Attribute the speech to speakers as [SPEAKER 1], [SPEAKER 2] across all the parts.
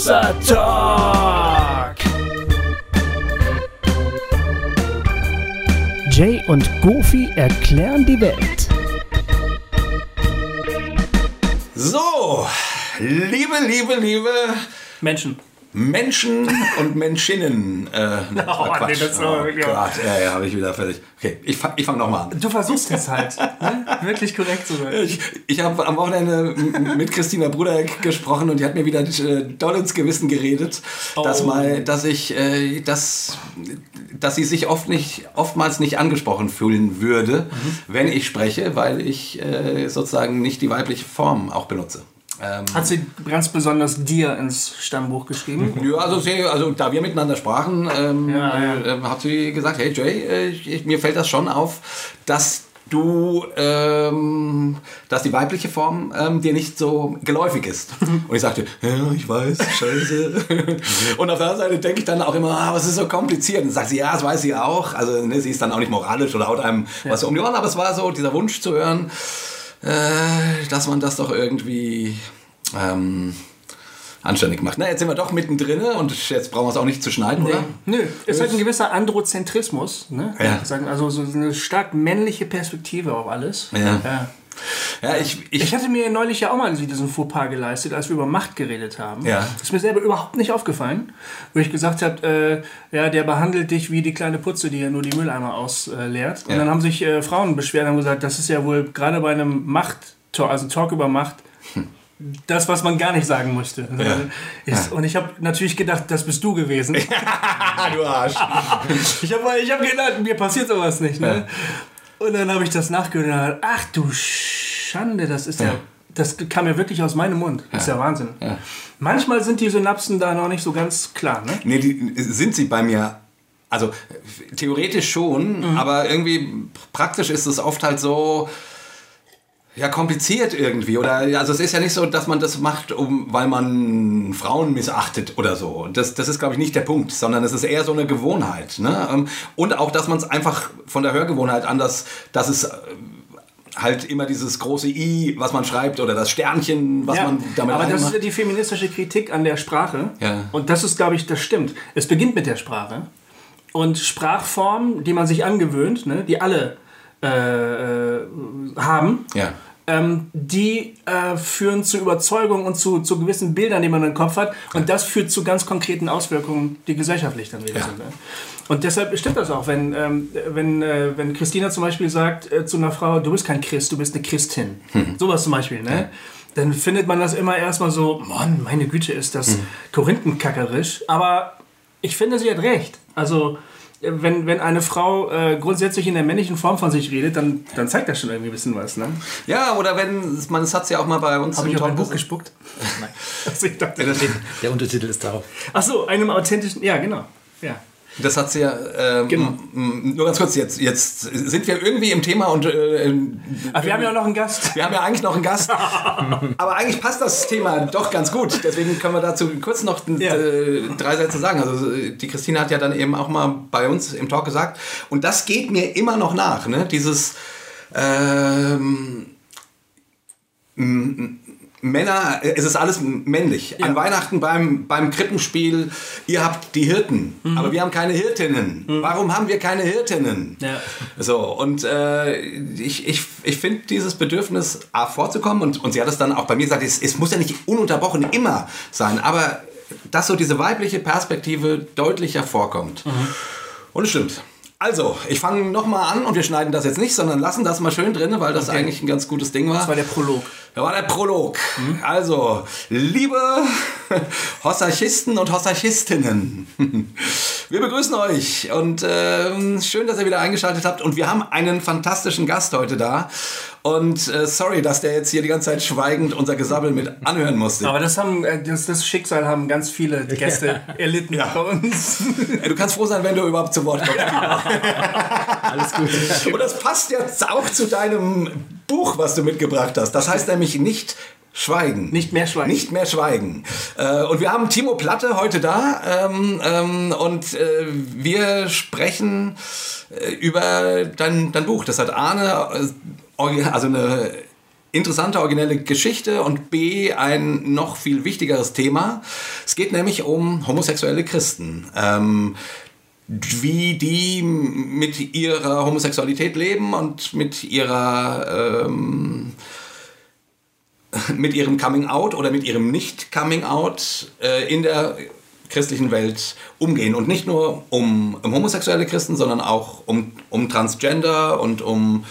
[SPEAKER 1] Hossa Talk. Jay und Goofy erklären die Welt.
[SPEAKER 2] So, liebe, liebe, liebe
[SPEAKER 3] Menschen.
[SPEAKER 2] Menschen und Menschinnen. Äh, das war
[SPEAKER 3] Oh, nee,
[SPEAKER 2] Quatsch.
[SPEAKER 3] das war-
[SPEAKER 2] oh
[SPEAKER 3] ja.
[SPEAKER 2] Gott, ja, ja, habe ich wieder fertig. Okay, ich, fang- ich fange nochmal an.
[SPEAKER 3] Du versuchst es halt, ne? wirklich korrekt zu sein.
[SPEAKER 2] Ich, ich habe am Wochenende mit Christina Brudereck gesprochen und die hat mir wieder äh, doll ins Gewissen geredet, dass,
[SPEAKER 3] Oh.
[SPEAKER 2] mal, dass ich, äh, dass, dass sie sich oft nicht, oftmals nicht angesprochen fühlen würde,
[SPEAKER 3] Mhm.
[SPEAKER 2] wenn ich spreche, weil ich äh, sozusagen nicht die weibliche Form auch benutze. Ähm,
[SPEAKER 3] Hat sie ganz besonders dir ins Stammbuch geschrieben?
[SPEAKER 2] Ja, also, sie, also da wir miteinander sprachen, ähm,
[SPEAKER 3] Ja, ja.
[SPEAKER 2] äh, hat sie gesagt, hey Jay, äh, ich, mir fällt das schon auf, dass du, ähm, dass die weibliche Form ähm, dir nicht so geläufig ist. Und ich sagte, ja, ich weiß, scheiße. Und auf der anderen Seite denke ich dann auch immer, ah, was ist so kompliziert? Und sagt sie, ja, das weiß sie auch. Also ne, sie ist dann auch nicht moralisch oder haut einem was um die Ohren, aber es war so dieser Wunsch zu hören, äh, dass man das doch irgendwie ähm, anständig macht. Na, jetzt sind wir doch mittendrin und jetzt brauchen wir es auch nicht zu schneiden, oder?
[SPEAKER 3] Nö, es ist halt ein gewisser Androzentrismus. Ne?
[SPEAKER 2] Ja.
[SPEAKER 3] Also so eine stark männliche Perspektive auf alles.
[SPEAKER 2] Ja. Ja, ich, ich,
[SPEAKER 3] Ich hatte mir neulich ja auch mal diesen Fauxpas geleistet, als wir über Macht geredet haben.
[SPEAKER 2] Ja.
[SPEAKER 3] Das ist mir selber überhaupt nicht aufgefallen. Wo ich gesagt habe, äh, ja, der behandelt dich wie die kleine Putze, die ja nur die Mülleimer ausleert. Und
[SPEAKER 2] Ja.
[SPEAKER 3] dann haben sich äh, Frauen beschwert und haben gesagt, das ist ja wohl gerade bei einem Macht-Talk, also Talk über Macht, das, was man gar nicht sagen möchte. Ist, Und ich habe natürlich gedacht, das bist du gewesen.
[SPEAKER 2] du Arsch.
[SPEAKER 3] Ich habe ich hab gedacht, mir passiert sowas nicht. Ne? Und dann habe ich das nachgehört ach du Schande, das ist ja. Das kam ja wirklich aus meinem Mund. Das ist ja Wahnsinn. Manchmal sind die Synapsen da noch nicht so ganz klar. Ne?
[SPEAKER 2] Nee, die sind sie bei mir. Also theoretisch schon,
[SPEAKER 3] Mhm.
[SPEAKER 2] aber irgendwie praktisch ist es oft halt so ja kompliziert irgendwie oder also es ist ja nicht so, dass man das macht, um weil man Frauen missachtet oder so. Das, das ist glaube ich nicht der Punkt, sondern es ist eher so eine Gewohnheit, ne? Ähm, Und auch, dass man es einfach von der Hörgewohnheit anders, dass es äh, halt immer dieses große I, was man schreibt oder das Sternchen, was
[SPEAKER 3] Ja,
[SPEAKER 2] man damit
[SPEAKER 3] aber das ist ja die feministische Kritik an der Sprache.
[SPEAKER 2] Ja.
[SPEAKER 3] Und das ist, glaube ich, das stimmt. Es beginnt mit der Sprache. Und Sprachformen, die man sich angewöhnt, ne, die alle äh, äh, haben,
[SPEAKER 2] Ja.
[SPEAKER 3] Ähm, die äh, führen zu Überzeugung und zu, zu gewissen Bildern, die man im Kopf hat. Und das führt zu ganz konkreten Auswirkungen, die gesellschaftlich dann wieder
[SPEAKER 2] Ja.
[SPEAKER 3] sind. Ne? Und deshalb stimmt das auch, wenn, ähm, wenn, äh, wenn Christina zum Beispiel sagt äh, zu einer Frau, du bist kein Christ, du bist eine Christin. Sowas zum Beispiel, ne? Dann findet man das immer erstmal so, Mann, meine Güte, ist das korinthenkackerisch. Aber ich finde, sie hat recht. Also, wenn, wenn eine Frau äh, grundsätzlich in der männlichen Form von sich redet, dann, dann zeigt das schon irgendwie ein bisschen was, ne?
[SPEAKER 2] Ja, oder wenn, man, das hat ja auch mal bei uns
[SPEAKER 3] Habe
[SPEAKER 2] im
[SPEAKER 3] ich
[SPEAKER 2] Talk
[SPEAKER 3] Buch gespuckt? Nein. Also ich dachte,
[SPEAKER 4] Der Untertitel ist drauf.
[SPEAKER 3] ach so, einem authentischen, ja, genau. Ja.
[SPEAKER 2] Das hat sie ja. Ähm,
[SPEAKER 3] Genau.
[SPEAKER 2] Nur ganz kurz, jetzt, jetzt sind wir irgendwie im Thema und äh,
[SPEAKER 3] Ach, wir haben ja auch noch einen Gast.
[SPEAKER 2] wir haben ja eigentlich noch einen Gast. aber eigentlich passt das Thema doch ganz gut. Deswegen können wir dazu kurz noch
[SPEAKER 3] Ja.
[SPEAKER 2] äh, drei Sätze sagen. Also äh, die Christine hat ja dann eben auch mal bei uns im Talk gesagt. Und das geht mir immer noch nach. Ne? Dieses ähm, Männer, es ist alles männlich. An Weihnachten beim, beim Krippenspiel, ihr habt die Hirten, aber wir haben keine Hirtinnen. Warum haben wir keine Hirtinnen?
[SPEAKER 3] Ja.
[SPEAKER 2] So, und äh, ich, ich, ich finde dieses Bedürfnis, A, vorzukommen, und, und sie hat es dann auch bei mir gesagt, es, es muss ja nicht ununterbrochen immer sein, aber dass so diese weibliche Perspektive deutlicher vorkommt. Und es stimmt. Also, ich fange nochmal an und wir schneiden das jetzt nicht, sondern lassen das mal schön drin, weil das eigentlich ein ganz gutes Ding war.
[SPEAKER 3] Das war der Prolog.
[SPEAKER 2] Da war der Prolog. Also, liebe Hossarchisten und Hossarchistinnen, wir begrüßen euch und ähm, schön, dass ihr wieder eingeschaltet habt. Und wir haben einen fantastischen Gast heute da. Und äh, sorry, dass der jetzt hier die ganze Zeit schweigend unser Gesabbel mit anhören musste.
[SPEAKER 3] Aber das haben äh, das, das Schicksal haben ganz viele Gäste erlitten
[SPEAKER 2] Ja.
[SPEAKER 3] bei uns.
[SPEAKER 2] Ey, Du kannst froh sein, wenn du überhaupt zu Wort kommst.
[SPEAKER 4] Alles gut.
[SPEAKER 2] Und das passt jetzt auch zu deinem Buch, was du mitgebracht hast. Das heißt nämlich nicht schweigen.
[SPEAKER 3] Nicht mehr schweigen.
[SPEAKER 2] Nicht mehr schweigen. Äh, und wir haben Timo Platte heute da ähm, ähm, und äh, wir sprechen äh, über dein, dein Buch. Das hat Arne, also eine interessante, originelle Geschichte und B, ein noch viel wichtigeres Thema. Es geht nämlich um homosexuelle Christen. Ähm, wie die mit ihrer Homosexualität leben und mit ihrer ähm, mit ihrem Coming Out oder mit ihrem Nicht Coming Out äh, in der christlichen Welt umgehen und nicht nur um, um homosexuelle Christen, sondern auch um, um Transgender und um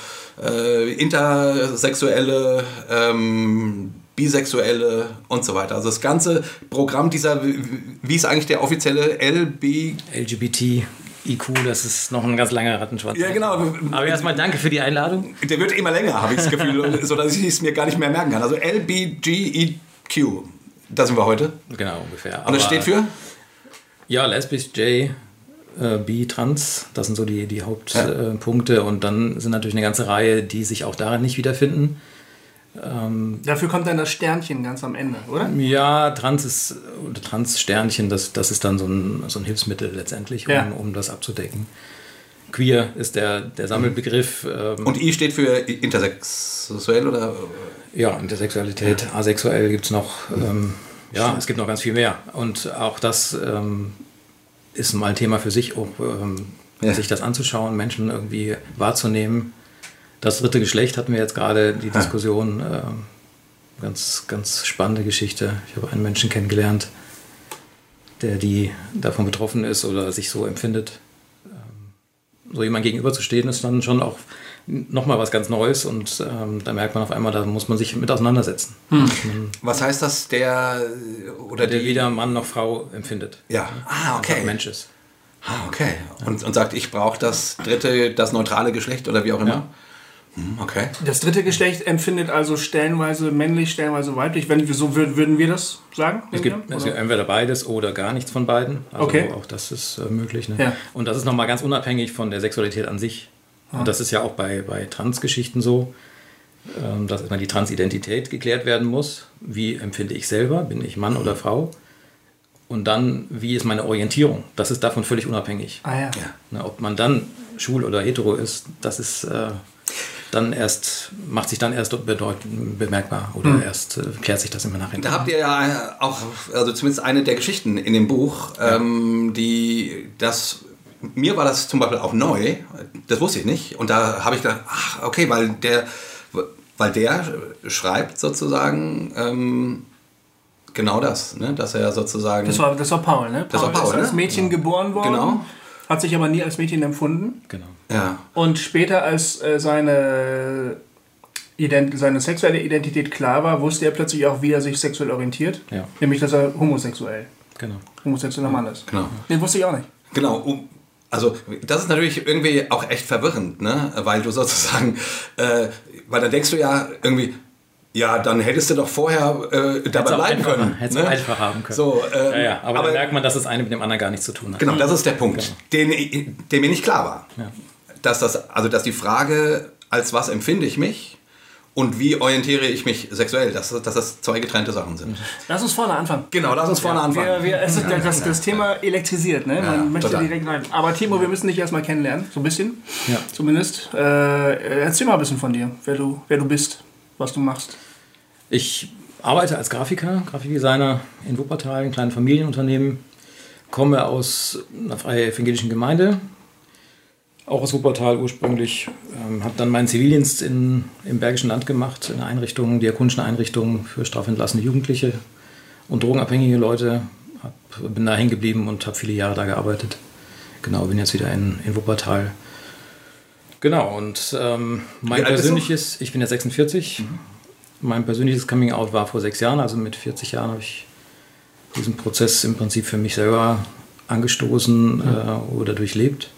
[SPEAKER 2] äh, intersexuelle, ähm, bisexuelle und so weiter. Also das ganze Programm dieser, wie ist eigentlich der offizielle LB?
[SPEAKER 4] LGBT. IQ, das ist noch ein ganz langer Rattenschwanz.
[SPEAKER 2] Ja, genau.
[SPEAKER 4] Aber erstmal danke für die Einladung.
[SPEAKER 2] Der wird immer länger, habe ich das Gefühl, sodass ich es mir gar nicht mehr merken kann. Also LBGEQ, da sind wir heute.
[SPEAKER 4] Genau, ungefähr.
[SPEAKER 2] Und das steht für?
[SPEAKER 4] Ja, lesbisch, J, äh, B, Trans, das sind so die, die Hauptpunkte.
[SPEAKER 2] Ja.
[SPEAKER 4] Äh, und dann sind natürlich eine ganze Reihe, die sich auch darin nicht wiederfinden.
[SPEAKER 3] Ähm, Dafür kommt dann das Sternchen ganz am Ende, oder?
[SPEAKER 4] Ja, Trans ist, oder Trans-Sternchen, das, das ist dann so ein, so ein Hilfsmittel letztendlich, um, ja. um das abzudecken. Queer ist der, der Sammelbegriff.
[SPEAKER 2] Ähm, Und I steht für intersexuell oder?
[SPEAKER 4] Ja, Intersexualität, asexuell gibt es noch. Ähm, ja, es gibt noch ganz viel mehr. Und auch das ähm, ist mal ein Thema für sich, um ähm, ja. sich das anzuschauen, Menschen irgendwie wahrzunehmen das dritte Geschlecht hatten wir jetzt gerade die Diskussion. Äh, ganz, ganz spannende Geschichte. Ich habe einen Menschen kennengelernt, der die davon betroffen ist oder sich so empfindet. Ähm, so jemand gegenüberzustehen ist dann schon auch nochmal was ganz Neues und ähm, da merkt man auf einmal, da muss man sich mit auseinandersetzen. Hm.
[SPEAKER 2] Was heißt das, der oder
[SPEAKER 4] der weder Mann noch Frau empfindet?
[SPEAKER 2] Ja, ah, okay.
[SPEAKER 4] Mensch ist.
[SPEAKER 2] Ah, okay. Und, und sagt, ich brauche das dritte, das neutrale Geschlecht oder wie auch immer? Ja. Hm, okay.
[SPEAKER 3] Das dritte Geschlecht empfindet also stellenweise männlich, stellenweise weiblich. Wenn, so würden wir das sagen?
[SPEAKER 4] Es gibt, es gibt entweder beides oder gar nichts von beiden. Also okay. auch das ist äh, möglich. Ne? Ja. Und das ist nochmal ganz unabhängig von der Sexualität an sich. Und das ist ja auch bei, bei Transgeschichten so, ähm, dass immer die Transidentität geklärt werden muss. Wie empfinde ich selber? Bin ich Mann oder Frau? Und dann, wie ist meine Orientierung? Das ist davon völlig unabhängig.
[SPEAKER 3] Ah, ja. Ja.
[SPEAKER 4] Ob man dann schwul oder hetero ist, das ist... Äh, dann erst, macht sich dann erst bemerkbar oder mhm. erst äh, klärt sich das immer nachher.
[SPEAKER 2] Da habt ihr ja auch, also zumindest eine der Geschichten in dem Buch, ja. ähm, die das mir war das zum Beispiel auch neu, das wusste ich nicht. Und da habe ich gedacht, ach, okay, weil der, weil der schreibt sozusagen ähm, genau das, ne? dass er sozusagen.
[SPEAKER 3] Das war, das war Paul, ne? Paul
[SPEAKER 2] das war Paul,
[SPEAKER 3] ist als Mädchen ja. geboren worden.
[SPEAKER 2] Genau.
[SPEAKER 3] Hat sich aber nie als Mädchen empfunden.
[SPEAKER 4] Genau.
[SPEAKER 2] Ja.
[SPEAKER 3] Und später, als äh, seine, Ident seine sexuelle Identität klar war, wusste er plötzlich auch, wie er sich sexuell orientiert.
[SPEAKER 4] Ja.
[SPEAKER 3] Nämlich, dass er homosexuell,
[SPEAKER 4] genau.
[SPEAKER 3] homosexueller Mann ist.
[SPEAKER 2] Genau.
[SPEAKER 3] Den wusste ich auch nicht.
[SPEAKER 2] Genau. Also das ist natürlich irgendwie auch echt verwirrend, ne? weil du sozusagen, äh, weil dann denkst du ja irgendwie, ja, dann hättest du doch vorher äh, dabei bleiben können.
[SPEAKER 4] Hättest ne? du einfach haben können.
[SPEAKER 2] So, ähm,
[SPEAKER 4] ja, ja, aber, aber dann merkt man, dass das eine mit dem anderen gar nichts zu tun hat.
[SPEAKER 2] Genau, das ist der Punkt, genau. den, der mir nicht klar war.
[SPEAKER 4] Ja.
[SPEAKER 2] Dass das, also dass die Frage, als was empfinde ich mich und wie orientiere ich mich sexuell, dass, dass das zwei getrennte Sachen sind.
[SPEAKER 3] Lass uns vorne anfangen.
[SPEAKER 2] Genau, lass uns vorne anfangen.
[SPEAKER 3] Wir, wir, es ist, das, das Thema elektrisiert, ne? Man möchte total. direkt rein. Aber Timo, wir müssen dich erstmal kennenlernen, so ein bisschen.
[SPEAKER 4] Ja.
[SPEAKER 3] Zumindest. Äh, erzähl mal ein bisschen von dir, wer du, wer du bist, was du machst.
[SPEAKER 4] Ich arbeite als Grafiker, Grafikdesigner in Wuppertal, einem kleinen Familienunternehmen, komme aus einer freien evangelischen Gemeinde, auch aus Wuppertal ursprünglich, ähm, habe dann meinen Zivildienst in, im Bergischen Land gemacht, in einer Einrichtung, diakonischen Einrichtung für strafentlassene Jugendliche und drogenabhängige Leute. Hab, bin da hängen geblieben und habe viele Jahre da gearbeitet. Genau, bin jetzt wieder in, in Wuppertal. Genau, und ähm, mein persönliches, ich bin ja 46, mhm. Mein persönliches Coming Out war vor sechs Jahren, also mit 40 Jahren habe ich diesen Prozess im Prinzip für mich selber angestoßen mhm. äh, oder durchlebt.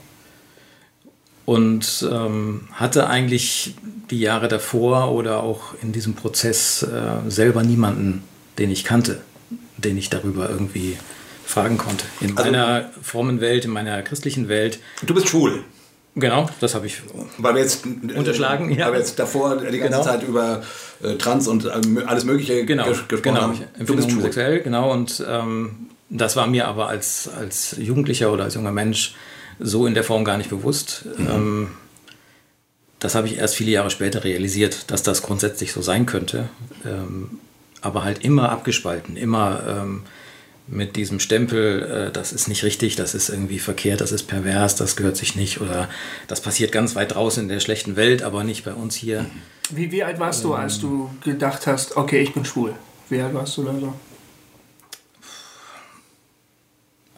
[SPEAKER 4] Und ähm, hatte eigentlich die Jahre davor oder auch in diesem Prozess äh, selber niemanden, den ich kannte, den ich darüber irgendwie fragen konnte. In also, meiner frommen Welt, in meiner christlichen Welt.
[SPEAKER 2] Du bist schwul.
[SPEAKER 4] Genau, das habe ich
[SPEAKER 2] weil wir jetzt,
[SPEAKER 4] unterschlagen.
[SPEAKER 2] Ja. Weil wir jetzt davor die ganze genau. Zeit über äh, Trans und äh, alles Mögliche
[SPEAKER 4] genau. ges gesprochen
[SPEAKER 2] genau.
[SPEAKER 4] haben. Du bist homosexuell, genau. Und ähm, das war mir aber als, als Jugendlicher oder als junger Mensch so in der Form gar nicht bewusst. Mhm. Ähm, das habe ich erst viele Jahre später realisiert, dass das grundsätzlich so sein könnte. Ähm, aber halt immer abgespalten, immer ähm, mit diesem Stempel, äh, das ist nicht richtig, das ist irgendwie verkehrt, das ist pervers, das gehört sich nicht oder das passiert ganz weit draußen in der schlechten Welt, aber nicht bei uns hier.
[SPEAKER 3] Wie, wie alt warst du, als du gedacht hast, okay, ich bin schwul? Wie alt warst du da so?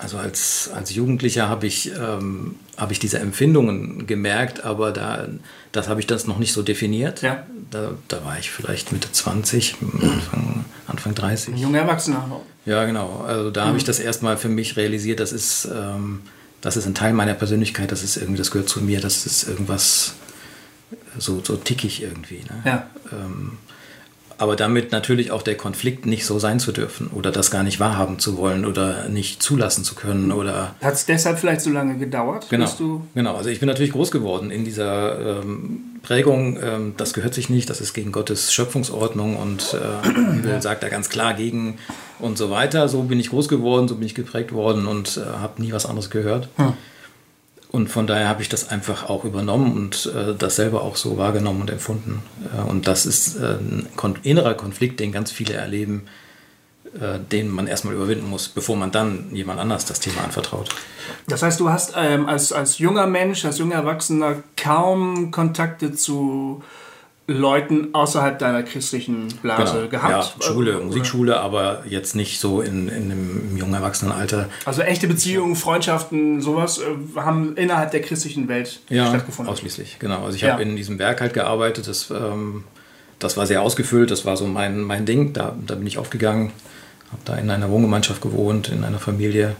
[SPEAKER 4] Also als, als Jugendlicher habe ich, ähm, hab ich diese Empfindungen gemerkt, aber da, das habe ich das noch nicht so definiert.
[SPEAKER 3] Ja.
[SPEAKER 4] Da, da war ich vielleicht Mitte 20, Anfang, Anfang 30.
[SPEAKER 3] Ein junger Erwachsener.
[SPEAKER 4] Ja, genau. Also da habe ich das erstmal für mich realisiert, das ist, ähm, das ist ein Teil meiner Persönlichkeit, das ist irgendwie, das gehört zu mir, das ist irgendwas so, so tickig irgendwie. Ne?
[SPEAKER 3] Ja.
[SPEAKER 4] Ähm, aber damit natürlich auch der Konflikt nicht so sein zu dürfen oder das gar nicht wahrhaben zu wollen oder nicht zulassen zu können oder
[SPEAKER 3] Hat es deshalb vielleicht so lange gedauert?
[SPEAKER 4] Genau, genau. Also ich bin natürlich groß geworden in dieser ähm, Prägung, ähm, das gehört sich nicht, das ist gegen Gottes Schöpfungsordnung und äh, die Bibel sagt da ganz klar gegen und so weiter. So bin ich groß geworden, so bin ich geprägt worden und äh, habe nie was anderes gehört. Und von daher habe ich das einfach auch übernommen und äh, das selber auch so wahrgenommen und empfunden. Äh, und das ist äh, ein innerer Konflikt, den ganz viele erleben, äh, den man erstmal überwinden muss, bevor man dann jemand anders das Thema anvertraut.
[SPEAKER 3] Das heißt, du hast ähm, als, als junger Mensch, als junger Erwachsener kaum Kontakte zu Leuten außerhalb deiner christlichen Blase gehabt?
[SPEAKER 4] Genau. Ja, Schule,
[SPEAKER 3] Äh,
[SPEAKER 4] Musikschule, aber jetzt nicht so in, in einem im jungen Erwachsenenalter.
[SPEAKER 3] Also echte Beziehungen, Freundschaften, sowas äh, haben innerhalb der christlichen Welt
[SPEAKER 4] Ja,
[SPEAKER 3] stattgefunden.
[SPEAKER 4] ausschließlich, genau. Also ich
[SPEAKER 3] Ja.
[SPEAKER 4] habe in diesem Werk halt gearbeitet, das, ähm, das war sehr ausgefüllt, das war so mein, mein Ding, da, da bin ich aufgegangen, habe da in einer Wohngemeinschaft gewohnt, in einer Familie.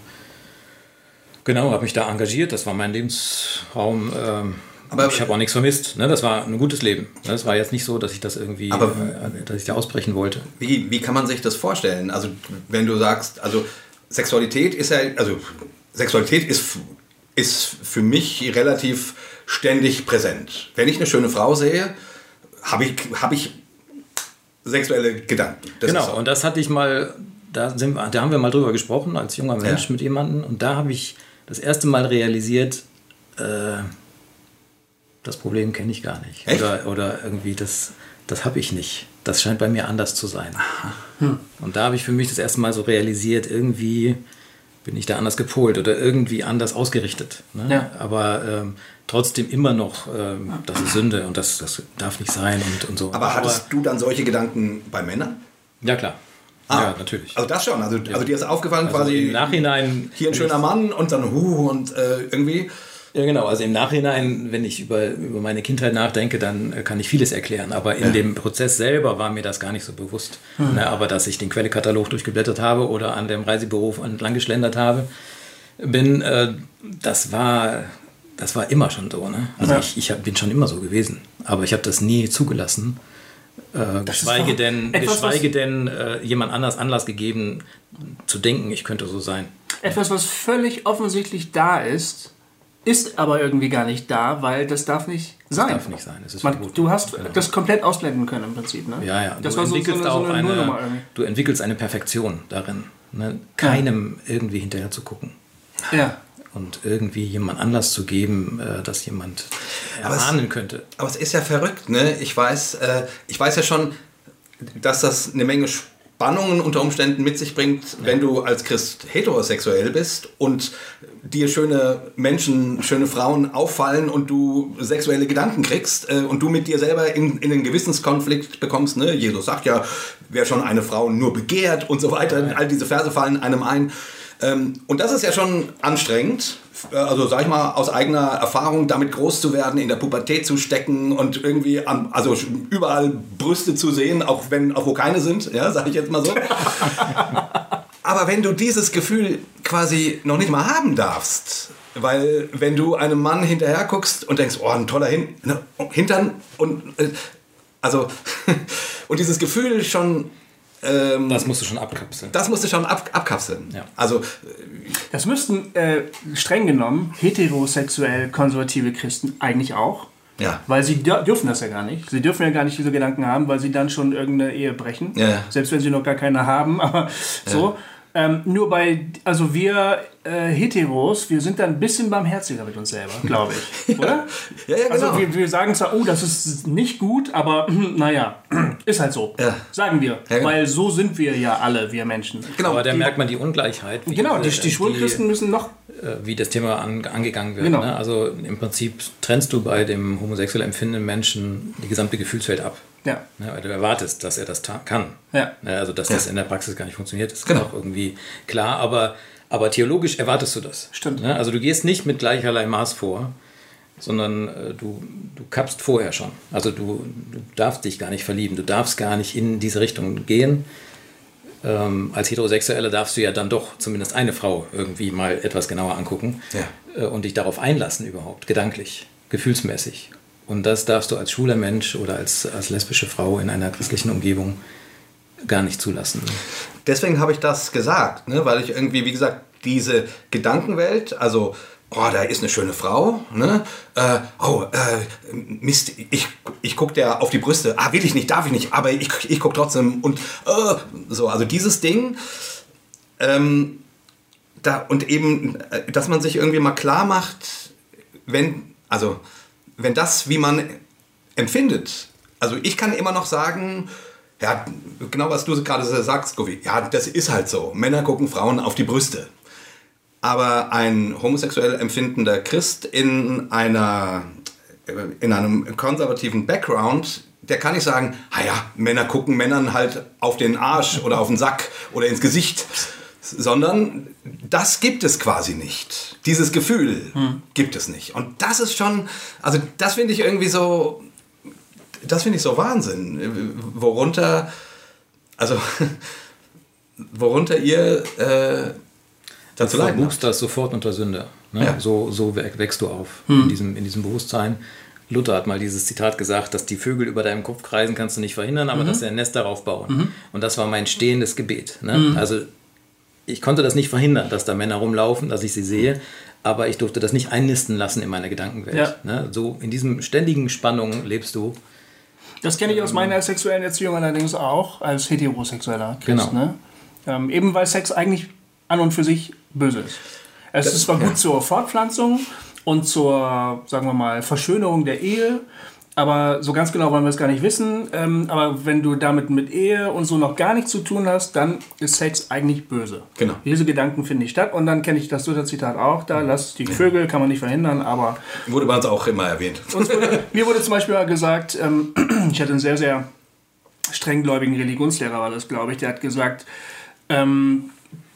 [SPEAKER 4] Genau, habe mich da engagiert, das war mein Lebensraum. Ähm,
[SPEAKER 2] Aber-
[SPEAKER 4] ich habe auch nichts vermisst. Ne? Das war ein gutes Leben. Das war jetzt nicht so, dass ich das irgendwie,
[SPEAKER 2] Aber-
[SPEAKER 4] äh, dass ich da ausbrechen wollte.
[SPEAKER 2] Wie, wie kann man sich das vorstellen? Also, wenn du sagst, also Sexualität ist ja, also Sexualität ist, ist für mich relativ ständig präsent. Wenn ich eine schöne Frau sehe, habe ich, habe ich sexuelle Gedanken. Das
[SPEAKER 4] genau,
[SPEAKER 2] so.
[SPEAKER 4] und das hatte ich mal, da, sind, da haben wir mal drüber gesprochen, als junger Mensch
[SPEAKER 2] Ja.
[SPEAKER 4] mit jemandem. Und da habe ich das erste Mal realisiert, äh, das Problem kenne ich gar nicht.
[SPEAKER 2] Echt?
[SPEAKER 4] Oder, oder irgendwie, das, das habe ich nicht. Das scheint bei mir anders zu sein. Und da habe ich für mich das erste Mal so realisiert, irgendwie bin ich da anders gepolt oder irgendwie anders ausgerichtet. Ne?
[SPEAKER 3] Ja.
[SPEAKER 4] Aber ähm, trotzdem immer noch, ähm, das ist Sünde und das, das darf nicht sein und, und so.
[SPEAKER 2] Aber hattest du dann solche Gedanken bei Männern?
[SPEAKER 4] Ja, klar.
[SPEAKER 2] Ah,
[SPEAKER 4] ja, natürlich.
[SPEAKER 2] Also das schon. Also, also dir ist aufgefallen
[SPEAKER 4] Also
[SPEAKER 2] quasi
[SPEAKER 4] im Nachhinein.
[SPEAKER 2] hier ein schöner Mann und dann Hu und äh, irgendwie.
[SPEAKER 4] Ja, genau. Also im Nachhinein, wenn ich über, über meine Kindheit nachdenke, dann äh, kann ich vieles erklären. Aber in dem Prozess selber war mir das gar nicht so bewusst. Ne, aber dass ich den Quellekatalog durchgeblättert habe oder an dem Reisebüro entlang geschlendert habe, bin, äh, das war. Das war immer schon so. Ne? Also
[SPEAKER 3] Ja.
[SPEAKER 4] ich, ich hab, bin schon immer so gewesen. Aber ich habe das nie zugelassen. Äh, geschweige denn,
[SPEAKER 3] etwas,
[SPEAKER 4] geschweige denn äh, jemand anders Anlass gegeben, zu denken, ich könnte so sein.
[SPEAKER 3] Etwas, was völlig offensichtlich da ist, ist aber irgendwie gar nicht da, weil das darf nicht sein.
[SPEAKER 4] darf nicht sein, es ist
[SPEAKER 3] Man,
[SPEAKER 4] verboten.
[SPEAKER 3] du hast
[SPEAKER 4] Genau.
[SPEAKER 3] das komplett ausblenden können im Prinzip. Ne?
[SPEAKER 4] Ja, ja.
[SPEAKER 3] Das
[SPEAKER 4] du
[SPEAKER 3] war so, so
[SPEAKER 4] entwickelst
[SPEAKER 3] eine, so eine
[SPEAKER 4] eine,
[SPEAKER 3] irgendwie.
[SPEAKER 4] du entwickelst eine Perfektion darin, ne? keinem irgendwie hinterher zu gucken
[SPEAKER 3] Ja.
[SPEAKER 4] und irgendwie jemand Anlass zu geben, äh, dass jemand
[SPEAKER 2] Aber es-
[SPEAKER 4] erahnen könnte.
[SPEAKER 2] Aber es ist ja verrückt, ne? Ich weiß, äh, ich weiß ja schon, dass das eine Menge Spannungen unter Umständen mit sich bringt, wenn du als Christ heterosexuell bist und dir schöne Menschen, schöne Frauen auffallen und du sexuelle Gedanken kriegst äh, und du mit dir selber in, in einen Gewissenskonflikt bekommst. Ne? Jesus sagt ja, wer schon eine Frau nur begehrt und so weiter. All diese Verse fallen einem ein. Ähm, und das ist ja schon anstrengend, äh, also sag ich mal, aus eigener Erfahrung damit groß zu werden, in der Pubertät zu stecken und irgendwie am, also überall Brüste zu sehen, auch wenn, auch wo keine sind, ja, sag ich jetzt mal so. Aber wenn du dieses Gefühl quasi noch nicht mal haben darfst, weil wenn du einem Mann hinterher guckst und denkst, oh, ein toller Hin ne, Hintern und äh, also und dieses Gefühl schon ähm,
[SPEAKER 4] Das musst du schon abkapseln.
[SPEAKER 2] das musst du schon ab, abkapseln.
[SPEAKER 4] Ja.
[SPEAKER 2] Also,
[SPEAKER 3] Das müssten äh, streng genommen heterosexuell konservative Christen eigentlich auch.
[SPEAKER 2] ja.
[SPEAKER 3] Weil sie dür- dürfen das ja gar nicht. Sie dürfen ja gar nicht diese Gedanken haben, weil sie dann schon irgendeine Ehe brechen.
[SPEAKER 2] Ja, ja.
[SPEAKER 3] Selbst wenn sie noch gar keine haben. Aber so. Ähm, nur bei, also wir äh, Heteros, wir sind da ein bisschen barmherziger mit uns selber, glaube ich. Oder?
[SPEAKER 2] Ja, ja, genau.
[SPEAKER 3] Also wir, wir sagen zwar, oh, das ist nicht gut, aber naja, ist halt so.
[SPEAKER 2] Ja.
[SPEAKER 3] Sagen wir.
[SPEAKER 2] Ja, genau.
[SPEAKER 3] Weil so sind wir ja alle, wir Menschen.
[SPEAKER 2] genau.
[SPEAKER 4] Aber da merkt man die Ungleichheit. wie
[SPEAKER 3] Genau, die,
[SPEAKER 4] diese-
[SPEAKER 3] die Schwulchristen müssen noch.
[SPEAKER 4] äh, wie das Thema an, angegangen wird.
[SPEAKER 3] Genau.
[SPEAKER 4] Ne? Also im Prinzip trennst du bei dem homosexuell empfindenden Menschen die gesamte Gefühlswelt ab.
[SPEAKER 3] Ja.
[SPEAKER 4] Ne? Weil du erwartest, dass er das kann.
[SPEAKER 3] Ja.
[SPEAKER 4] Ne? Also dass das in der Praxis gar nicht funktioniert, ist
[SPEAKER 2] Genau.
[SPEAKER 4] auch irgendwie klar. Aber, aber theologisch erwartest du das.
[SPEAKER 3] Stimmt.
[SPEAKER 4] Ne? Also du gehst nicht mit gleicherlei Maß vor, sondern äh, du, du kappst vorher schon. Also du, du darfst dich gar nicht verlieben, du darfst gar nicht in diese Richtung gehen. Ähm, als Heterosexuelle darfst du ja dann doch zumindest eine Frau irgendwie mal etwas genauer angucken
[SPEAKER 2] Ja.
[SPEAKER 4] äh, und dich darauf einlassen überhaupt, gedanklich, gefühlsmäßig. Und das darfst du als schwuler Mensch oder als, als lesbische Frau in einer christlichen Umgebung gar nicht zulassen.
[SPEAKER 2] Deswegen habe ich das gesagt, ne? weil ich irgendwie, wie gesagt, diese Gedankenwelt, also, oh, da ist eine schöne Frau, ne? Äh, oh, äh, Mist, ich, ich gucke der auf die Brüste, ah, will ich nicht, darf ich nicht, aber ich, ich gucke trotzdem und äh, so, also dieses Ding, ähm, da, und eben, äh, dass man sich irgendwie mal klar macht, wenn, also, wenn das, wie man empfindet, also ich kann immer noch sagen, ja, genau was du gerade sagst, Govi, ja, das ist halt so. Männer gucken Frauen auf die Brüste. Aber ein homosexuell empfindender Christ in einer in einem konservativen Background, der kann nicht sagen, ah ja, Männer gucken Männern halt auf den Arsch oder auf den Sack oder ins Gesicht, sondern das gibt es quasi nicht. Dieses Gefühl gibt es nicht. Und das ist schon, also das finde ich irgendwie so, das finde ich so Wahnsinn, worunter, also worunter ihr äh, dazu
[SPEAKER 4] Du
[SPEAKER 2] leiden
[SPEAKER 4] wuchst das sofort unter Sünde. Ne?
[SPEAKER 2] Ja.
[SPEAKER 4] So, so wäch- wächst du auf in, diesem, in diesem Bewusstsein. Luther hat mal dieses Zitat gesagt, dass die Vögel über deinem Kopf kreisen, kannst du nicht verhindern, aber dass sie ein Nest darauf bauen. Und das war mein stehendes Gebet. Ne? Also ich konnte das nicht verhindern, dass da Männer rumlaufen, dass ich sie sehe, aber ich durfte das nicht einnisten lassen in meiner Gedankenwelt.
[SPEAKER 3] Ja.
[SPEAKER 4] Ne? So in diesem ständigen Spannung lebst du.
[SPEAKER 3] Das kenne ich aus meiner sexuellen Erziehung allerdings auch als heterosexueller Christ.
[SPEAKER 4] Genau.
[SPEAKER 3] Ne? Ähm, eben weil Sex eigentlich an und für sich böse ist. Es ist zwar gut zur Fortpflanzung und zur, sagen wir mal, Verschönerung der Ehe, aber so ganz genau wollen wir es gar nicht wissen. Ähm, aber wenn du damit mit Ehe und so noch gar nichts zu tun hast, dann ist Sex eigentlich böse.
[SPEAKER 2] Genau.
[SPEAKER 3] Diese Gedanken finden nicht statt. Und dann kenne ich das Luther-Zitat auch da. Lass die Vögel, kann man nicht verhindern, aber
[SPEAKER 2] Wurde bei uns auch immer erwähnt.
[SPEAKER 3] wurde, mir wurde zum Beispiel mal gesagt, ähm, ich hatte einen sehr, sehr strenggläubigen Religionslehrer, war das, glaube ich, der hat gesagt, ähm,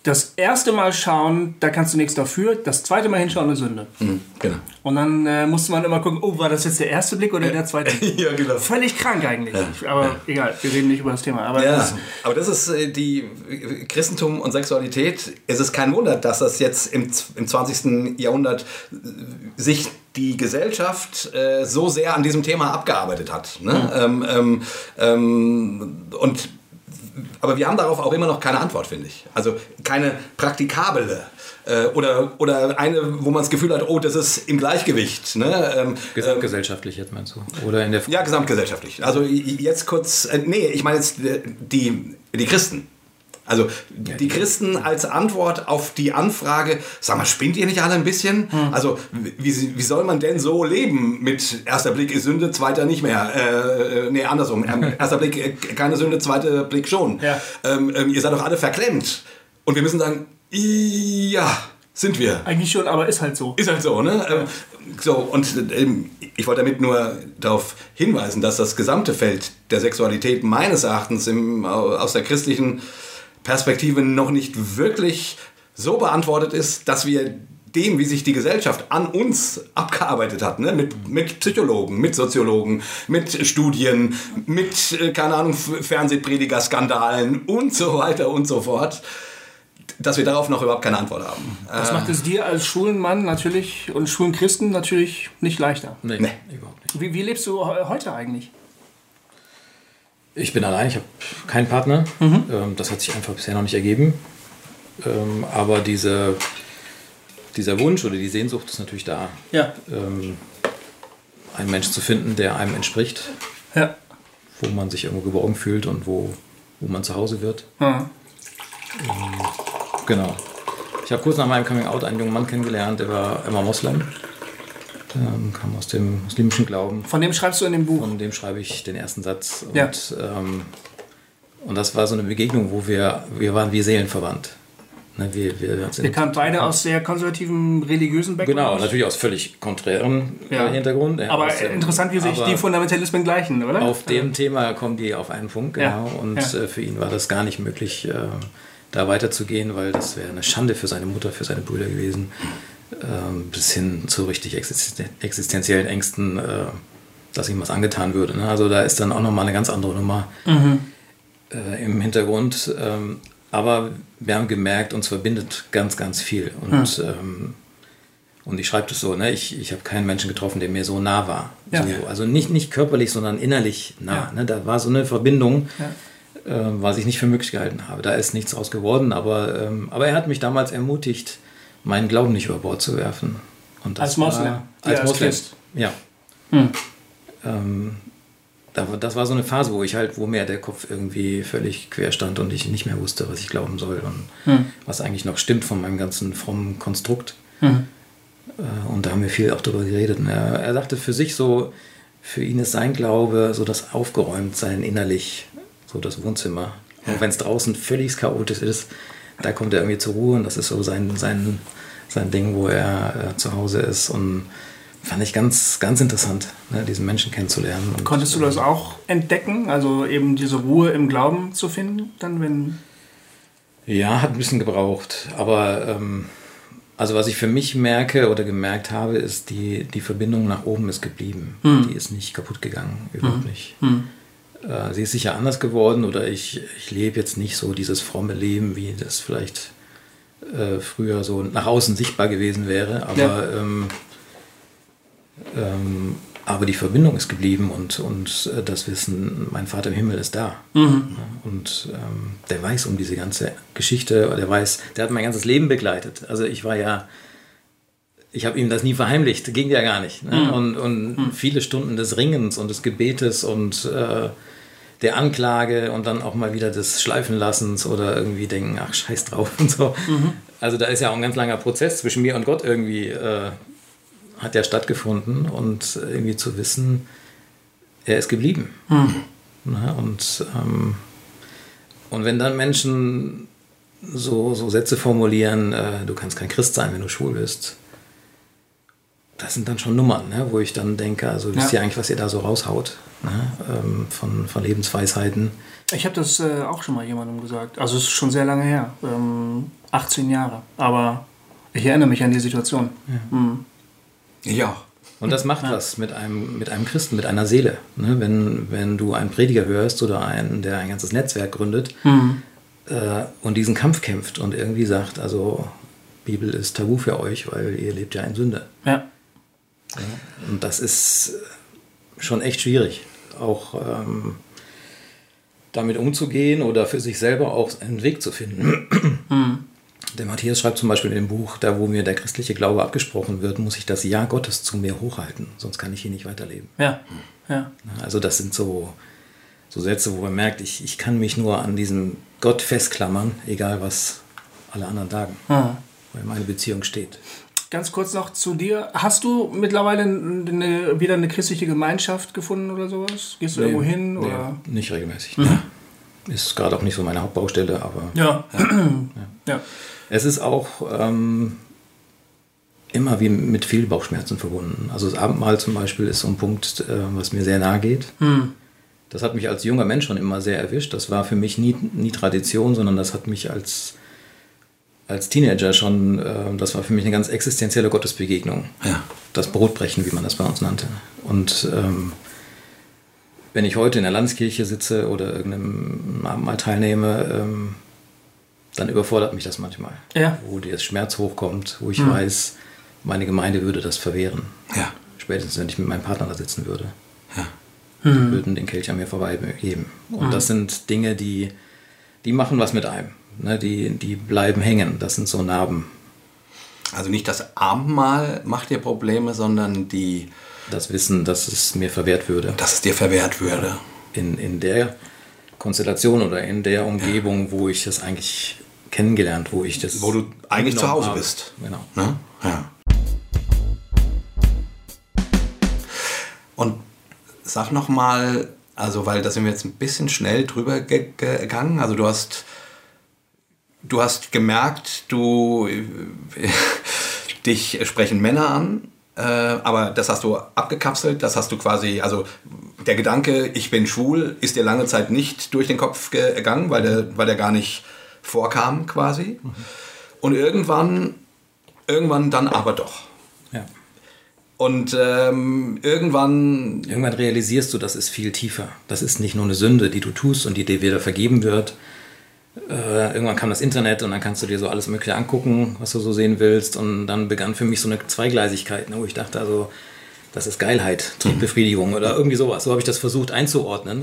[SPEAKER 3] das erste Mal schauen, da kannst du nichts dafür, das zweite Mal hinschauen, eine Sünde.
[SPEAKER 2] Mhm, genau.
[SPEAKER 3] Und dann äh, musste man immer gucken, oh, war das jetzt der erste Blick oder der zweite?
[SPEAKER 2] Ja, genau.
[SPEAKER 3] Völlig krank eigentlich. Aber egal, wir reden nicht über das Thema. Aber
[SPEAKER 2] Ja,
[SPEAKER 3] das,
[SPEAKER 2] aber das ist äh, die äh, Christentum und Sexualität. Es ist kein Wunder, dass das jetzt im, im 20. Jahrhundert äh, sich die Gesellschaft äh, so sehr an diesem Thema abgearbeitet hat. Ne? Ähm, ähm, ähm, und aber wir haben darauf auch immer noch keine Antwort, finde ich. Also keine praktikable äh, oder, oder eine, wo man das Gefühl hat, oh, das ist im Gleichgewicht. Ne? Ähm,
[SPEAKER 4] Gesamtgesellschaftlich jetzt meinst du? Oder in der
[SPEAKER 2] ja, gesamtgesellschaftlich. Also jetzt kurz, äh, nee, ich meine jetzt äh, die, die Christen. Also die Christen als Antwort auf die Anfrage, sag mal, spinnt ihr nicht alle ein bisschen? Also wie, wie soll man denn so leben mit erster Blick ist Sünde, zweiter nicht mehr? Äh, äh, nee, andersrum. Ähm, erster Blick äh, keine Sünde, zweiter Blick schon.
[SPEAKER 3] Ja.
[SPEAKER 2] Ähm, ähm, ihr seid doch alle verklemmt. Und wir müssen sagen, ja, sind wir.
[SPEAKER 3] eigentlich schon, aber ist halt so.
[SPEAKER 2] Ist halt so, ne? Ähm, So, und ich wollte damit nur darauf hinweisen, dass das gesamte Feld der Sexualität meines Erachtens im, aus der christlichen Perspektive noch nicht wirklich so beantwortet ist, dass wir dem, wie sich die Gesellschaft an uns abgearbeitet hat, ne? mit, mit Psychologen, mit Soziologen, mit Studien, mit, äh, keine Ahnung, Fernsehprediger-Skandalen und so weiter und so fort, dass wir darauf noch überhaupt keine Antwort haben.
[SPEAKER 3] Das macht es dir als schwulen Mann natürlich und schwulen Christen natürlich nicht leichter.
[SPEAKER 4] Nee,
[SPEAKER 2] Nee.
[SPEAKER 4] überhaupt nicht.
[SPEAKER 3] Wie, wie lebst du he- heute eigentlich?
[SPEAKER 4] Ich bin allein, ich habe keinen Partner. Ähm, das hat sich einfach bisher noch nicht ergeben. Ähm, aber diese, dieser Wunsch oder die Sehnsucht ist natürlich da,
[SPEAKER 3] Ja.
[SPEAKER 4] ähm, einen Menschen zu finden, der einem entspricht,
[SPEAKER 3] Ja.
[SPEAKER 4] wo man sich irgendwo geborgen fühlt und wo, wo man zu Hause wird.
[SPEAKER 3] Ja.
[SPEAKER 4] Genau. Ich habe kurz nach meinem Coming Out einen jungen Mann kennengelernt, der war immer Moslem. Ähm, kam aus dem muslimischen Glauben.
[SPEAKER 3] Von dem schreibst du in dem Buch.
[SPEAKER 4] Von dem schreibe ich den ersten Satz. Und,
[SPEAKER 3] Ja.
[SPEAKER 4] ähm, und das war so eine Begegnung, wo wir, wir waren wie Seelenverwandt. Ne, wir, wir
[SPEAKER 3] Ihr kamt beide aus sehr konservativen religiösen Background.
[SPEAKER 4] Genau, natürlich aus völlig konträren
[SPEAKER 3] Ja.
[SPEAKER 4] äh, Hintergrund. ja,
[SPEAKER 3] Aber
[SPEAKER 4] dem-
[SPEAKER 3] interessant, wie sich die Fundamentalismen gleichen, oder?
[SPEAKER 4] Auf dem Thema kommen die auf einen Punkt,
[SPEAKER 3] Ja.
[SPEAKER 4] genau. Und
[SPEAKER 3] Ja.
[SPEAKER 4] äh, für ihn war das gar nicht möglich, äh, da weiterzugehen, weil das wäre eine Schande für seine Mutter, für seine Brüder gewesen. Ähm, bis hin zu richtig existen existenziellen Ängsten, äh, dass ihm was angetan würde. Ne? Also da ist dann auch nochmal eine ganz andere Nummer äh, im Hintergrund. Ähm, aber wir haben gemerkt, uns verbindet ganz, ganz viel. Und, ähm, und ich schreibe das so, ne? ich, ich habe keinen Menschen getroffen, der mir so nah war.
[SPEAKER 3] Ja.
[SPEAKER 4] So, also nicht, nicht körperlich, sondern innerlich nah.
[SPEAKER 3] Ja.
[SPEAKER 4] Ne? Da war so eine Verbindung,
[SPEAKER 3] Ja.
[SPEAKER 4] äh, was ich nicht für möglich gehalten habe. Da ist nichts draus geworden, aber, ähm, aber er hat mich damals ermutigt, meinen Glauben nicht über Bord zu werfen. Und
[SPEAKER 3] Als Moslem?
[SPEAKER 4] War,
[SPEAKER 3] Ja,
[SPEAKER 4] als
[SPEAKER 3] als
[SPEAKER 4] Moslem.
[SPEAKER 3] Christ.
[SPEAKER 4] Ja.
[SPEAKER 3] Hm.
[SPEAKER 4] Ähm, das war so eine Phase, wo ich halt, wo mir der Kopf irgendwie völlig quer stand und ich nicht mehr wusste, was ich glauben soll und
[SPEAKER 3] Hm.
[SPEAKER 4] was eigentlich noch stimmt von meinem ganzen frommen Konstrukt. Äh, Und da haben wir viel auch darüber geredet. Und er, er sagte für sich so, für ihn ist sein Glaube so das Aufgeräumtsein innerlich, so das Wohnzimmer. Auch wenn es draußen völlig chaotisch ist, da kommt er irgendwie zur Ruhe und das ist so sein, sein, sein Ding, wo er äh, zu Hause ist. Und fand ich ganz, ganz interessant, ne, diesen Menschen kennenzulernen. Und,
[SPEAKER 3] Konntest du das auch entdecken? Also eben diese Ruhe im Glauben zu finden, dann wenn.
[SPEAKER 4] Ja, hat ein bisschen gebraucht. Aber ähm, also was ich für mich merke oder gemerkt habe, ist, die, die Verbindung nach oben ist geblieben. Die ist nicht kaputt gegangen, überhaupt nicht. Äh, sie ist sicher anders geworden oder ich, ich lebe jetzt nicht so dieses fromme Leben, wie das vielleicht äh, früher so nach außen sichtbar gewesen wäre. Aber,
[SPEAKER 3] Ja.
[SPEAKER 4] ähm, ähm, aber die Verbindung ist geblieben und, und äh, das Wissen, mein Vater im Himmel ist da. Ja, Und ähm, der weiß um diese ganze Geschichte, der weiß, der hat mein ganzes Leben begleitet. Also ich war ja, ich habe ihm das nie verheimlicht, ging ja gar nicht. Ne? Und, und viele Stunden des Ringens und des Gebetes und äh, der Anklage und dann auch mal wieder des Schleifenlassens oder irgendwie denken, ach scheiß drauf und so. Also da ist ja auch ein ganz langer Prozess zwischen mir und Gott irgendwie, äh, hat ja stattgefunden und irgendwie zu wissen, er ist geblieben. Ne? Und, ähm, und wenn dann Menschen so, so Sätze formulieren, äh, du kannst kein Christ sein, wenn du schwul bist, das sind dann schon Nummern, ne? wo ich dann denke, also wisst
[SPEAKER 3] Ja.
[SPEAKER 4] ihr eigentlich, was ihr da so raushaut ne? ähm, von, von Lebensweisheiten.
[SPEAKER 3] Ich habe das äh, auch schon mal jemandem gesagt. Also es ist schon sehr lange her. Ähm, 18 Jahre. Aber ich erinnere mich an die Situation. Mhm.
[SPEAKER 2] Ich auch.
[SPEAKER 4] Und das macht was mit einem, mit einem Christen, mit einer Seele. Ne? Wenn, wenn du einen Prediger hörst oder einen, der ein ganzes Netzwerk gründet äh, und diesen Kampf kämpft und irgendwie sagt, also Bibel ist tabu für euch, weil ihr lebt ja in Sünde.
[SPEAKER 3] Ja.
[SPEAKER 4] Und das ist schon echt schwierig, auch ähm, damit umzugehen oder für sich selber auch einen Weg zu finden. Der Matthias schreibt zum Beispiel in dem Buch, da wo mir der christliche Glaube abgesprochen wird, muss ich das Ja Gottes zu mir hochhalten, sonst kann ich hier nicht weiterleben.
[SPEAKER 3] Ja. Ja.
[SPEAKER 4] Also das sind so, so Sätze, wo man merkt, ich, ich kann mich nur an diesem Gott festklammern, egal was alle anderen sagen,
[SPEAKER 3] Mhm.
[SPEAKER 4] weil meine Beziehung steht.
[SPEAKER 3] Ganz kurz noch zu dir. Hast du mittlerweile eine, wieder eine christliche Gemeinschaft gefunden oder sowas? Gehst du irgendwo hin?
[SPEAKER 4] Nee,
[SPEAKER 3] Oder?
[SPEAKER 4] nicht regelmäßig. ne. Ist gerade auch nicht so meine Hauptbaustelle, aber
[SPEAKER 3] Ja. ja.
[SPEAKER 4] es ist auch ähm, immer wie mit viel Bauchschmerzen verbunden. Also das Abendmahl zum Beispiel ist so ein Punkt, äh, was mir sehr nahe geht. Das hat mich als junger Mensch schon immer sehr erwischt. Das war für mich nie, nie Tradition, sondern das hat mich als, als Teenager schon, äh, das war für mich eine ganz existenzielle Gottesbegegnung.
[SPEAKER 2] Ja.
[SPEAKER 4] Das Brotbrechen, wie man das bei uns nannte. Und ähm, wenn ich heute in der Landeskirche sitze oder irgendeinem Abendmahl teilnehme, ähm, dann überfordert mich das manchmal.
[SPEAKER 3] Ja.
[SPEAKER 4] Wo der Schmerz hochkommt, wo ich weiß, meine Gemeinde würde das verwehren.
[SPEAKER 2] Ja.
[SPEAKER 4] Spätestens, wenn ich mit meinem Partner da sitzen würde.
[SPEAKER 2] Ja.
[SPEAKER 4] Die würden den Kelch an mir vorbeigeben. Und das sind Dinge, die, die machen was mit einem. Ne? Die, die bleiben hängen. Das sind so Narben.
[SPEAKER 2] Also nicht das Abendmahl macht dir Probleme, sondern die,
[SPEAKER 4] Das Wissen, dass es mir verwehrt würde.
[SPEAKER 2] dass es dir verwehrt würde.
[SPEAKER 4] In, in der Konstellation oder in der Umgebung, wo ich das eigentlich kennengelernt, wo ich das.
[SPEAKER 2] Wo du eigentlich zu Hause
[SPEAKER 4] habe.
[SPEAKER 2] bist.
[SPEAKER 4] Genau.
[SPEAKER 2] Ne? Ja. Und sag noch mal, also weil da sind wir jetzt ein bisschen schnell drüber ge gegangen. Also du hast, du hast gemerkt, du dich sprechen Männer an, äh, aber das hast du abgekapselt. Das hast du quasi, also der Gedanke, ich bin schwul, ist dir lange Zeit nicht durch den Kopf ge- gegangen, weil der, weil der gar nicht vorkam quasi. Und irgendwann, irgendwann dann aber doch.
[SPEAKER 4] Ja.
[SPEAKER 2] Und ähm, irgendwann,
[SPEAKER 4] Irgendwann realisierst du, das ist viel tiefer. Das ist nicht nur eine Sünde, die du tust und die dir wieder vergeben wird. Äh, irgendwann kam das Internet und dann kannst du dir so alles Mögliche angucken, was du so sehen willst. Und dann begann für mich so eine Zweigleisigkeit, ne, wo ich dachte, also, das ist Geilheit, Triebbefriedigung oder irgendwie sowas. So habe ich das versucht einzuordnen.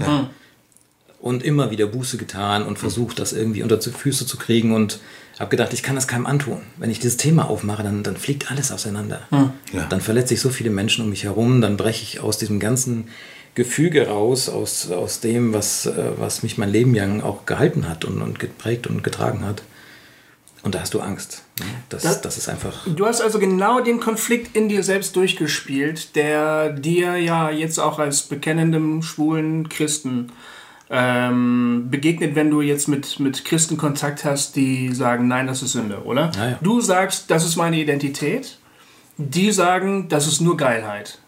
[SPEAKER 4] Und immer wieder Buße getan und versucht, das irgendwie unter die Füße zu kriegen und habe gedacht, ich kann das keinem antun. Wenn ich dieses Thema aufmache, dann, dann fliegt alles auseinander.
[SPEAKER 2] Ja.
[SPEAKER 4] Dann verletze ich so viele Menschen um mich herum, dann breche ich aus diesem ganzen Gefüge raus, aus, aus dem, was, äh, was mich mein Leben lang auch gehalten hat und, und geprägt und getragen hat. Und da hast du Angst. ne? Das,
[SPEAKER 3] Das-
[SPEAKER 4] das ist einfach.
[SPEAKER 3] Du hast also genau den Konflikt in dir selbst durchgespielt, der dir ja jetzt auch als bekennendem schwulen Christen ähm, begegnet, wenn du jetzt mit, mit Christen Kontakt hast, die sagen, nein, das ist Sünde, oder?
[SPEAKER 4] Ja, ja.
[SPEAKER 3] Du sagst, das ist meine Identität. Die sagen, das ist nur Geilheit.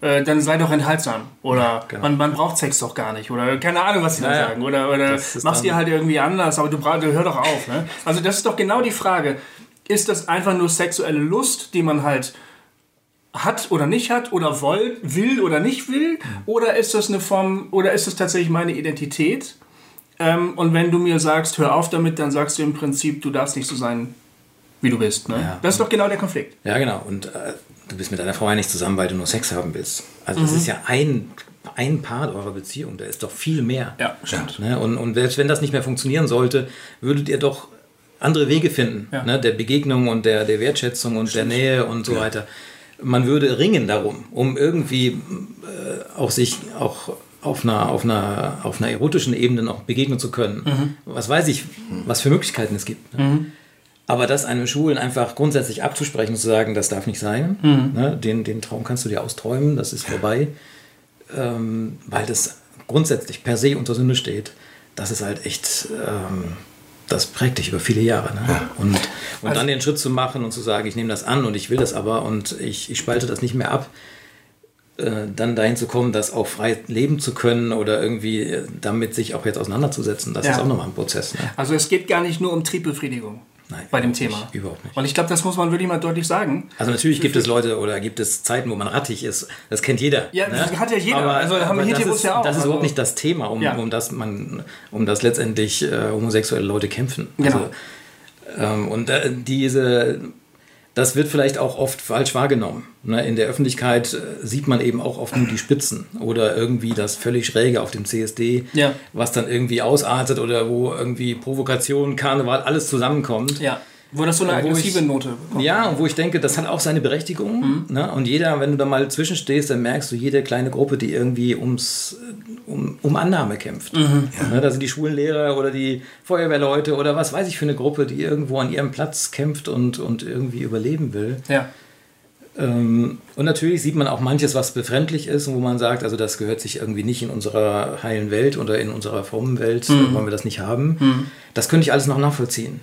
[SPEAKER 3] Äh, dann sei doch enthaltsam. Oder
[SPEAKER 4] genau.
[SPEAKER 3] man, man braucht Sex doch gar nicht. Oder keine Ahnung, was sie dann
[SPEAKER 4] Ja, ja.
[SPEAKER 3] sagen. Oder, oder
[SPEAKER 4] Das ist
[SPEAKER 3] mach's
[SPEAKER 4] dann-
[SPEAKER 3] dir halt irgendwie anders, aber du, du hör doch auf. Ne? Also das ist doch genau die Frage. Ist das einfach nur sexuelle Lust, die man halt hat oder nicht hat oder woll, will oder nicht will? Oder ist das eine Form, oder ist das tatsächlich meine Identität? Ähm, und wenn du mir sagst, hör auf damit, dann sagst du im Prinzip, du darfst nicht so sein, wie du bist. Ne?
[SPEAKER 4] Ja.
[SPEAKER 3] Das ist doch genau der Konflikt.
[SPEAKER 4] Ja, genau. Und äh, du bist mit deiner Frau ja nicht zusammen, weil du nur Sex haben willst. Also
[SPEAKER 3] Mhm.
[SPEAKER 4] das ist ja ein, ein Part eurer Beziehung. Da ist doch viel mehr.
[SPEAKER 3] Ja, stimmt.
[SPEAKER 4] Ne? Und, und selbst wenn das nicht mehr funktionieren sollte, würdet ihr doch andere Wege finden,
[SPEAKER 3] Ja.
[SPEAKER 4] ne? der Begegnung und der, der Wertschätzung und der Nähe und so weiter. Man würde ringen darum, um irgendwie äh, auch sich auch auf einer, auf, einer, auf einer erotischen Ebene noch begegnen zu können.
[SPEAKER 3] Mhm.
[SPEAKER 4] Was weiß ich, was für Möglichkeiten es gibt. Ne? Aber das einem Schulen einfach grundsätzlich abzusprechen und zu sagen, das darf nicht sein,
[SPEAKER 3] Mhm.
[SPEAKER 4] ne? den, den Traum kannst du dir austräumen, das ist vorbei, ähm, weil das grundsätzlich per se unter Sünde steht, das ist halt echt, ähm, das prägt dich über viele Jahre. Ne? Und, und dann den Schritt zu machen und zu sagen, ich nehme das an und ich will das aber und ich, ich spalte das nicht mehr ab, äh, dann dahin zu kommen, das auch frei leben zu können oder irgendwie äh, damit sich auch jetzt auseinanderzusetzen, das
[SPEAKER 3] Ja.
[SPEAKER 4] ist auch nochmal ein Prozess. Ne?
[SPEAKER 3] Also es geht gar nicht nur um Triebbefriedigung
[SPEAKER 4] Nein,
[SPEAKER 3] bei dem Thema.
[SPEAKER 4] nicht, überhaupt nicht.
[SPEAKER 3] Und ich glaube, das muss man wirklich mal deutlich sagen.
[SPEAKER 4] Also natürlich gibt es Leute oder gibt es Zeiten, wo man rattig ist. Das kennt jeder.
[SPEAKER 3] Ja,
[SPEAKER 4] ne?
[SPEAKER 3] das hat ja jeder.
[SPEAKER 4] Aber,
[SPEAKER 3] Also haben
[SPEAKER 4] aber
[SPEAKER 3] hier
[SPEAKER 4] das, ist,
[SPEAKER 3] ja auch.
[SPEAKER 4] das ist
[SPEAKER 3] Also-
[SPEAKER 4] überhaupt nicht das Thema, um,
[SPEAKER 3] Ja.
[SPEAKER 4] um das man, um das letztendlich äh, homosexuelle Leute kämpfen.
[SPEAKER 3] Genau.
[SPEAKER 4] Also, ähm, und äh, diese, das wird vielleicht auch oft falsch wahrgenommen. Ne? In der Öffentlichkeit äh, sieht man eben auch oft nur die Spitzen oder irgendwie das völlig Schräge auf dem CSD,
[SPEAKER 3] Ja.
[SPEAKER 4] was dann irgendwie ausartet oder wo irgendwie Provokation, Karneval, alles zusammenkommt.
[SPEAKER 3] Ja. Wo das so eine aggressive
[SPEAKER 4] ich-
[SPEAKER 3] Note bekommt.
[SPEAKER 4] Ja, und wo ich denke, das hat auch seine Berechtigung. Ne? Und jeder, wenn du da mal zwischenstehst, dann merkst du, jede kleine Gruppe, die irgendwie ums, um, um Annahme kämpft. Ne? Da sind die Schulenlehrer oder die Feuerwehrleute oder was weiß ich für eine Gruppe, die irgendwo an ihrem Platz kämpft und, und irgendwie überleben will.
[SPEAKER 3] Ja.
[SPEAKER 4] Ähm, und natürlich sieht man auch manches, was befremdlich ist und wo man sagt, also das gehört sich irgendwie nicht in unserer heilen Welt oder in unserer frommen Welt, äh, wollen wir das nicht haben. Das könnte ich alles noch nachvollziehen.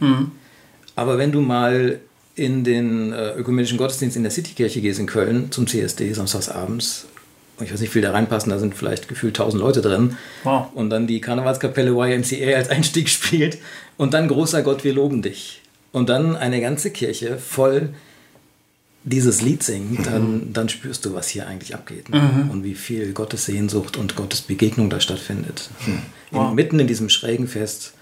[SPEAKER 4] Aber wenn du mal in den äh, ökumenischen Gottesdienst in der Citykirche gehst in Köln zum CSD samstagsabends, und ich weiß nicht, wie viel da reinpassen, da sind vielleicht gefühlt 1000 Leute drin,
[SPEAKER 3] Wow.
[SPEAKER 4] und dann die Karnevalskapelle YMCA als Einstieg spielt und dann großer Gott, wir loben dich. Und dann eine ganze Kirche voll dieses Lied singt, dann, dann spürst du, was hier eigentlich abgeht. Ne? Und wie viel Gottes Sehnsucht und Gottes Begegnung da stattfindet.
[SPEAKER 3] Wow.
[SPEAKER 4] In, mitten in diesem schrägen Fest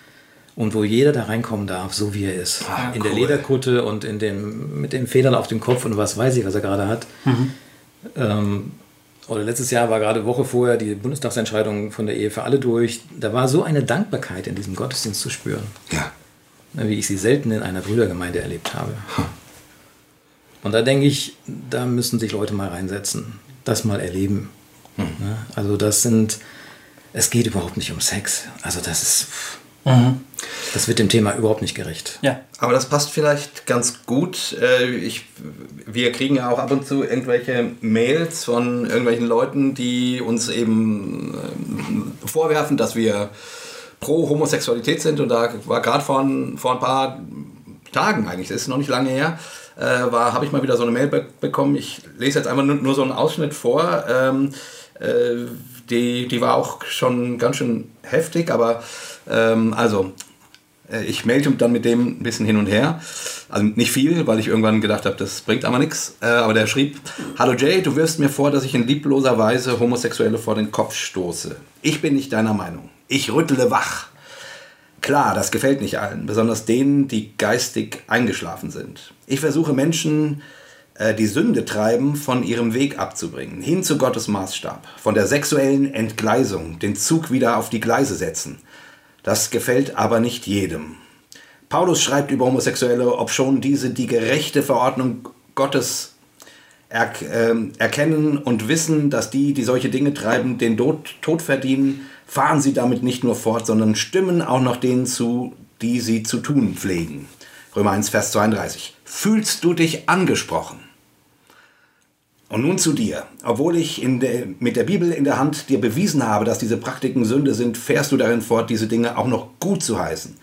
[SPEAKER 4] und wo jeder da reinkommen darf, so wie er ist.
[SPEAKER 2] Ah,
[SPEAKER 4] in der
[SPEAKER 2] cool.
[SPEAKER 4] Lederkutte und in dem, mit den Federn auf dem Kopf und was weiß ich, was er gerade hat. Ähm, oder letztes Jahr war gerade Woche vorher die Bundestagsentscheidung von der Ehe für alle durch. Da war so eine Dankbarkeit in diesem Gottesdienst zu spüren,
[SPEAKER 2] ja.
[SPEAKER 4] ne, wie ich sie selten in einer Brüdergemeinde erlebt habe. Und da denke ich, da müssen sich Leute mal reinsetzen, das mal erleben. Ne? Also das sind, es geht überhaupt nicht um Sex. Also das ist, Das wird dem Thema überhaupt nicht gerecht.
[SPEAKER 3] Ja.
[SPEAKER 2] Aber das passt vielleicht ganz gut. Äh, Ich, wir kriegen ja auch ab und zu irgendwelche Mails von irgendwelchen Leuten, die uns eben ähm, vorwerfen, dass wir pro Homosexualität sind. Und da war gerade vor, ein- vor ein paar Tagen eigentlich, das ist noch nicht lange her, äh, war habe ich mal wieder so eine Mail be bekommen. Ich lese jetzt einfach nur, nur so einen Ausschnitt vor. Ähm, äh, die, die war auch schon ganz schön heftig, aber ähm, also äh, ich mailte dann mit dem ein bisschen hin und her. Also nicht viel, weil ich irgendwann gedacht habe, das bringt aber nichts. Äh, aber der schrieb, Hallo Jay, du wirfst mir vor, dass ich in liebloser Weise Homosexuelle vor den Kopf stoße. Ich bin nicht deiner Meinung. Ich rüttle wach. Klar, das gefällt nicht allen, besonders denen, die geistig eingeschlafen sind. Ich versuche Menschen, die Sünde treiben, von ihrem Weg abzubringen, hin zu Gottes Maßstab, von der sexuellen Entgleisung, den Zug wieder auf die Gleise setzen. Das gefällt aber nicht jedem. Paulus schreibt über Homosexuelle, obschon diese die gerechte Verordnung Gottes er, ähm, erkennen und wissen, dass die, die solche Dinge treiben, den Tod, Tod verdienen, fahren sie damit nicht nur fort, sondern stimmen auch noch denen zu, die sie zu tun pflegen. Römer 1, Vers 32. Fühlst du dich angesprochen? Und nun zu dir. Obwohl ich der, mit der Bibel in der Hand dir bewiesen habe, dass diese Praktiken Sünde sind, fährst du darin fort, diese Dinge auch noch gut zu heißen.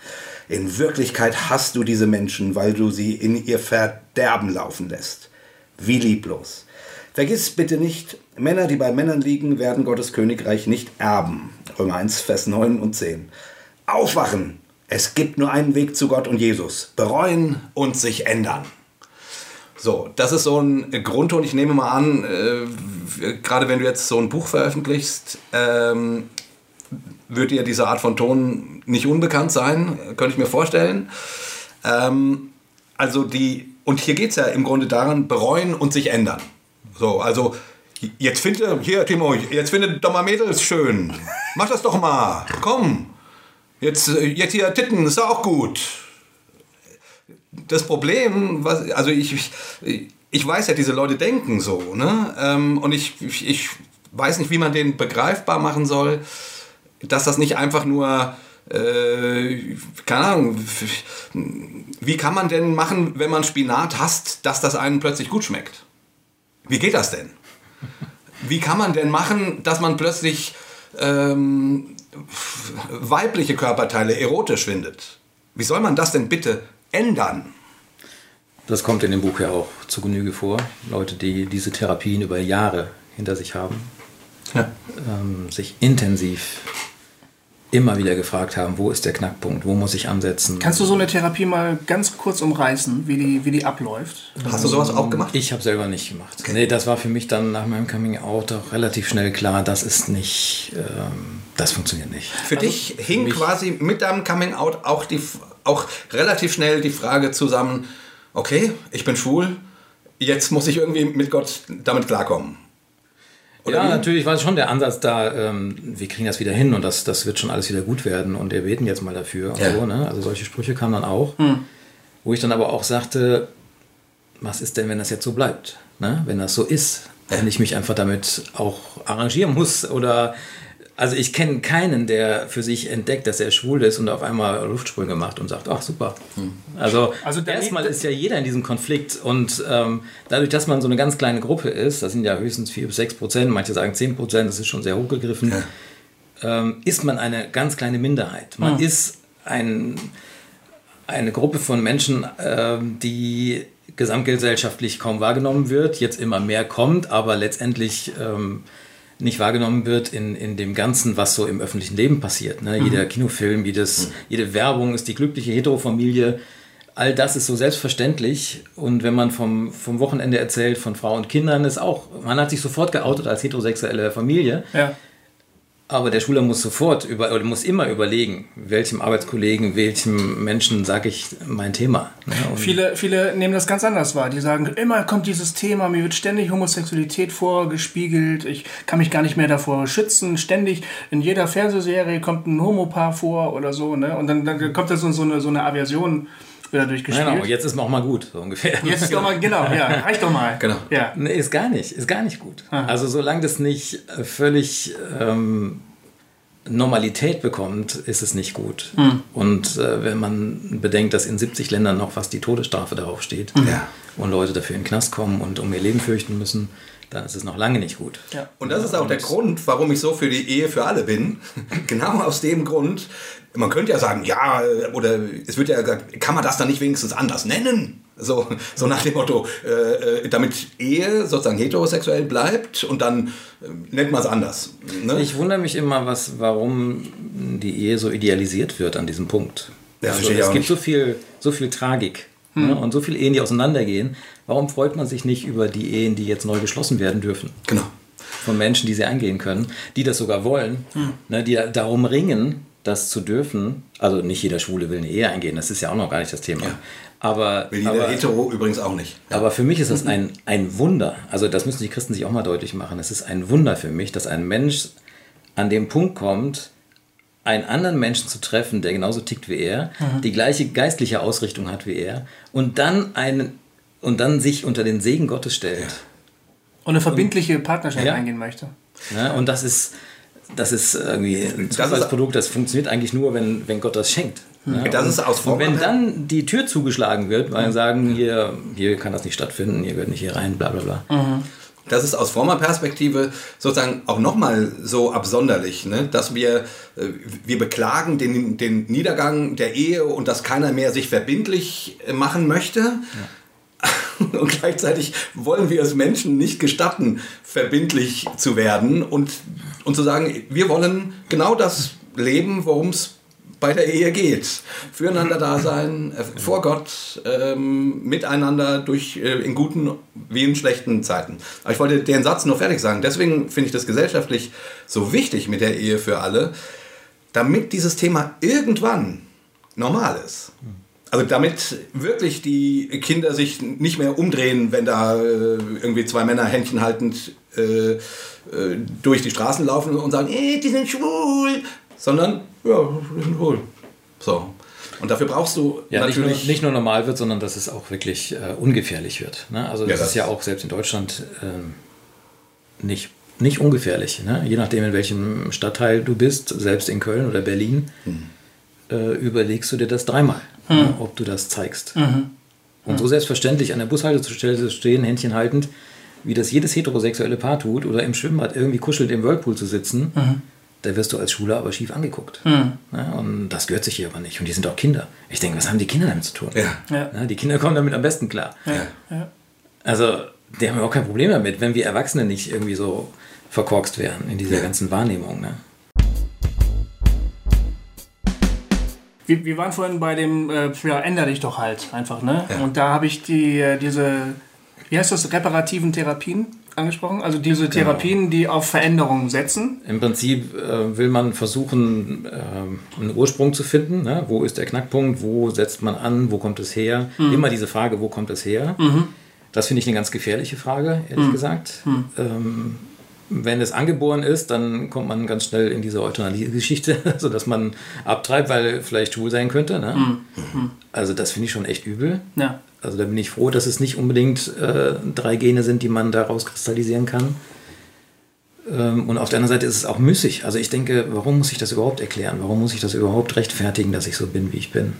[SPEAKER 2] In Wirklichkeit hasst du diese Menschen, weil du sie in ihr Verderben laufen lässt. Wie lieblos. Vergiss bitte nicht, Männer, die bei Männern liegen, werden Gottes Königreich nicht erben. Römer 1, Vers 9 und 10. Aufwachen! Es gibt nur einen Weg zu Gott und Jesus. Bereuen und sich ändern. So, das ist so ein Grundton. Ich nehme mal an, äh, gerade wenn du jetzt so ein Buch veröffentlichst, ähm, wird dir diese Art von Ton nicht unbekannt sein, könnte ich mir vorstellen. Ähm, also die, und hier geht es ja im Grunde daran, bereuen und sich ändern. So, also jetzt finde, hier Timo, jetzt finde doch mal Mädels schön. Mach das doch mal, komm. Jetzt, äh, jetzt hier Titten, ist auch gut das Problem, was, also ich, ich, ich weiß ja, diese Leute denken so, ne? Ähm, und ich, ich, ich weiß nicht, wie man denen begreifbar machen soll, dass das nicht einfach nur, äh, keine Ahnung, wie kann man denn machen, wenn man Spinat hasst, dass das einem plötzlich gut schmeckt? Wie geht das denn? Wie kann man denn machen, dass man plötzlich ähm, weibliche Körperteile erotisch findet? Wie soll man das denn bitte ändern?
[SPEAKER 4] Das kommt in dem Buch ja auch zu Genüge vor. Leute, die diese Therapien über Jahre hinter sich haben,
[SPEAKER 2] Ja.
[SPEAKER 4] ähm, sich intensiv immer wieder gefragt haben, wo ist der Knackpunkt, wo muss ich ansetzen.
[SPEAKER 3] Kannst du so eine Therapie mal ganz kurz umreißen, wie die, wie die abläuft?
[SPEAKER 2] Hast du sowas auch gemacht?
[SPEAKER 4] Ich habe selber nicht gemacht. Nee, das war für mich dann nach meinem Coming Out auch relativ schnell klar, das ist nicht, ähm, das funktioniert nicht.
[SPEAKER 2] Für dich hing
[SPEAKER 4] mich-
[SPEAKER 2] quasi mit deinem Coming Out auch, die, auch relativ schnell die Frage zusammen, okay, ich bin schwul, jetzt muss ich irgendwie mit Gott damit klarkommen. Oder
[SPEAKER 4] ja,
[SPEAKER 2] wie?
[SPEAKER 4] natürlich war schon der Ansatz da, ähm, wir kriegen das wieder hin und das, das wird schon alles wieder gut werden und wir beten jetzt mal dafür. Und
[SPEAKER 2] Ja.
[SPEAKER 4] so, ne? Also solche Sprüche kamen dann auch. Wo ich dann aber auch sagte, was ist denn, wenn das jetzt so bleibt? Ne? Wenn das so ist, wenn ich mich einfach damit auch arrangieren muss oder also ich kenne keinen, der für sich entdeckt, dass er schwul ist und auf einmal Luftsprünge macht und sagt, ach super. Also,
[SPEAKER 3] Also da-
[SPEAKER 4] erstmal ist ja jeder in diesem Konflikt und ähm, dadurch, dass man so eine ganz kleine Gruppe ist, das sind ja höchstens 4 bis 6 Prozent, manche sagen 10 Prozent, das ist schon sehr hochgegriffen, ähm, ist man eine ganz kleine Minderheit. Man ist ein, eine Gruppe von Menschen, ähm, die gesamtgesellschaftlich kaum wahrgenommen wird, jetzt immer mehr kommt, aber letztendlich ähm, nicht wahrgenommen wird in, in dem Ganzen, was so im öffentlichen Leben passiert. Ne? Jeder Kinofilm, jedes, jede Werbung ist die glückliche Heterofamilie. All das ist so selbstverständlich. Und wenn man vom, vom Wochenende erzählt, von Frau und Kindern, ist auch, man hat sich sofort geoutet als heterosexuelle Familie.
[SPEAKER 3] Ja.
[SPEAKER 4] Aber der Schüler muss sofort über, oder muss immer überlegen, welchem Arbeitskollegen, welchem Menschen sage ich mein Thema. ne?
[SPEAKER 3] Viele, viele nehmen das ganz anders wahr. Die sagen, immer kommt dieses Thema, mir wird ständig Homosexualität vorgespiegelt, ich kann mich gar nicht mehr davor schützen. Ständig in jeder Fernsehserie kommt ein Homopaar vor oder so. Ne? Und dann, dann kommt da so, so, eine, so eine Aversion wieder durchgespielt.
[SPEAKER 4] Genau, jetzt ist auch mal gut, so ungefähr.
[SPEAKER 3] Jetzt ist doch mal, genau, ja, reicht doch mal.
[SPEAKER 2] Genau.
[SPEAKER 3] Ja.
[SPEAKER 4] Nee, ist gar nicht, ist gar nicht gut. Also solange das nicht äh, völlig ähm, Normalität bekommt, ist es nicht gut. Und äh, wenn man bedenkt, dass in 70 Ländern noch fast die Todesstrafe darauf steht
[SPEAKER 2] Ja.
[SPEAKER 4] und Leute dafür in den Knast kommen und um ihr Leben fürchten müssen, dann ist es noch lange nicht gut.
[SPEAKER 3] Ja.
[SPEAKER 2] Und das ist auch der Grund, warum ich so für die Ehe für alle bin. genau aus dem Grund. Man könnte ja sagen, ja, oder es wird ja gesagt, kann man das dann nicht wenigstens anders nennen? So, so nach dem Motto, äh, äh, damit Ehe sozusagen heterosexuell bleibt und dann äh, nennt man es anders. Ne?
[SPEAKER 4] Ich wundere mich immer, was, warum die Ehe so idealisiert wird an diesem Punkt.
[SPEAKER 2] Ja,
[SPEAKER 4] also, es gibt
[SPEAKER 2] nicht.
[SPEAKER 4] So viel, so viel Tragik ne? und so viele Ehen, die auseinandergehen. Warum freut man sich nicht über die Ehen, die jetzt neu geschlossen werden dürfen?
[SPEAKER 2] genau.
[SPEAKER 4] Von Menschen, die sie eingehen können, die das sogar wollen,
[SPEAKER 2] Hm.
[SPEAKER 4] ne? die darum ringen, das zu dürfen. Also nicht jeder Schwule will eine Ehe eingehen, das ist ja auch noch gar nicht das Thema.
[SPEAKER 2] Ja.
[SPEAKER 4] Aber,
[SPEAKER 2] Will jeder
[SPEAKER 4] aber,
[SPEAKER 2] Hetero übrigens auch nicht.
[SPEAKER 4] aber für mich ist das ein, ein Wunder. Also das müssen die Christen sich auch mal deutlich machen. Es ist ein Wunder für mich, dass ein Mensch an dem Punkt kommt, einen anderen Menschen zu treffen, der genauso tickt wie er, die gleiche geistliche Ausrichtung hat wie er und dann einen und dann sich unter den Segen Gottes stellt.
[SPEAKER 3] Und eine verbindliche Partnerschaft
[SPEAKER 4] Ja.
[SPEAKER 3] eingehen möchte.
[SPEAKER 4] Ne? Und das ist das ist irgendwie ein
[SPEAKER 2] ist-
[SPEAKER 4] Zufallsprodukt, das funktioniert eigentlich nur, wenn, wenn Gott das schenkt. Ne?
[SPEAKER 2] Das
[SPEAKER 4] und,
[SPEAKER 2] ist aus
[SPEAKER 4] und wenn dann die Tür zugeschlagen wird, weil sie sagen, hier, hier kann das nicht stattfinden, ihr gehört nicht hier rein, bla bla bla.
[SPEAKER 2] Das ist aus frommer Perspektive sozusagen auch nochmal so absonderlich, ne? dass wir, äh, wir beklagen den, den Niedergang der Ehe und dass keiner mehr sich verbindlich machen möchte. Und gleichzeitig wollen wir es Menschen nicht gestatten, verbindlich zu werden und, und zu sagen, wir wollen genau das leben, worum es bei der Ehe geht. Füreinander da sein, äh, vor Gott, ähm, miteinander durch, äh, in guten wie in schlechten Zeiten. Aber ich wollte den Satz nur fertig sagen. Deswegen finde ich das gesellschaftlich so wichtig mit der Ehe für alle, damit dieses Thema irgendwann normal ist. Also damit wirklich die Kinder sich nicht mehr umdrehen, wenn da äh, irgendwie zwei Männer Händchen haltend äh, äh, durch die Straßen laufen und sagen, ey, die sind schwul, sondern ja, schwul. So. Und dafür brauchst du
[SPEAKER 4] Ja, nicht nur,
[SPEAKER 2] natürlich
[SPEAKER 4] nicht nur normal wird, sondern dass es auch wirklich äh, ungefährlich wird. Ne? Also das,
[SPEAKER 2] Ja, das-
[SPEAKER 4] ist ja auch selbst in Deutschland ähm, nicht, nicht ungefährlich. Ne? Je nachdem, in welchem Stadtteil du bist, selbst in Köln oder Berlin,
[SPEAKER 2] Hm.
[SPEAKER 4] äh, überlegst du dir das dreimal, ne? ob du das zeigst. Und so selbstverständlich an der Bushaltestelle zu stehen, Händchen haltend, wie das jedes heterosexuelle Paar tut, oder im Schwimmbad irgendwie kuschelnd im Whirlpool zu sitzen, da wirst du als Schwuler aber schief angeguckt. Ja, und das gehört sich hier aber nicht. Und die sind auch Kinder. Ich denke, was haben die Kinder damit zu tun?
[SPEAKER 2] Ja.
[SPEAKER 3] Ja.
[SPEAKER 4] Ja, die Kinder kommen damit am besten klar.
[SPEAKER 2] Ja.
[SPEAKER 4] Also, die haben ja auch kein Problem damit, wenn wir Erwachsene nicht irgendwie so verkorkst werden in dieser ganzen Wahrnehmung. Ne?
[SPEAKER 3] Wir, wir waren vorhin bei dem, äh, ja, änder dich doch halt einfach, ne?
[SPEAKER 2] Ja.
[SPEAKER 3] Und da habe ich die, äh, diese, wie heißt das, reparativen Therapien angesprochen? Also diese Therapien, die auf Veränderungen setzen.
[SPEAKER 4] Im Prinzip äh, will man versuchen, äh, einen Ursprung zu finden. Ne? Wo ist der Knackpunkt? Wo setzt man an? Wo kommt es her? Immer diese Frage, wo kommt es her? Das finde ich eine ganz gefährliche Frage, ehrlich gesagt. Ähm, wenn es angeboren ist, dann kommt man ganz schnell in diese Euthanasie-Geschichte, sodass man abtreibt, weil vielleicht schwul sein könnte. Ne? Also das finde ich schon echt übel.
[SPEAKER 3] Ja.
[SPEAKER 4] Also da bin ich froh, dass es nicht unbedingt äh, drei Gene sind, die man daraus kristallisieren kann. Ähm, und auf der anderen Seite ist es auch müßig. Also ich denke, warum muss ich das überhaupt erklären? Warum muss ich das überhaupt rechtfertigen, dass ich so bin, wie ich bin?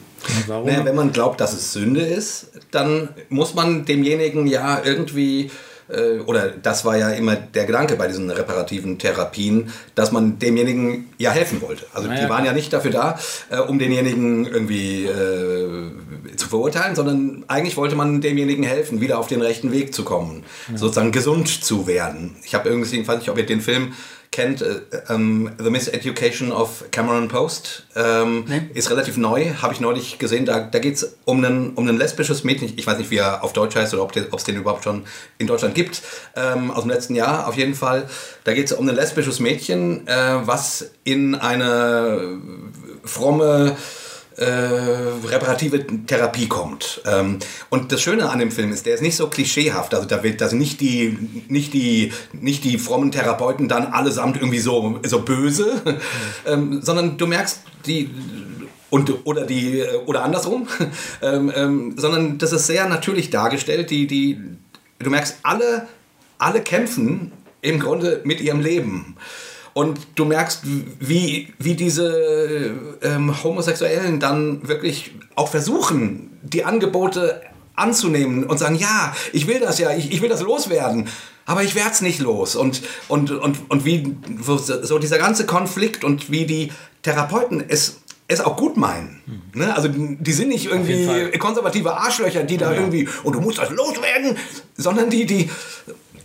[SPEAKER 2] Naja, wenn man glaubt, dass es Sünde ist, dann muss man demjenigen ja irgendwie, äh, oder das war ja immer der Gedanke bei diesen reparativen Therapien, dass man demjenigen ja helfen wollte. Also
[SPEAKER 4] Na
[SPEAKER 2] die
[SPEAKER 4] ja,
[SPEAKER 2] waren ja nicht dafür da, äh, um denjenigen irgendwie äh, zu verurteilen, sondern eigentlich wollte man demjenigen helfen, wieder auf den rechten Weg zu kommen, sozusagen gesund zu werden. Ich habe irgendwie, ich weiß nicht, ob ihr den Film kennt, äh, ähm, The Miseducation of Cameron Post. Ähm,
[SPEAKER 3] Nee.
[SPEAKER 2] Ist relativ neu, habe ich neulich gesehen. Da, da geht es um ein um ein lesbisches Mädchen. Ich weiß nicht, wie er auf Deutsch heißt oder ob es den überhaupt schon in Deutschland gibt. Ähm, aus dem letzten Jahr auf jeden Fall. Da geht es um ein lesbisches Mädchen, äh, was in eine fromme äh, reparative Therapie kommt. Ähm, und das Schöne an dem Film ist, der ist nicht so klischeehaft. Also da wird, da sind nicht die, nicht die, nicht die frommen Therapeuten dann allesamt irgendwie so, so böse, ähm, sondern du merkst die und oder die oder andersrum, ähm, ähm, sondern das ist sehr natürlich dargestellt. Die, die, du merkst alle, alle kämpfen im Grunde mit ihrem Leben. Und du merkst, wie, wie diese ähm, Homosexuellen dann wirklich auch versuchen, die Angebote anzunehmen und sagen, ja, ich will das ja, ich, ich will das loswerden, aber ich werde es nicht los. Und, und, und, und wie so dieser ganze Konflikt und wie die Therapeuten es es auch gut meinen. Mhm. Ne? Also die sind nicht irgendwie konservative Arschlöcher, die da ja. irgendwie, und du musst das loswerden, sondern die, die,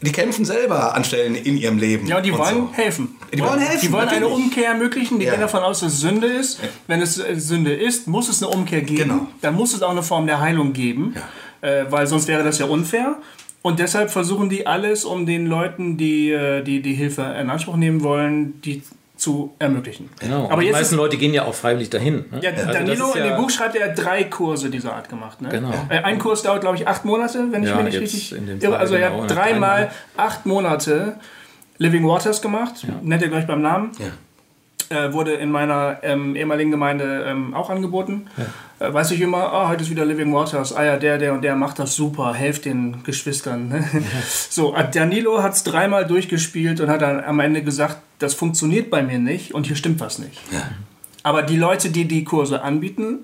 [SPEAKER 2] die kämpfen selber an Stellen in ihrem Leben.
[SPEAKER 3] Ja, die wollen so. helfen.
[SPEAKER 2] Die wollen helfen.
[SPEAKER 3] Die wollen natürlich. eine Umkehr ermöglichen. Die ja. gehen davon aus, dass es Sünde ist. Ja. Wenn es äh, Sünde ist, muss es eine Umkehr geben. Genau. Dann muss es auch eine Form der Heilung geben, ja. äh, weil sonst wäre das ja unfair. Und deshalb versuchen die alles, um den Leuten, die äh, die, die Hilfe in Anspruch nehmen wollen, die zu ermöglichen.
[SPEAKER 4] Genau. Aber die meisten Leute gehen ja auch freiwillig dahin. Ne?
[SPEAKER 3] Ja, also Danilo in dem Buch schreibt er drei Kurse dieser Art gemacht. Ne? Genau. Äh, ein Kurs dauert, glaube ich, acht Monate, wenn ich ja, mich nicht richtig irre. Also er hat dreimal acht Monate Living Waters gemacht, ja. nennt er gleich beim Namen. Ja. Äh, wurde in meiner ähm, ehemaligen Gemeinde ähm, auch angeboten. Äh, weiß ich immer, oh, heute ist wieder Living Waters, ah ja, der, der und der macht das super, helft den Geschwistern. Ne? So, äh, Danilo hat es dreimal durchgespielt und hat dann am Ende gesagt, das funktioniert bei mir nicht und hier stimmt was nicht. Ja. Aber die Leute, die die Kurse anbieten,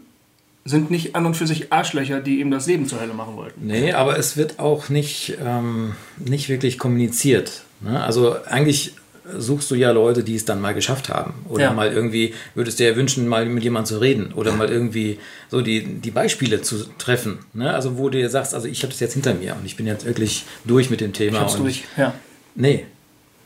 [SPEAKER 3] sind nicht an und für sich Arschlöcher, die ihm das Leben zur Hölle machen wollten.
[SPEAKER 4] Nee, aber es wird auch nicht, ähm, nicht wirklich kommuniziert. Ne? Also eigentlich suchst du ja Leute, die es dann mal geschafft haben. Oder ja. mal irgendwie, würdest dir ja wünschen, mal mit jemandem zu reden. Oder mal irgendwie so die, die Beispiele zu treffen. Ne? Also wo du dir sagst, also ich habe das jetzt hinter mir und ich bin jetzt wirklich durch mit dem Thema. Ich
[SPEAKER 3] hab's durch, ja.
[SPEAKER 4] Nee,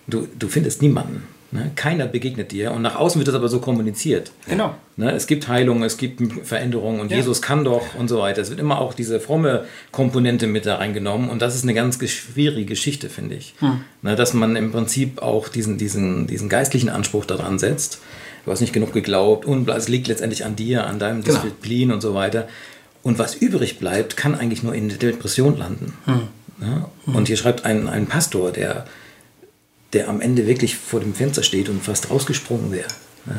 [SPEAKER 4] du, du findest niemanden. Ne? Keiner begegnet dir und nach außen wird das aber so kommuniziert.
[SPEAKER 3] Genau.
[SPEAKER 4] Ne? Es gibt Heilung, es gibt Veränderungen und ja. Jesus kann doch und so weiter. Es wird immer auch diese fromme Komponente mit da reingenommen und das ist eine ganz schwierige Geschichte, finde ich. Hm. Ne? Dass man im Prinzip auch diesen, diesen, diesen geistlichen Anspruch daran setzt. Du hast nicht genug geglaubt und es liegt letztendlich an dir, an deinem genau. Disziplin und so weiter. Und was übrig bleibt, kann eigentlich nur in der Depression landen. Hm. Ne? Hm. Und hier schreibt ein, ein Pastor, der der am Ende wirklich vor dem Fenster steht und fast rausgesprungen wäre.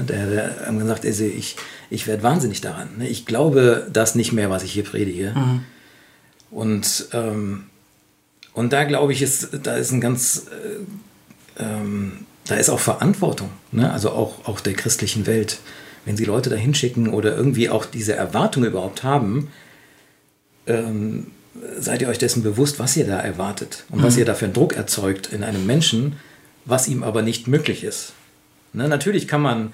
[SPEAKER 4] Der, der hat gesagt, also ich, ich werde wahnsinnig daran. Ne? Ich glaube das nicht mehr, was ich hier predige. Mhm. Und, ähm, und da glaube ich, ist, da ist ein ganz, äh, ähm, da ist auch Verantwortung, ne? also auch, auch der christlichen Welt. Wenn sie Leute da hinschicken oder irgendwie auch diese Erwartung überhaupt haben, ähm, seid ihr euch dessen bewusst, was ihr da erwartet und mhm. was ihr da für einen Druck erzeugt in einem Menschen, was ihm aber nicht möglich ist. Ne, natürlich kann man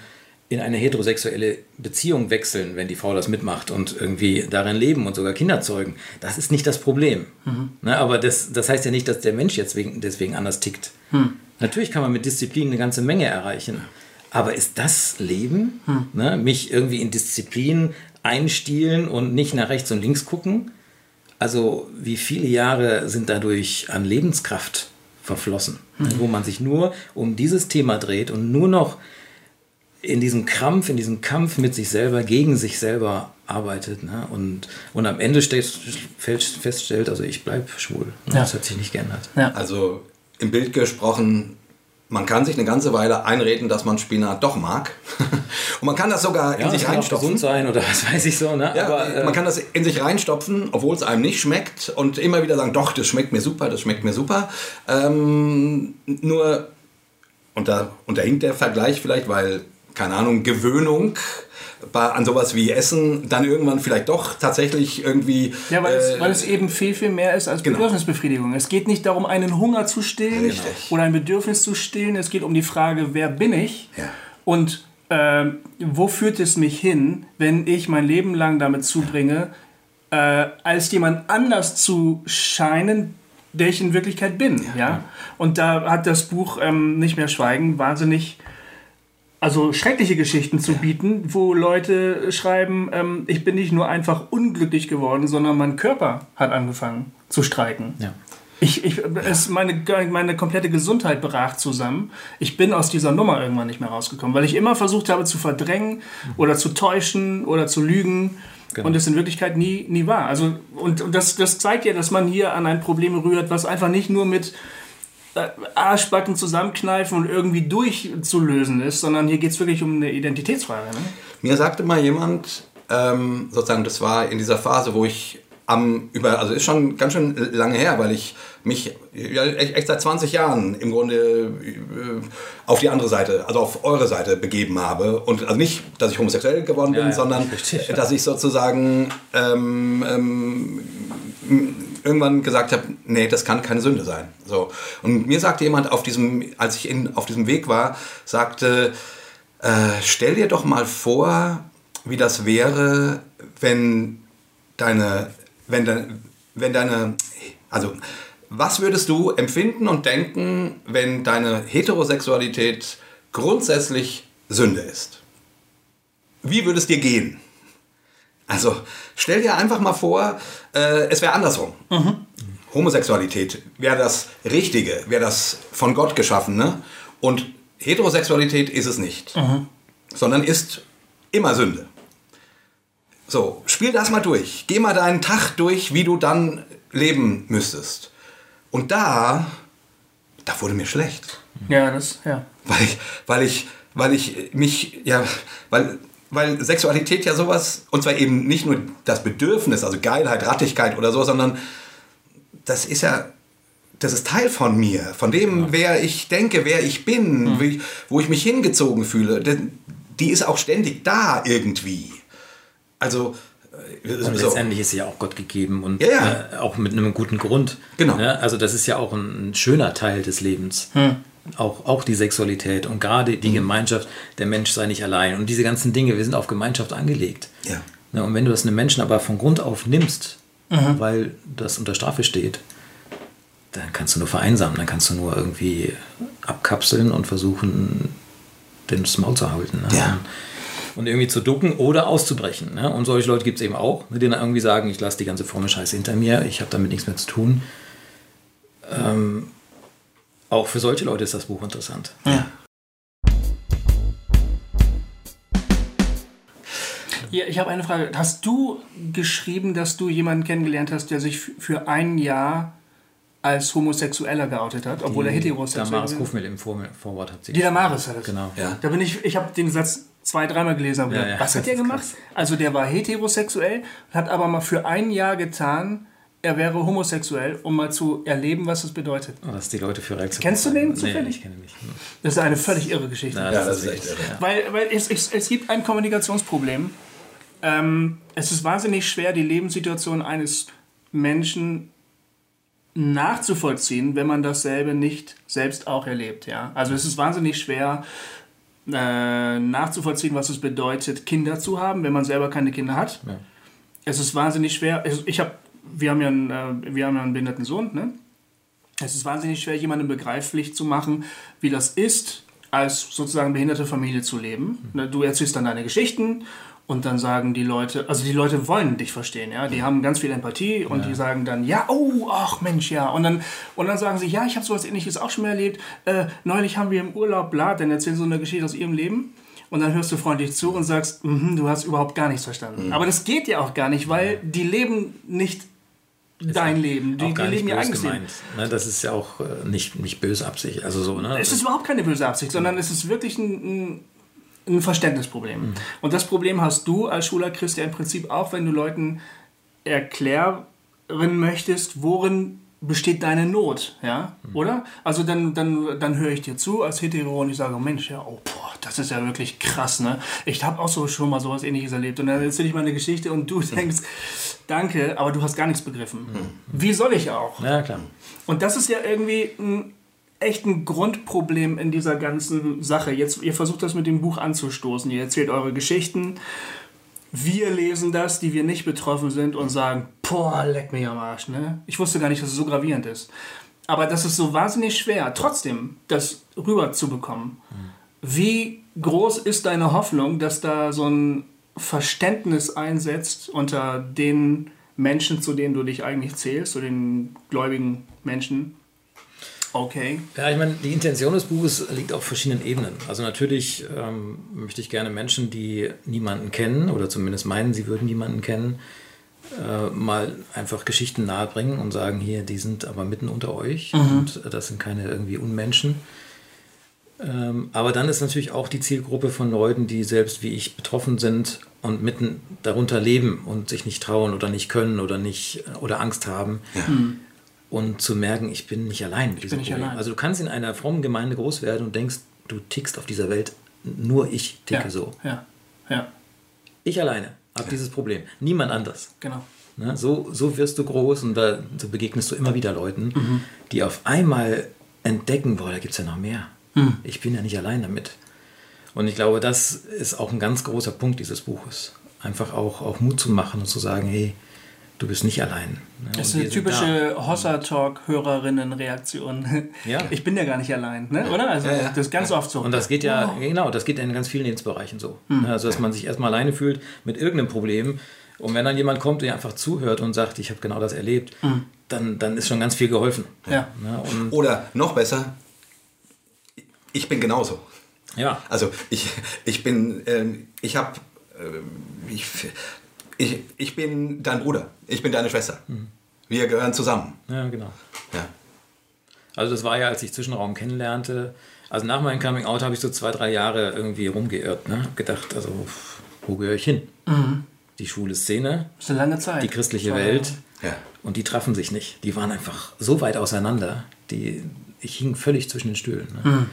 [SPEAKER 4] in eine heterosexuelle Beziehung wechseln, wenn die Frau das mitmacht und irgendwie darin leben und sogar Kinder zeugen. Das ist nicht das Problem. Mhm. Ne, aber das, das heißt ja nicht, dass der Mensch jetzt wegen, deswegen anders tickt. Mhm. Natürlich kann man mit Disziplin eine ganze Menge erreichen. Aber ist das Leben? Mhm. Ne, mich irgendwie in Disziplin einstielen und nicht nach rechts und links gucken? Also wie viele Jahre sind dadurch an Lebenskraft verflossen, mhm. wo man sich nur um dieses Thema dreht und nur noch in diesem Krampf, in diesem Kampf mit sich selber, gegen sich selber arbeitet ne? und, und am Ende stellt, feststellt, also ich bleibe schwul. Ja. Das hat sich nicht geändert.
[SPEAKER 2] Ja. Also im Bild gesprochen, man kann sich eine ganze Weile einreden, dass man Spinat doch mag. und man kann das sogar ja, in sich reinstopfen.
[SPEAKER 4] gesund sein oder was weiß ich so. Ne?
[SPEAKER 2] Ja, Aber, äh, man kann das in sich reinstopfen, obwohl es einem nicht schmeckt und immer wieder sagen, doch, das schmeckt mir super, das schmeckt mir super. Ähm, nur, und da, und da hinkt der Vergleich vielleicht, weil, keine Ahnung, Gewöhnung bei, an sowas wie Essen dann irgendwann vielleicht doch tatsächlich irgendwie.
[SPEAKER 3] Ja, weil, äh, es, weil es eben viel, viel mehr ist als genau. Bedürfnisbefriedigung. Es geht nicht darum, einen Hunger zu stillen Richtig. oder ein Bedürfnis zu stillen. Es geht um die Frage, wer bin ich? Ja. Und äh, wo führt es mich hin, wenn ich mein Leben lang damit zubringe, äh, als jemand anders zu scheinen, der ich in Wirklichkeit bin. Ja. ja? Und da hat das Buch ähm, Nicht mehr schweigen wahnsinnig also schreckliche Geschichten zu bieten, wo Leute schreiben, ähm, ich bin nicht nur einfach unglücklich geworden, sondern mein Körper hat angefangen zu streiken. Ja. Ich, ich, es, meine, meine komplette Gesundheit brach zusammen. Ich bin aus dieser Nummer irgendwann nicht mehr rausgekommen, weil ich immer versucht habe zu verdrängen oder zu täuschen oder zu lügen. Genau. Und es in Wirklichkeit nie, nie war. Also, und, und das, das zeigt ja, dass man hier an ein Problem rührt, was einfach nicht nur mit Arschbacken zusammenkneifen und irgendwie durchzulösen ist, sondern hier geht es wirklich um eine Identitätsfrage. Ne?
[SPEAKER 2] Mir sagte mal jemand, ähm, sozusagen, das war in dieser Phase, wo ich am über, also ist schon ganz schön lange her, weil ich mich ja, echt, seit 20 Jahren im Grunde äh, auf die andere Seite, also auf eure Seite begeben habe. Und also nicht, dass ich homosexuell geworden bin,
[SPEAKER 4] Ja, ja,
[SPEAKER 2] sondern
[SPEAKER 4] richtig,
[SPEAKER 2] dass ich sozusagen ähm, ähm, irgendwann gesagt habe, nee, das kann keine Sünde sein. So. Und mir sagte jemand auf diesem, als ich in, auf diesem Weg war, sagte, äh, stell dir doch mal vor, wie das wäre, wenn deine, wenn deine, wenn deine, also was würdest du empfinden und denken, wenn deine Heterosexualität grundsätzlich Sünde ist? Wie würde es dir gehen? Also stell dir einfach mal vor, äh, es wäre andersrum. Homosexualität wäre das Richtige, wäre das von Gott geschaffene und Heterosexualität ist es nicht, sondern ist immer Sünde. So, spiel das mal durch. Geh mal deinen Tag durch, wie du dann leben müsstest. Und da, da wurde mir schlecht
[SPEAKER 3] Ja, das, ja.
[SPEAKER 2] weil ich, weil ich, weil ich mich, ja, weil, weil Sexualität ja sowas, und zwar eben nicht nur das Bedürfnis, also Geilheit, Rattigkeit oder so, sondern das ist ja, das ist Teil von mir, von dem, wer ich denke, wer ich bin, wie, wo ich mich hingezogen fühle. Die ist auch ständig da irgendwie. Also, äh,
[SPEAKER 4] letztendlich ist sie ja auch Gott gegeben und
[SPEAKER 2] Ja, ja.
[SPEAKER 4] Äh, auch mit einem guten Grund.
[SPEAKER 2] Genau.
[SPEAKER 4] Ja, also das ist ja auch ein, ein schöner Teil des Lebens. Auch, auch die Sexualität und gerade die Gemeinschaft, der Mensch sei nicht allein. Und diese ganzen Dinge, wir sind auf Gemeinschaft angelegt.
[SPEAKER 2] Ja.
[SPEAKER 4] Ja, und wenn du das einem Menschen aber von Grund auf nimmst, weil das unter Strafe steht, dann kannst du nur vereinsamen, dann kannst du nur irgendwie abkapseln und versuchen, den das Maul zu halten. Ne?
[SPEAKER 2] Ja.
[SPEAKER 4] Und irgendwie zu ducken oder auszubrechen. Ne? Und solche Leute gibt es eben auch, die dann irgendwie sagen, ich lasse die ganze fromme Scheiße hinter mir, ich habe damit nichts mehr zu tun. Ähm, auch für solche Leute ist das Buch interessant.
[SPEAKER 3] Hier, ich habe eine Frage. Hast du geschrieben, dass du jemanden kennengelernt hast, der sich für ein Jahr als Homosexueller geoutet hat, obwohl er heterosexuell
[SPEAKER 4] Damaris
[SPEAKER 3] ist?
[SPEAKER 4] Kofmel im Vor Vorwort hat sie
[SPEAKER 3] Die Damaris hat das.
[SPEAKER 4] Genau.
[SPEAKER 2] Ja.
[SPEAKER 3] Da bin ich, ich habe den Satz zwei, dreimal gelesen. hab
[SPEAKER 4] Ja, ja.
[SPEAKER 3] Was hat der gemacht? Also der war heterosexuell, hat aber mal für ein Jahr getan, er wäre homosexuell, um mal zu erleben, was das bedeutet.
[SPEAKER 4] Was die Leute für Reaktionen
[SPEAKER 3] Kennst du den
[SPEAKER 4] Nee,
[SPEAKER 3] zufällig?
[SPEAKER 4] ich kenne ihn nicht.
[SPEAKER 3] Das ist eine völlig irre Geschichte.
[SPEAKER 4] Na,
[SPEAKER 2] Ja, das ist echt irre.
[SPEAKER 3] Weil, weil es, es, es gibt ein Kommunikationsproblem. Ähm, es ist wahnsinnig schwer, die Lebenssituation eines Menschen nachzuvollziehen, wenn man dasselbe nicht selbst auch erlebt. Ja? Also es ist wahnsinnig schwer äh, nachzuvollziehen, was es bedeutet, Kinder zu haben, wenn man selber keine Kinder hat.
[SPEAKER 4] Ja.
[SPEAKER 3] Es ist wahnsinnig schwer. Ich habe, wir haben ja einen, äh, wir haben ja einen behinderten Sohn. Ne? Es ist wahnsinnig schwer, jemandem begreiflich zu machen, wie das ist, als sozusagen behinderte Familie zu leben. Ne, Du erzählst dann deine Geschichten und dann sagen die Leute, also die Leute wollen dich verstehen, ja, die haben ganz viel Empathie und die sagen dann, ja, oh, ach Mensch, ja, und dann, und dann sagen sie, ja, ich habe sowas ähnliches auch schon mal erlebt, äh, neulich haben wir im Urlaub, bla, dann erzählen sie so eine Geschichte aus ihrem Leben und dann hörst du freundlich zu und sagst, mhm, du hast überhaupt gar nichts verstanden. Aber das geht ja auch gar nicht, weil die leben nicht dein Leben, die, die leben ihr eigenes Leben.
[SPEAKER 4] gemeint. Ne, das ist ja auch äh, nicht, nicht böse Absicht. Also so, ne?
[SPEAKER 3] Es ist überhaupt keine böse Absicht, sondern es ist wirklich ein, ein, ein Verständnisproblem. Und das Problem hast du als schwuler Christ ja im Prinzip auch, wenn du Leuten erklären möchtest, worin besteht deine Not, ja, oder? Also dann, dann, dann höre ich dir zu als Hetero und ich sage, Mensch, ja, oh, boah, das ist ja wirklich krass, ne? Ich habe auch so schon mal sowas ähnliches erlebt und dann erzähle ich mal eine Geschichte und du denkst, danke, aber du hast gar nichts begriffen. Wie soll ich auch?
[SPEAKER 4] ja, klar.
[SPEAKER 3] Und das ist ja irgendwie ein, echt ein Grundproblem in dieser ganzen Sache. Jetzt, ihr versucht das mit dem Buch anzustoßen. Ihr erzählt eure Geschichten. Wir lesen das, die wir nicht betroffen sind und sagen, boah, leck mich am Arsch. Ne? Ich wusste gar nicht, dass es so gravierend ist. Aber das ist so wahnsinnig schwer, trotzdem das rüberzubekommen. Wie groß ist deine Hoffnung, dass da so ein Verständnis einsetzt unter den Menschen, zu denen du dich eigentlich zählst, zu den gläubigen Menschen? Okay.
[SPEAKER 4] Ja, ich meine, die Intention des Buches liegt auf verschiedenen Ebenen. Also natürlich ähm, möchte ich gerne Menschen, die niemanden kennen oder zumindest meinen, sie würden niemanden kennen, äh, mal einfach Geschichten nahebringen und sagen, hier, die sind aber mitten unter euch und äh, das sind keine irgendwie Unmenschen. Ähm, aber dann ist natürlich auch die Zielgruppe von Leuten, die selbst wie ich betroffen sind und mitten darunter leben und sich nicht trauen oder nicht können oder nicht oder Angst haben. Und zu merken, ich bin nicht allein mit diesem
[SPEAKER 3] bin nicht
[SPEAKER 4] Problem.
[SPEAKER 3] allein.
[SPEAKER 4] Also du kannst in einer frommen Gemeinde groß werden und denkst, du tickst auf dieser Welt, nur ich ticke
[SPEAKER 3] ja.
[SPEAKER 4] so.
[SPEAKER 3] Ja, ja,
[SPEAKER 4] Ich alleine habe dieses Problem. Niemand anders.
[SPEAKER 3] genau.
[SPEAKER 4] Ne? So, so wirst du groß und da so begegnest du immer wieder Leuten,
[SPEAKER 3] Mhm.
[SPEAKER 4] die auf einmal entdecken, boah, da gibt es ja noch mehr.
[SPEAKER 3] Mhm.
[SPEAKER 4] Ich bin ja nicht allein damit. Und ich glaube, das ist auch ein ganz großer Punkt dieses Buches. Einfach auch, auch Mut zu machen und zu sagen, hey, du bist nicht allein. Ne?
[SPEAKER 3] Das ist
[SPEAKER 4] Und
[SPEAKER 3] eine typische Hossa-Talk-Hörerinnen-Reaktion.
[SPEAKER 4] Ja.
[SPEAKER 3] Ich bin ja gar nicht allein, ne? oder? Also
[SPEAKER 2] Ja, ja.
[SPEAKER 3] das ist ganz oft so.
[SPEAKER 4] Und das geht ja, genau, das geht in ganz vielen Lebensbereichen so.
[SPEAKER 3] Hm.
[SPEAKER 4] Ne, Also, dass man sich erstmal alleine fühlt mit irgendeinem Problem. Und wenn dann jemand kommt, der einfach zuhört und sagt, ich habe genau das erlebt,
[SPEAKER 3] Hm.
[SPEAKER 4] dann, dann ist schon ganz viel geholfen.
[SPEAKER 3] Ja.
[SPEAKER 4] Ne? Und,
[SPEAKER 2] Oder noch besser, ich bin genauso.
[SPEAKER 4] ja.
[SPEAKER 2] Also ich, ich bin, ähm, ich habe, ähm, ich, ich, ich bin dein Bruder, ich bin deine Schwester. Wir gehören zusammen.
[SPEAKER 4] ja, genau.
[SPEAKER 2] Ja.
[SPEAKER 4] Also das war ja, als ich Zwischenraum kennenlernte. Also nach meinem Coming Out habe ich so zwei, drei Jahre irgendwie rumgeirrt. Ne? Hab gedacht, also wo gehöre ich hin? Die schwule Szene,
[SPEAKER 3] Das ist eine lange Zeit.
[SPEAKER 4] die christliche
[SPEAKER 3] So,
[SPEAKER 4] Welt
[SPEAKER 2] Ja.
[SPEAKER 4] und die trafen sich nicht. Die waren einfach so weit auseinander. Die, ich hing völlig zwischen den Stühlen. Ne?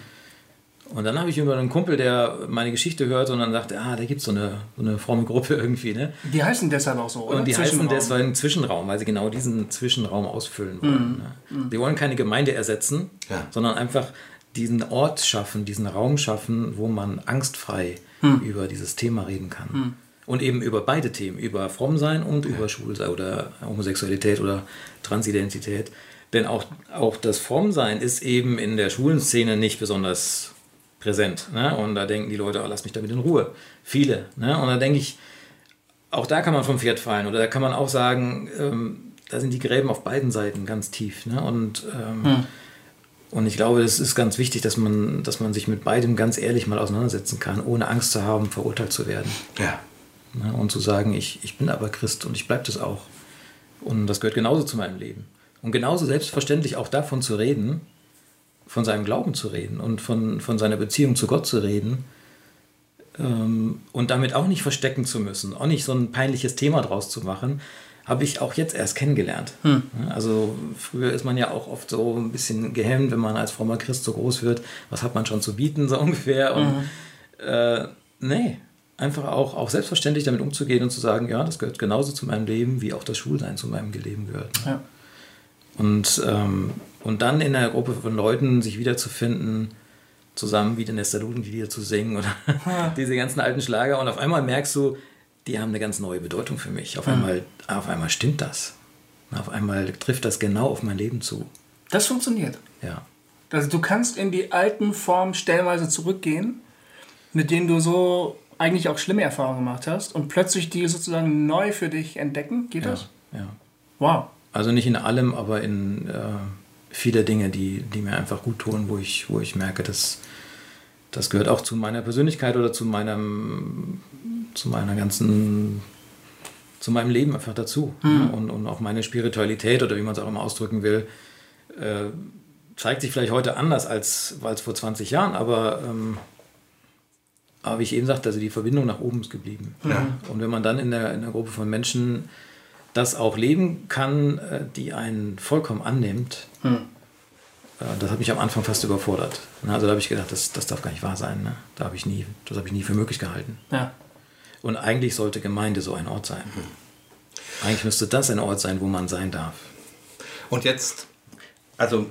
[SPEAKER 4] Und dann habe ich über einen Kumpel, der meine Geschichte hört und dann sagte, ah, da gibt so eine, so eine fromme Gruppe irgendwie. Ne?
[SPEAKER 3] Die heißen deshalb auch so, oder?
[SPEAKER 4] Und die heißen
[SPEAKER 3] Zwischenraum.
[SPEAKER 4] deswegen Zwischenraum, weil sie genau diesen Zwischenraum ausfüllen wollen. Ne? Sie wollen keine Gemeinde ersetzen,
[SPEAKER 2] Ja.
[SPEAKER 4] sondern einfach diesen Ort schaffen, diesen Raum schaffen, wo man angstfrei über dieses Thema reden kann. Und eben über beide Themen, über Frommsein und über Schwulsein oder Homosexualität oder Transidentität. Denn auch, auch das Frommsein ist eben in der schwulen Szene nicht besonders präsent. Ne? Und da denken die Leute, oh, lass mich damit in Ruhe. Viele. Ne? Und da denke ich, auch da kann man vom Pferd fallen oder da kann man auch sagen, ähm, da sind die Gräben auf beiden Seiten ganz tief. Ne? Und, ähm, und ich glaube, es ist ganz wichtig, dass man, dass man sich mit beidem ganz ehrlich mal auseinandersetzen kann, ohne Angst zu haben, verurteilt zu werden.
[SPEAKER 2] Ja.
[SPEAKER 4] Ne? Und zu sagen, ich, ich bin aber Christ und ich bleibe das auch. Und das gehört genauso zu meinem Leben. Und genauso selbstverständlich auch davon zu reden, von seinem Glauben zu reden und von, von seiner Beziehung zu Gott zu reden ähm, und damit auch nicht verstecken zu müssen, auch nicht so ein peinliches Thema draus zu machen, habe ich auch jetzt erst kennengelernt. Ja, Also früher ist man ja auch oft so ein bisschen gehemmt, wenn man als frommer Christ so groß wird, was hat man schon zu bieten, so ungefähr. Und äh, nee, einfach auch, auch selbstverständlich damit umzugehen und zu sagen, ja, das gehört genauso zu meinem Leben, wie auch das Schwulsein zu meinem Leben gehört. Ne?
[SPEAKER 3] Ja.
[SPEAKER 4] Und, ähm, und dann in einer Gruppe von Leuten sich wiederzufinden, zusammen wie den Nestaluden-Lieder zu singen oder diese ganzen alten Schlager und auf einmal merkst du, die haben eine ganz neue Bedeutung für mich. Auf einmal, auf einmal stimmt das. Auf einmal trifft das genau auf mein Leben zu.
[SPEAKER 3] Das funktioniert.
[SPEAKER 4] Ja.
[SPEAKER 3] Also du kannst in die alten Formen stellenweise zurückgehen, mit denen du so eigentlich auch schlimme Erfahrungen gemacht hast und plötzlich die sozusagen neu für dich entdecken. Geht
[SPEAKER 4] Ja,
[SPEAKER 3] das?
[SPEAKER 4] ja.
[SPEAKER 3] Wow.
[SPEAKER 4] Also nicht in allem, aber in äh, viele Dinge, die, die mir einfach gut tun, wo ich, wo ich merke, dass das gehört auch zu meiner Persönlichkeit oder zu meinem, zu meiner ganzen, zu meinem Leben einfach dazu. Ja, und, und auch meine Spiritualität oder wie man es auch immer ausdrücken will, äh, zeigt sich vielleicht heute anders als, als vor 20 Jahren, aber, ähm, aber wie ich eben sagte, also die Verbindung nach oben ist geblieben. Und wenn man dann in der, in der Gruppe von Menschen das auch leben kann, äh, die einen vollkommen annimmt, äh, das hat mich am Anfang fast überfordert. Na, Also da habe ich gedacht, das, das darf gar nicht wahr sein. Ne? Da habe ich nie, das habe ich nie für möglich gehalten.
[SPEAKER 3] Ja.
[SPEAKER 4] Und eigentlich sollte Gemeinde so ein Ort sein. Eigentlich müsste das ein Ort sein, wo man sein darf.
[SPEAKER 2] Und jetzt, also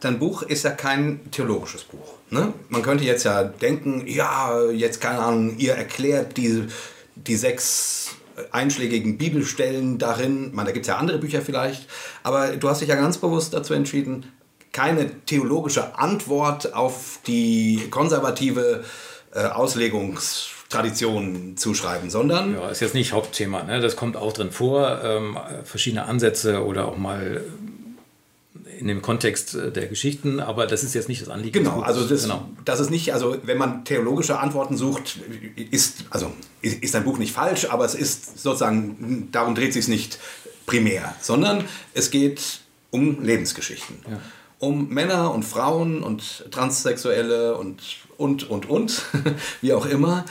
[SPEAKER 2] dein Buch ist ja kein theologisches Buch. Ne? Man könnte jetzt ja denken, ja, jetzt keine Ahnung, ihr erklärt die, die sechs einschlägigen Bibelstellen darin. Meine, da gibt es ja andere Bücher vielleicht. Aber du hast dich ja ganz bewusst dazu entschieden, keine theologische Antwort auf die konservative äh, Auslegungstradition zu schreiben, sondern
[SPEAKER 4] Ja, ist jetzt nicht Hauptthema. Ne? Das kommt auch drin vor. Ähm, verschiedene Ansätze oder auch mal in dem Kontext äh, der Geschichten, aber das ist jetzt nicht das Anliegen.
[SPEAKER 2] Genau, also das,
[SPEAKER 4] genau.
[SPEAKER 2] das ist nicht, also wenn man theologische Antworten sucht, ist, also ist, ist ein Buch nicht falsch, aber es ist sozusagen, darum dreht sich es nicht primär, sondern es geht um Lebensgeschichten.
[SPEAKER 4] Ja.
[SPEAKER 2] um Männer und Frauen und Transsexuelle und, und, und, und, wie auch immer,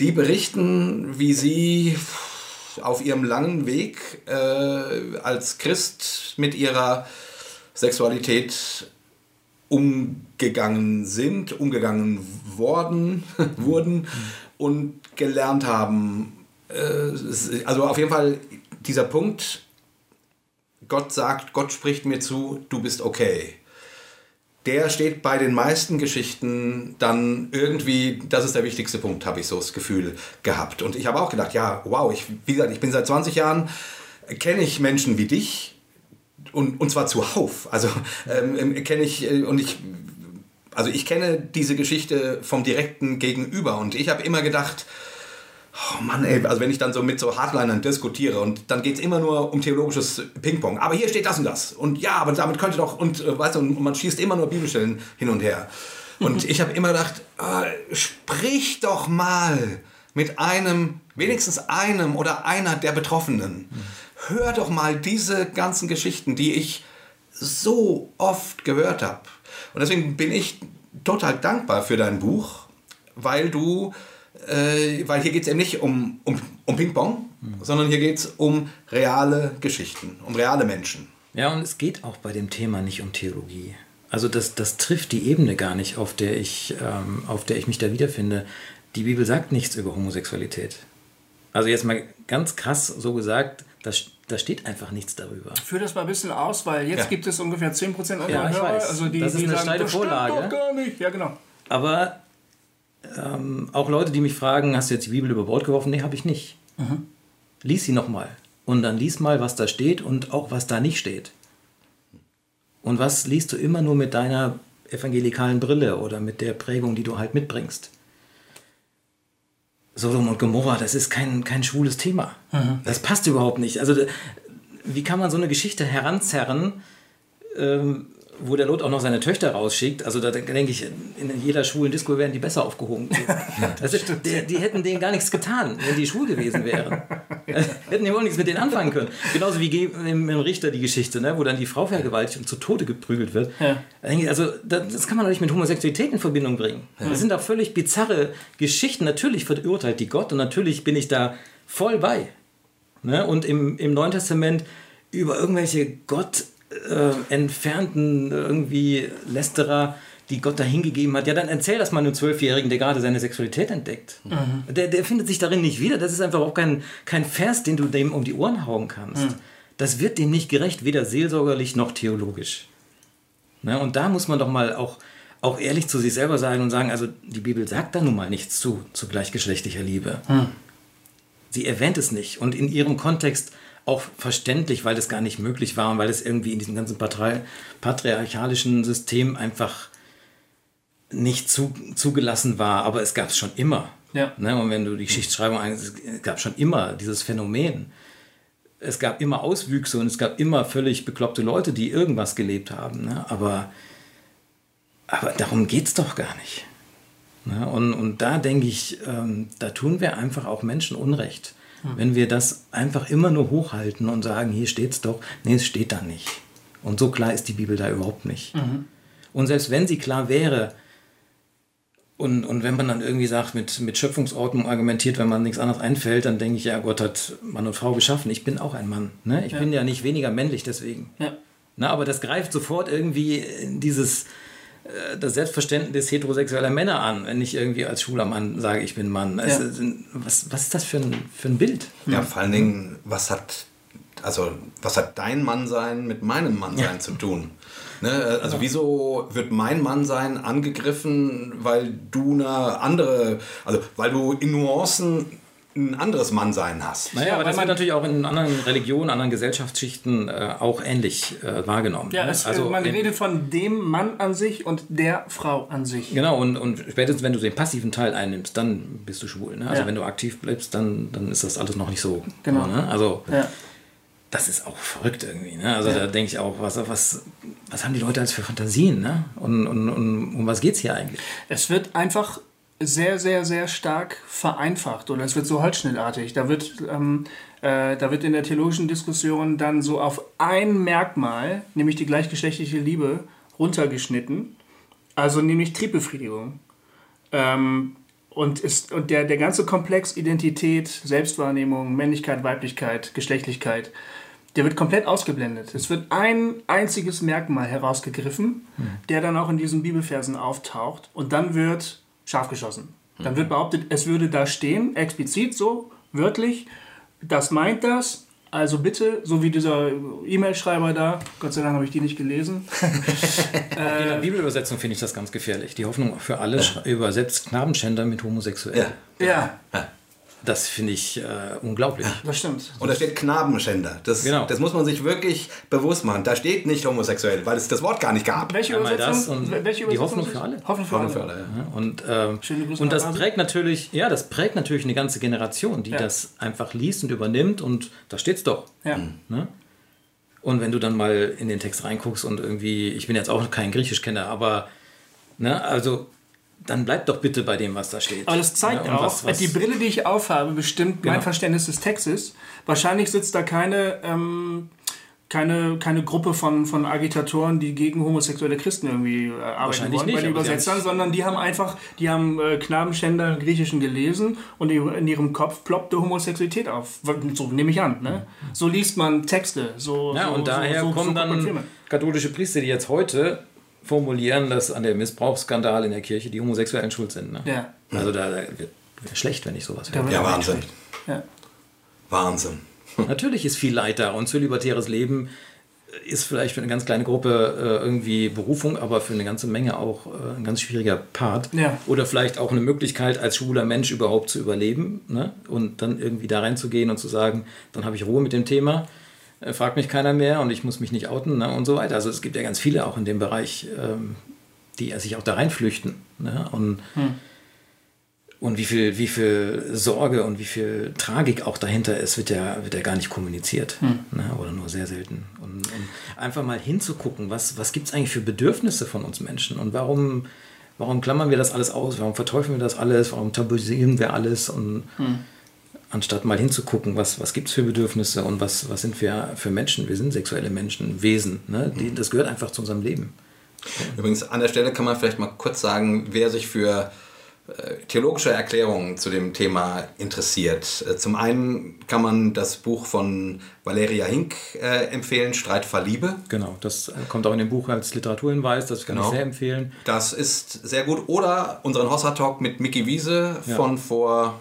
[SPEAKER 2] die berichten, wie sie auf ihrem langen Weg äh, als Christ mit ihrer Sexualität umgegangen sind, umgegangen worden, wurden und gelernt haben. Äh, also auf jeden Fall dieser Punkt, Gott sagt, Gott spricht mir zu, du bist okay. Der steht bei den meisten Geschichten dann irgendwie, das ist der wichtigste Punkt, habe ich so das Gefühl gehabt. Und ich habe auch gedacht, ja, wow, ich, wie gesagt, ich bin seit 20 Jahren, kenne ich Menschen wie dich, und, und zwar zuhauf. Also ähm, kenne ich äh, und ich also ich kenne diese Geschichte vom direkten Gegenüber und ich habe immer gedacht, oh Mann, ey, also wenn ich dann so mit so Hardlinern diskutiere und dann geht es immer nur um theologisches Ping-Pong. Aber hier steht das und das. Und ja, aber damit könnte doch, und äh, weißt du, und man schießt immer nur Bibelstellen hin und her. Und ich habe immer gedacht, äh, sprich doch mal mit einem, wenigstens einem oder einer der Betroffenen. Hör doch mal diese ganzen Geschichten, die ich so oft gehört habe. Und deswegen bin ich total dankbar für dein Buch, weil du, äh, weil hier geht es eben nicht um, um, um Ping-Pong, mhm. sondern hier geht es um reale Geschichten, um reale Menschen.
[SPEAKER 4] Ja, und es geht auch bei dem Thema nicht um Theologie. Also das, das trifft die Ebene gar nicht, auf der, ich, ähm, auf der ich mich da wiederfinde. Die Bibel sagt nichts über Homosexualität. Also jetzt mal ganz krass so gesagt, das, da steht einfach nichts darüber.
[SPEAKER 3] Führ das mal ein bisschen aus, weil jetzt ja. gibt es ungefähr 10% unserer
[SPEAKER 4] ja,
[SPEAKER 3] Hörer.
[SPEAKER 4] Weiß. Also die, das ist die eine sagen, steile Vorlage.
[SPEAKER 3] Doch gar nicht. Ja, genau.
[SPEAKER 4] Aber ähm, auch Leute, die mich fragen, hast du jetzt die Bibel über Bord geworfen? Nee, habe ich nicht. Mhm. Lies sie nochmal. Und dann lies mal, was da steht und auch, was da nicht steht. Und was liest du immer nur mit deiner evangelikalen Brille oder mit der Prägung, die du halt mitbringst? Sodom und Gomorra, das ist kein, kein schwules Thema. Mhm. Das passt überhaupt nicht. Also, wie kann man so eine Geschichte heranzerren, ähm, wo der Lot auch noch seine Töchter rausschickt, also da denke ich, in jeder schwulen Disco wären die besser aufgehoben. also, die, die, hätten denen gar nichts getan, wenn die schwul gewesen wären. hätten die wohl nichts mit denen anfangen können. Genauso wie im, im Richter die Geschichte, ne, wo dann die Frau vergewaltigt und zu Tode geprügelt wird. Ja. Also das kann man doch nicht mit Homosexualität in Verbindung bringen. Ja. Das sind doch völlig bizarre Geschichten. Natürlich verurteilt die Gott und natürlich bin ich da voll bei. Ne? Und im, im Neuen Testament über irgendwelche Gott äh, entfernten irgendwie Lästerer, die Gott da hingegeben hat, ja, dann erzähl das mal einem Zwölfjährigen, der gerade seine Sexualität entdeckt. Mhm. Der, der findet sich darin nicht wieder. Das ist einfach auch kein, kein Vers, den du dem um die Ohren hauen kannst. Mhm. Das wird dem nicht gerecht, weder seelsorgerlich noch theologisch. Ne? Und da muss man doch mal auch, auch ehrlich zu sich selber sein und sagen, also die Bibel sagt da nun mal nichts zu, zu gleichgeschlechtlicher Liebe. Mhm. Sie erwähnt es nicht. Und in ihrem Kontext auch verständlich, weil das gar nicht möglich war und weil es irgendwie in diesem ganzen patriarchalischen System einfach nicht zu, zugelassen war. Aber es gab es schon immer. Ja. Ne? Und wenn du die Geschichtsschreibung es gab schon immer dieses Phänomen. Es gab immer Auswüchse und es gab immer völlig bekloppte Leute, die irgendwas gelebt haben. Ne? Aber, aber darum geht es doch gar nicht. Ne? Und, und da denke ich, ähm, da tun wir einfach auch Menschen Unrecht hm. Wenn wir das einfach immer nur hochhalten und sagen, hier steht es doch, nee, es steht da nicht. Und so klar ist die Bibel da überhaupt nicht. Mhm. Und selbst wenn sie klar wäre, und, und wenn man dann irgendwie sagt, mit, mit Schöpfungsordnung argumentiert, wenn man nichts anderes einfällt, dann denke ich, ja, Gott hat Mann und Frau geschaffen. Ich bin auch ein Mann. Ne? Ich ja. bin ja nicht weniger männlich deswegen. Ja. Na, aber das greift sofort irgendwie in dieses, das Selbstverständnis heterosexueller Männer an, wenn ich irgendwie als schwuler Mann sage, ich bin Mann. Ja. Es, was, was ist das für ein, für ein Bild?
[SPEAKER 2] Ja, vor allen Dingen, was hat, also, was hat dein Mannsein mit meinem Mannsein ja. zu tun? Ne? Also ja. wieso wird mein Mannsein angegriffen, weil du eine andere, also weil du in Nuancen ein anderes Mannsein hast.
[SPEAKER 4] Naja, aber das wird natürlich auch in anderen Religionen, anderen Gesellschaftsschichten äh, auch ähnlich äh, wahrgenommen.
[SPEAKER 3] Ja, es, also man redet von dem Mann an sich und der Frau an sich.
[SPEAKER 4] Genau, und, und spätestens wenn du den passiven Teil einnimmst, dann bist du schwul. Ne? Also ja. wenn du aktiv bleibst, dann, dann ist das alles noch nicht so.
[SPEAKER 3] Genau.
[SPEAKER 4] Ne? Also ja. das ist auch verrückt irgendwie. Ne? Also ja. da denke ich auch, was, was, was haben die Leute als für Fantasien? Ne? Und, und, und um was geht es hier eigentlich?
[SPEAKER 3] Es wird einfach sehr, sehr, sehr stark vereinfacht oder es wird so holzschnittartig. Da wird, ähm, äh, da wird in der theologischen Diskussion dann so auf ein Merkmal, nämlich die gleichgeschlechtliche Liebe, runtergeschnitten, also nämlich Triebbefriedigung. Ähm, und ist, und der, der ganze Komplex Identität, Selbstwahrnehmung, Männlichkeit, Weiblichkeit, Geschlechtlichkeit, der wird komplett ausgeblendet. Es wird ein einziges Merkmal herausgegriffen, der dann auch in diesen Bibelversen auftaucht und dann wird scharf geschossen. Dann wird behauptet, es würde da stehen, explizit so, wörtlich, das meint das, also bitte, so wie dieser E-Mail-Schreiber da, Gott sei Dank habe ich die nicht gelesen.
[SPEAKER 4] In der Bibelübersetzung finde ich das ganz gefährlich. Die Hoffnung für alle sch- übersetzt Knabenschänder mit homosexuell.
[SPEAKER 2] Ja.
[SPEAKER 3] ja,
[SPEAKER 4] Das finde ich äh, unglaublich.
[SPEAKER 3] das stimmt.
[SPEAKER 2] Und da steht Knabenschänder. Das,
[SPEAKER 4] Genau.
[SPEAKER 2] das muss man sich wirklich bewusst machen. Da steht nicht homosexuell, weil es das Wort gar nicht gab.
[SPEAKER 3] Welche Übersetzung?
[SPEAKER 4] das und
[SPEAKER 3] welche
[SPEAKER 4] die
[SPEAKER 3] Übersetzung
[SPEAKER 4] Hoffnung
[SPEAKER 3] ist
[SPEAKER 4] für
[SPEAKER 3] es?
[SPEAKER 4] alle.
[SPEAKER 3] Hoffnung für
[SPEAKER 2] Hoffnung
[SPEAKER 3] alle.
[SPEAKER 2] für alle, ja.
[SPEAKER 4] Ja, Und, ähm, und das prägt natürlich, ja, das prägt natürlich eine ganze Generation, die
[SPEAKER 3] Ja.
[SPEAKER 4] das einfach liest und übernimmt und da steht's doch.
[SPEAKER 3] Ja.
[SPEAKER 4] Ne? Und wenn du dann mal in den Text reinguckst und irgendwie, ich bin jetzt auch kein Griechischkenner, aber ne, also dann bleib doch bitte bei dem, was da steht.
[SPEAKER 3] Aber das zeigt
[SPEAKER 4] Ja,
[SPEAKER 3] auch,
[SPEAKER 4] was- was-
[SPEAKER 3] die Brille, die ich aufhabe, bestimmt mein
[SPEAKER 4] Genau.
[SPEAKER 3] Verständnis des Textes. Wahrscheinlich sitzt da keine, ähm, keine, keine Gruppe von, von Agitatoren, die gegen homosexuelle Christen irgendwie äh, arbeiten
[SPEAKER 4] Wahrscheinlich
[SPEAKER 3] wollen
[SPEAKER 4] nicht,
[SPEAKER 3] bei den Übersetzern, sondern die haben einfach, die haben äh, Knabenschänder im Griechischen gelesen und in ihrem Kopf ploppte Homosexualität auf. So nehme ich an. Ne? So liest man Texte. So,
[SPEAKER 4] Ja,
[SPEAKER 3] so,
[SPEAKER 4] und daher
[SPEAKER 3] so,
[SPEAKER 4] kommen dann katholische Priester, die jetzt heute formulieren, dass an der Missbrauchsskandal in der Kirche die Homosexuellen schuld sind. Ne?
[SPEAKER 3] Ja.
[SPEAKER 4] Also da, da wird schlecht, wenn ich sowas höre.
[SPEAKER 2] Ja, Wahnsinn.
[SPEAKER 3] Ja.
[SPEAKER 2] Wahnsinn.
[SPEAKER 4] Natürlich ist viel Leid da und zölibatäres Leben ist vielleicht für eine ganz kleine Gruppe äh, irgendwie Berufung, aber für eine ganze Menge auch äh, ein ganz schwieriger Part.
[SPEAKER 3] Ja.
[SPEAKER 4] Oder vielleicht auch eine Möglichkeit, als schwuler Mensch überhaupt zu überleben ne? und dann irgendwie da reinzugehen und zu sagen, dann habe ich Ruhe mit dem Thema, äh, fragt mich keiner mehr und ich muss mich nicht outen ne? und so weiter. Also es gibt ja ganz viele auch in dem Bereich, ähm, die sich auch da reinflüchten. Ne? Und und wie viel, wie viel Sorge und wie viel Tragik auch dahinter ist, wird ja, wird ja gar nicht kommuniziert. Ne? Oder nur sehr selten. Und, und einfach mal hinzugucken, was, was gibt es eigentlich für Bedürfnisse von uns Menschen und warum, warum klammern wir das alles aus, warum verteufeln wir das alles, warum tabuisieren wir alles und anstatt mal hinzugucken, was, was gibt es für Bedürfnisse und was, was sind wir für Menschen. Wir sind sexuelle Menschen, Wesen. Ne? Die, das gehört einfach zu unserem Leben.
[SPEAKER 2] Übrigens, an der Stelle kann man vielleicht mal kurz sagen, wer sich für äh, theologische Erklärungen zu dem Thema interessiert. Äh, Zum einen kann man das Buch von Valeria Hink äh, empfehlen, Streitfall Liebe.
[SPEAKER 4] Genau, das äh, kommt auch in dem Buch als Literaturhinweis, das kann
[SPEAKER 2] Genau.
[SPEAKER 4] ich sehr empfehlen.
[SPEAKER 2] Das ist sehr gut. Oder unseren Hossa-Talk mit Mickey Wiese von vor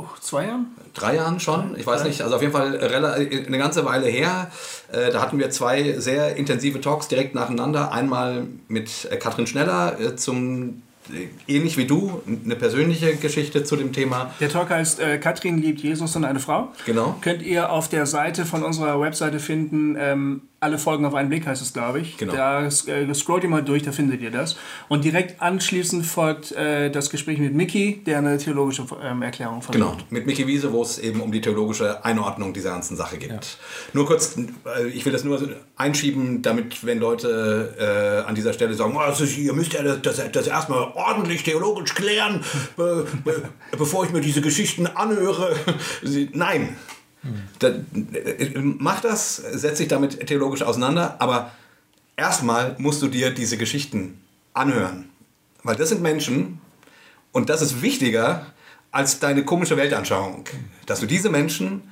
[SPEAKER 3] Oh, zwei Jahren?
[SPEAKER 2] drei Jahren schon, ich weiß nicht, also auf jeden Fall eine ganze Weile her. Äh, Da hatten wir zwei sehr intensive Talks direkt nacheinander. Einmal mit äh, Katrin Schneller äh, zum, äh, ähnlich wie du, eine persönliche Geschichte zu dem Thema.
[SPEAKER 3] Der Talk heißt äh, Katrin liebt Jesus und eine Frau.
[SPEAKER 2] Genau.
[SPEAKER 3] Könnt ihr auf der Seite von unserer Webseite finden. Ähm, alle Folgen auf einen Blick heißt es, glaube ich.
[SPEAKER 2] Genau.
[SPEAKER 3] Da äh, scrollt ihr mal durch, da findet ihr das. Und direkt anschließend folgt äh, das Gespräch mit Mickey, der eine theologische ähm, Erklärung versucht.
[SPEAKER 2] Genau, mit Mickey Wiese, wo es eben um die theologische Einordnung dieser ganzen Sache geht. Nur kurz, äh, ich will das nur einschieben, damit, wenn Leute äh, an dieser Stelle sagen, oh, das ist, ihr müsst ja das, das, das erstmal ordentlich theologisch klären, be, be, bevor ich mir diese Geschichten anhöre. Nein. Da, äh, mach das, setz dich damit theologisch auseinander, aber erstmal musst du dir diese Geschichten anhören. Weil das sind Menschen, und das ist wichtiger als deine komische Weltanschauung, dass du diese Menschen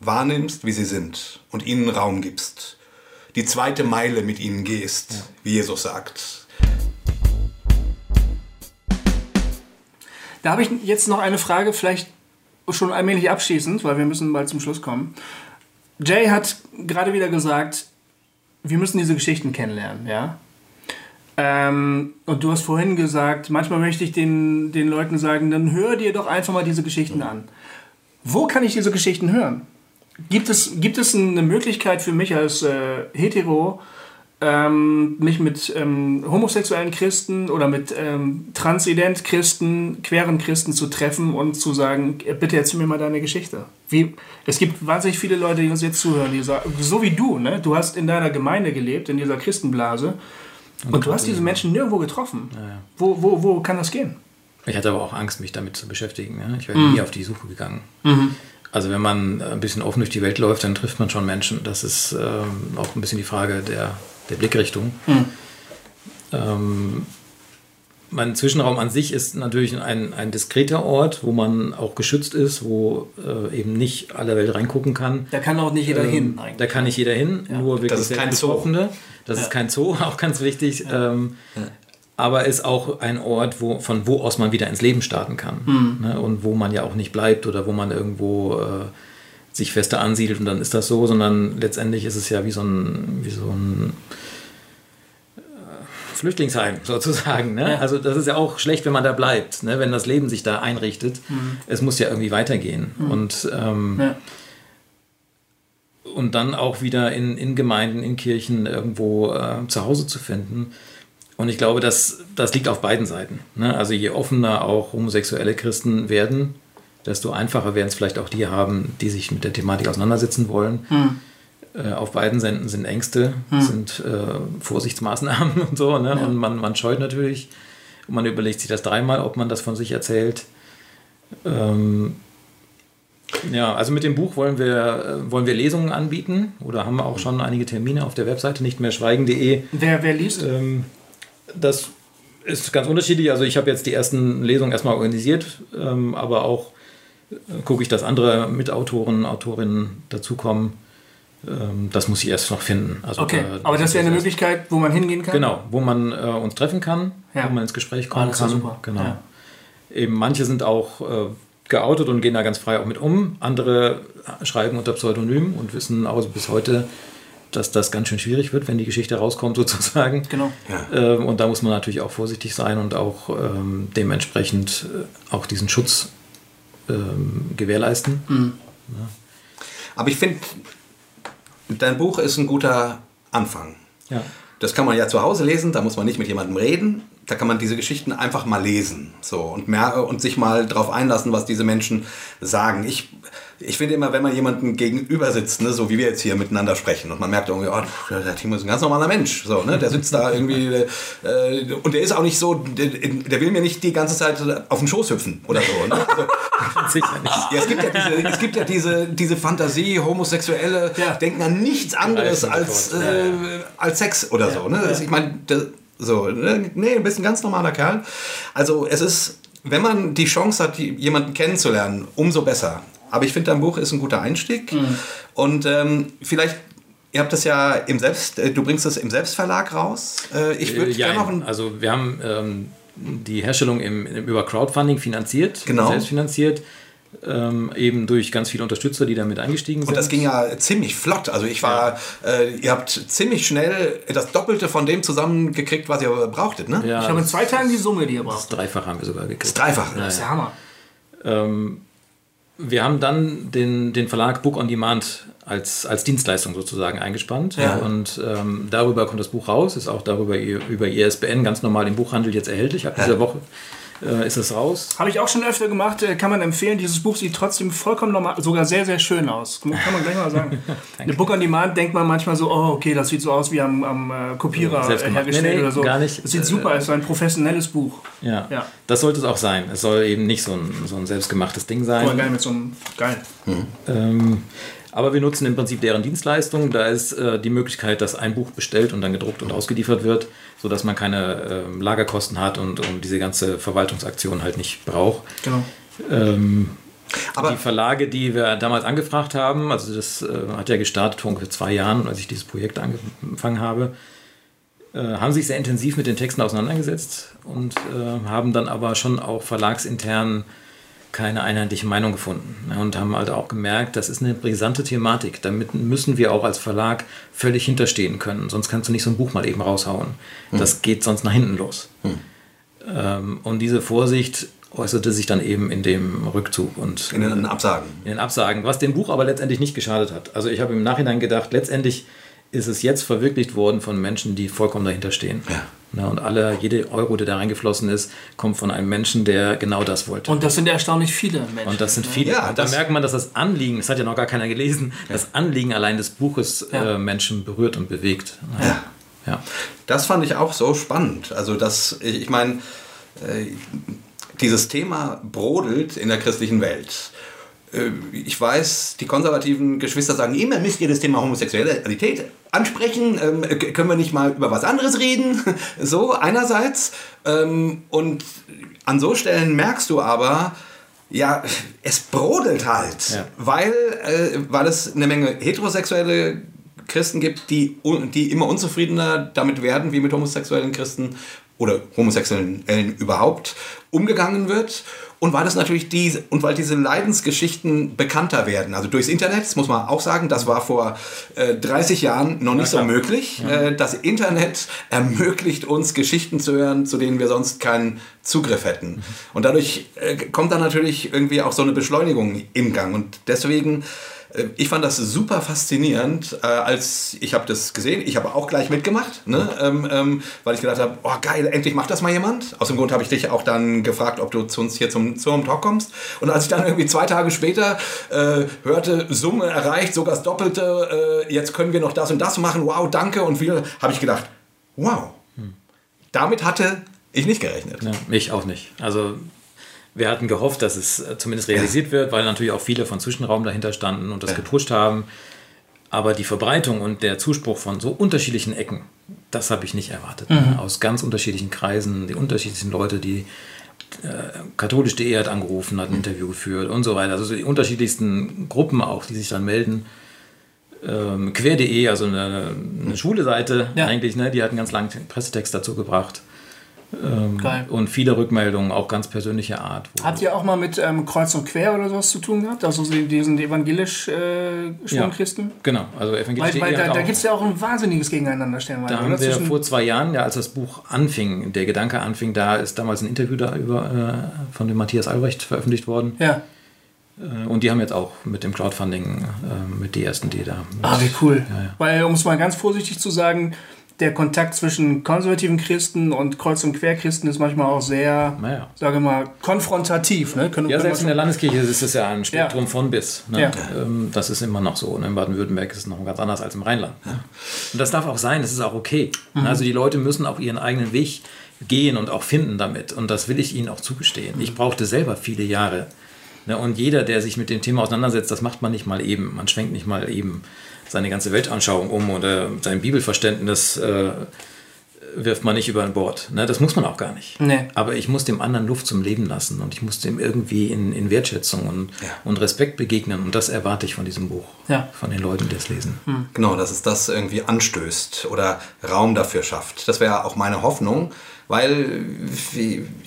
[SPEAKER 2] wahrnimmst, wie sie sind und ihnen Raum gibst. Die zweite Meile mit ihnen gehst, wie Jesus sagt.
[SPEAKER 3] Da habe ich jetzt noch eine Frage, vielleicht schon allmählich abschließend, weil wir müssen bald zum Schluss kommen. Jay hat gerade wieder gesagt, wir müssen diese Geschichten kennenlernen, ja. Ähm, und du hast vorhin gesagt, manchmal möchte ich den, den Leuten sagen, dann hör dir doch einfach mal diese Geschichten an. Wo kann ich diese Geschichten hören? Gibt es, gibt es eine Möglichkeit für mich als äh, Hetero, ähm, mich mit ähm, homosexuellen Christen oder mit ähm, transident Christen, queeren Christen zu treffen und zu sagen, äh, bitte erzähl mir mal deine Geschichte. Wie, es gibt wahnsinnig viele Leute, die uns jetzt zuhören, die sagen, so wie du, ne? du hast in deiner Gemeinde gelebt, in dieser Christenblase und, du hast diese Menschen nirgendwo getroffen. Wo, wo, wo kann das gehen?
[SPEAKER 4] Ich hatte aber auch Angst, mich damit zu beschäftigen. Ja? Ich wäre
[SPEAKER 3] Mhm.
[SPEAKER 4] nie auf die Suche gegangen. Also wenn man ein bisschen offen durch die Welt läuft, dann trifft man schon Menschen. Das ist ähm, auch ein bisschen die Frage der, der Blickrichtung.
[SPEAKER 3] Mhm.
[SPEAKER 4] ähm, mein Zwischenraum an sich ist natürlich ein, ein diskreter Ort, wo man auch geschützt ist, wo äh, eben nicht alle Welt reingucken kann.
[SPEAKER 3] Da kann auch nicht jeder
[SPEAKER 4] Ähm,
[SPEAKER 3] hin eigentlich.
[SPEAKER 4] Da kann nicht jeder hin, nur wirklich
[SPEAKER 2] ist
[SPEAKER 4] sehr
[SPEAKER 2] kein Zoo.
[SPEAKER 4] Das ist kein Zoo, auch ganz wichtig. Ähm, Aber ist auch ein Ort, wo, von wo aus man wieder ins Leben starten kann.
[SPEAKER 3] Hm.
[SPEAKER 4] Ne? Und wo man ja auch nicht bleibt oder wo man irgendwo äh, sich fester ansiedelt und dann ist das so, sondern letztendlich ist es ja wie so ein, wie so ein äh, Flüchtlingsheim sozusagen. Ne?
[SPEAKER 3] Ja.
[SPEAKER 4] Also das ist ja auch schlecht, wenn man da bleibt, ne? wenn das Leben sich da einrichtet. Es muss ja irgendwie weitergehen. Und ähm,
[SPEAKER 3] Ja.
[SPEAKER 4] und dann auch wieder in, in Gemeinden, in Kirchen irgendwo äh, zu Hause zu finden. Und ich glaube, das, das liegt auf beiden Seiten. Ne? Also je offener auch homosexuelle Christen werden, desto einfacher werden es vielleicht auch die haben, die sich mit der Thematik auseinandersetzen wollen. Äh, auf beiden Seiten sind Ängste, sind äh, Vorsichtsmaßnahmen und so. Ne? Und man, man scheut natürlich und man überlegt sich das dreimal, ob man das von sich erzählt. Ähm, ja, also mit dem Buch wollen wir, äh, wollen wir Lesungen anbieten oder haben wir auch schon einige Termine auf der Webseite nicht mehr schweigen.de.
[SPEAKER 3] Wer, wer liest?
[SPEAKER 4] Ähm, das ist ganz unterschiedlich. Also ich habe jetzt die ersten Lesungen erstmal organisiert, ähm, aber auch gucke ich, dass andere Mitautoren, Autorinnen dazukommen. Ähm, das muss ich erst noch finden. Also,
[SPEAKER 3] Okay,
[SPEAKER 4] äh,
[SPEAKER 3] aber das
[SPEAKER 4] ist
[SPEAKER 3] wäre eine Möglichkeit, wo man hingehen kann?
[SPEAKER 4] Genau, wo man äh, uns treffen kann,
[SPEAKER 3] Ja.
[SPEAKER 4] wo man ins Gespräch kommen
[SPEAKER 3] das ja
[SPEAKER 4] kann.
[SPEAKER 3] super.
[SPEAKER 4] Genau.
[SPEAKER 3] Ja.
[SPEAKER 4] Eben manche sind auch äh, geoutet und gehen da ganz frei auch mit um. Andere schreiben unter Pseudonym und wissen auch bis heute, dass das ganz schön schwierig wird, wenn die Geschichte rauskommt sozusagen.
[SPEAKER 3] Genau.
[SPEAKER 4] Ähm, und da muss man natürlich auch vorsichtig sein und auch ähm, dementsprechend äh, auch diesen Schutz ähm, gewährleisten.
[SPEAKER 3] Mhm.
[SPEAKER 2] Aber ich finde, dein Buch ist ein guter Anfang.
[SPEAKER 4] Ja.
[SPEAKER 2] Das kann man ja zu Hause lesen, da muss man nicht mit jemandem reden. Da kann man diese Geschichten einfach mal lesen so, und, mehr, und sich mal drauf einlassen, was diese Menschen sagen. Ich, ich finde immer, wenn man jemanden gegenüber sitzt, ne, so wie wir jetzt hier miteinander sprechen und man merkt irgendwie, oh, der Timo ist ein ganz normaler Mensch. So, ne, der sitzt da irgendwie äh, und der ist auch nicht so, der, der will mir nicht die ganze Zeit auf den Schoß hüpfen oder so. Ne? Also,
[SPEAKER 4] Sicher nicht.
[SPEAKER 2] ja, es gibt ja diese, es gibt ja diese, diese Fantasie, Homosexuelle
[SPEAKER 3] Ja.
[SPEAKER 2] denken an nichts anderes als, äh, als Sex oder so. Ne? Das- Ich meine, so, ne? nee, du bist ein ganz normaler Kerl. Also es ist, wenn man die Chance hat, jemanden kennenzulernen, umso besser. Aber ich finde, dein Buch ist ein guter Einstieg.
[SPEAKER 4] Mhm.
[SPEAKER 2] Und ähm, vielleicht, ihr habt das ja im Selbst, äh, du bringst es im Selbstverlag raus. Äh, ich würde
[SPEAKER 4] Äh, ja,
[SPEAKER 2] gerne noch ein
[SPEAKER 4] also wir haben ähm, die Herstellung im, im, über Crowdfunding finanziert,
[SPEAKER 2] Genau.
[SPEAKER 4] selbst finanziert, ähm, eben durch ganz viele Unterstützer, die damit eingestiegen sind.
[SPEAKER 2] Und das ging ja ziemlich flott. Also ich war, äh, ihr habt ziemlich schnell das Doppelte von dem zusammengekriegt, was ihr brauchtet, ne?
[SPEAKER 4] ja,
[SPEAKER 3] Ich habe in
[SPEAKER 4] das,
[SPEAKER 3] zwei Tagen die Summe, die ihr
[SPEAKER 4] das
[SPEAKER 3] braucht.
[SPEAKER 4] Dreifach haben wir sogar gekriegt.
[SPEAKER 2] Das Dreifache.
[SPEAKER 3] Das ist der Hammer.
[SPEAKER 4] Ähm, wir haben dann den, den Verlag Book on Demand als, als Dienstleistung sozusagen eingespannt.
[SPEAKER 3] Ja.
[SPEAKER 4] Und ähm, darüber kommt das Buch raus, ist auch darüber über ISBN ganz normal im Buchhandel jetzt erhältlich. Ab dieser Woche äh, ist es raus.
[SPEAKER 3] Habe ich auch schon öfter gemacht, äh, kann man empfehlen. Dieses Buch sieht trotzdem vollkommen normal, sogar sehr, sehr schön aus. Kann man gleich mal sagen. Eine Book on Demand denkt man manchmal so, oh, okay, das sieht so aus wie am, am äh, Kopierer äh,
[SPEAKER 4] gemacht.
[SPEAKER 3] hergestellt
[SPEAKER 4] Nee, nee,
[SPEAKER 3] oder so.
[SPEAKER 4] gar nicht.
[SPEAKER 3] Es sieht super aus, so ein professionelles Buch.
[SPEAKER 4] Ja.
[SPEAKER 3] Ja.
[SPEAKER 4] das sollte es auch sein. Es soll eben nicht so ein, so ein selbstgemachtes Ding sein.
[SPEAKER 3] Voll geil mit so einem, geil.
[SPEAKER 4] Ähm, aber wir nutzen im Prinzip deren Dienstleistung. Da ist äh, die Möglichkeit, dass ein Buch bestellt und dann gedruckt und ausgeliefert wird, sodass man keine ähm, Lagerkosten hat und, und diese ganze Verwaltungsaktion halt nicht braucht.
[SPEAKER 3] Genau.
[SPEAKER 4] Ähm,
[SPEAKER 2] Aber-
[SPEAKER 4] die Verlage, die wir damals angefragt haben, also das äh, hat ja gestartet vor ungefähr zwei Jahren, als ich dieses Projekt angefangen habe, äh, haben sich sehr intensiv mit den Texten auseinandergesetzt und äh, haben dann aber schon auch verlagsintern keine einheitliche Meinung gefunden ne, und haben halt auch gemerkt, das ist eine brisante Thematik. Damit müssen wir auch als Verlag völlig hinterstehen können, sonst kannst du nicht so ein Buch mal eben raushauen. Das geht sonst nach hinten los. Ähm, und diese Vorsicht äußerte sich dann eben in dem Rückzug und
[SPEAKER 2] In den Absagen.
[SPEAKER 4] in den Absagen, was dem Buch aber letztendlich nicht geschadet hat. Also ich habe im Nachhinein gedacht, letztendlich ist es jetzt verwirklicht worden von Menschen, die vollkommen dahinter stehen.
[SPEAKER 2] Ja.
[SPEAKER 4] Und alle, jede Euro, der da reingeflossen ist, kommt von einem Menschen, der genau das wollte.
[SPEAKER 3] Und das sind erstaunlich viele Menschen.
[SPEAKER 4] Und das sind
[SPEAKER 3] ne?
[SPEAKER 4] viele.
[SPEAKER 2] Ja,
[SPEAKER 4] und da merkt man, dass das Anliegen, das hat ja noch gar keiner gelesen, das Anliegen allein des Buches
[SPEAKER 3] Ja.
[SPEAKER 4] äh, Menschen berührt und bewegt.
[SPEAKER 2] Ja.
[SPEAKER 4] ja.
[SPEAKER 2] Das fand ich auch so spannend. Also das, ich ich meine, äh, dieses Thema brodelt in der christlichen Welt. Äh, ich weiß, die konservativen Geschwister sagen, immer müsst ihr das Thema Homosexualität ansprechen. Ähm, äh, können wir nicht mal über was anderes reden? so, einerseits. Ähm, und an so Stellen merkst du aber, ja, es brodelt halt,
[SPEAKER 4] Ja.
[SPEAKER 2] weil, äh, weil es eine Menge heterosexuelle Christen gibt, die, die immer unzufriedener damit werden, wie mit homosexuellen Christen oder Homosexuellen überhaupt umgegangen wird. Und weil es natürlich diese, und weil diese Leidensgeschichten bekannter werden. Also durchs Internet, das muss man auch sagen, das war vor äh, 30 Jahren noch nicht so
[SPEAKER 4] klar.
[SPEAKER 2] möglich. Äh, das Internet ermöglicht uns Geschichten zu hören, zu denen wir sonst keinen Zugriff hätten. Und dadurch äh, kommt dann natürlich irgendwie auch so eine Beschleunigung im Gang. Und deswegen ich fand das super faszinierend, äh, als ich habe das gesehen. Ich habe auch gleich mitgemacht, ne? ähm, ähm, weil ich gedacht habe, oh geil, endlich macht das mal jemand. Aus dem Grund habe ich dich auch dann gefragt, ob du zu uns hier zum, zum Talk kommst. Und als ich dann irgendwie zwei Tage später äh, hörte, Summe erreicht, sogar das Doppelte, äh, jetzt können wir noch das und das machen, wow, danke. Und viel, habe ich gedacht, wow, damit hatte ich nicht gerechnet.
[SPEAKER 4] Ja, ich auch nicht. Also wir hatten gehofft, dass es äh, zumindest realisiert wird, weil natürlich auch viele von Zwischenraum dahinter standen und das gepusht haben. Aber die Verbreitung und der Zuspruch von so unterschiedlichen Ecken, das habe ich nicht erwartet. Ne? Aus ganz unterschiedlichen Kreisen, die unterschiedlichen Leute, die äh, katholisch.de hat angerufen, hat ein Interview geführt und so weiter. Also die unterschiedlichsten Gruppen auch, die sich dann melden. Ähm, Quer.de, also eine, eine schwule Seite
[SPEAKER 3] Ja.
[SPEAKER 4] eigentlich, ne? die hat einen ganz langen Pressetext dazu gebracht. Ähm. Und viele Rückmeldungen, auch ganz persönlicher Art.
[SPEAKER 3] Habt ihr auch mal mit ähm, Kreuz und Quer oder sowas zu tun gehabt? Also so diesen evangelisch äh, schwulen Christen?
[SPEAKER 4] Genau, also
[SPEAKER 3] Weil,
[SPEAKER 4] evangelisch
[SPEAKER 3] weil da,
[SPEAKER 4] hat
[SPEAKER 3] da
[SPEAKER 4] auch-
[SPEAKER 3] gibt es ja auch ein wahnsinniges Gegeneinander stellenweise.
[SPEAKER 4] Da haben wir vor zwei Jahren, ja, als das Buch anfing, der Gedanke anfing, da ist damals ein Interview da über, äh, von dem Matthias Albrecht veröffentlicht worden.
[SPEAKER 3] ja.
[SPEAKER 4] Äh, und die haben jetzt auch mit dem Crowdfunding, äh, mit die ersten, die da.
[SPEAKER 3] Ah, wie cool.
[SPEAKER 4] Ja, ja.
[SPEAKER 3] Weil, um es mal ganz vorsichtig zu sagen, der Kontakt zwischen konservativen Christen und Kreuz- und Querchristen ist manchmal auch sehr,
[SPEAKER 4] Naja.
[SPEAKER 3] sage mal, konfrontativ. Ne? Können,
[SPEAKER 4] Ja,
[SPEAKER 3] können
[SPEAKER 4] selbst in der Landeskirche ist es ja ein Spektrum
[SPEAKER 3] Ja.
[SPEAKER 4] von bis. Ne?
[SPEAKER 3] Ja.
[SPEAKER 4] Ähm, Das ist immer noch so. Und in Baden-Württemberg ist es noch ganz anders als im Rheinland. Ne? Und das darf auch sein, das ist auch okay.
[SPEAKER 3] Mhm.
[SPEAKER 4] Also die Leute müssen auch ihren eigenen Weg gehen und auch finden damit. Und das will ich ihnen auch zugestehen. Ich brauchte selber viele Jahre. Ne? Und jeder, der sich mit dem Thema auseinandersetzt, das macht man nicht mal eben. Man schwenkt nicht mal eben seine ganze Weltanschauung um oder sein Bibelverständnis äh, wirft man nicht über Bord. Ne? Das muss man auch gar nicht.
[SPEAKER 3] Nee.
[SPEAKER 4] Aber ich muss dem anderen Luft zum Leben lassen und ich muss dem irgendwie in, in Wertschätzung und, und Respekt begegnen. Und das erwarte ich von diesem Buch,
[SPEAKER 3] Ja.
[SPEAKER 4] von den Leuten, die es lesen.
[SPEAKER 2] Genau, dass es das irgendwie anstößt oder Raum dafür schafft. Das wäre auch meine Hoffnung, weil,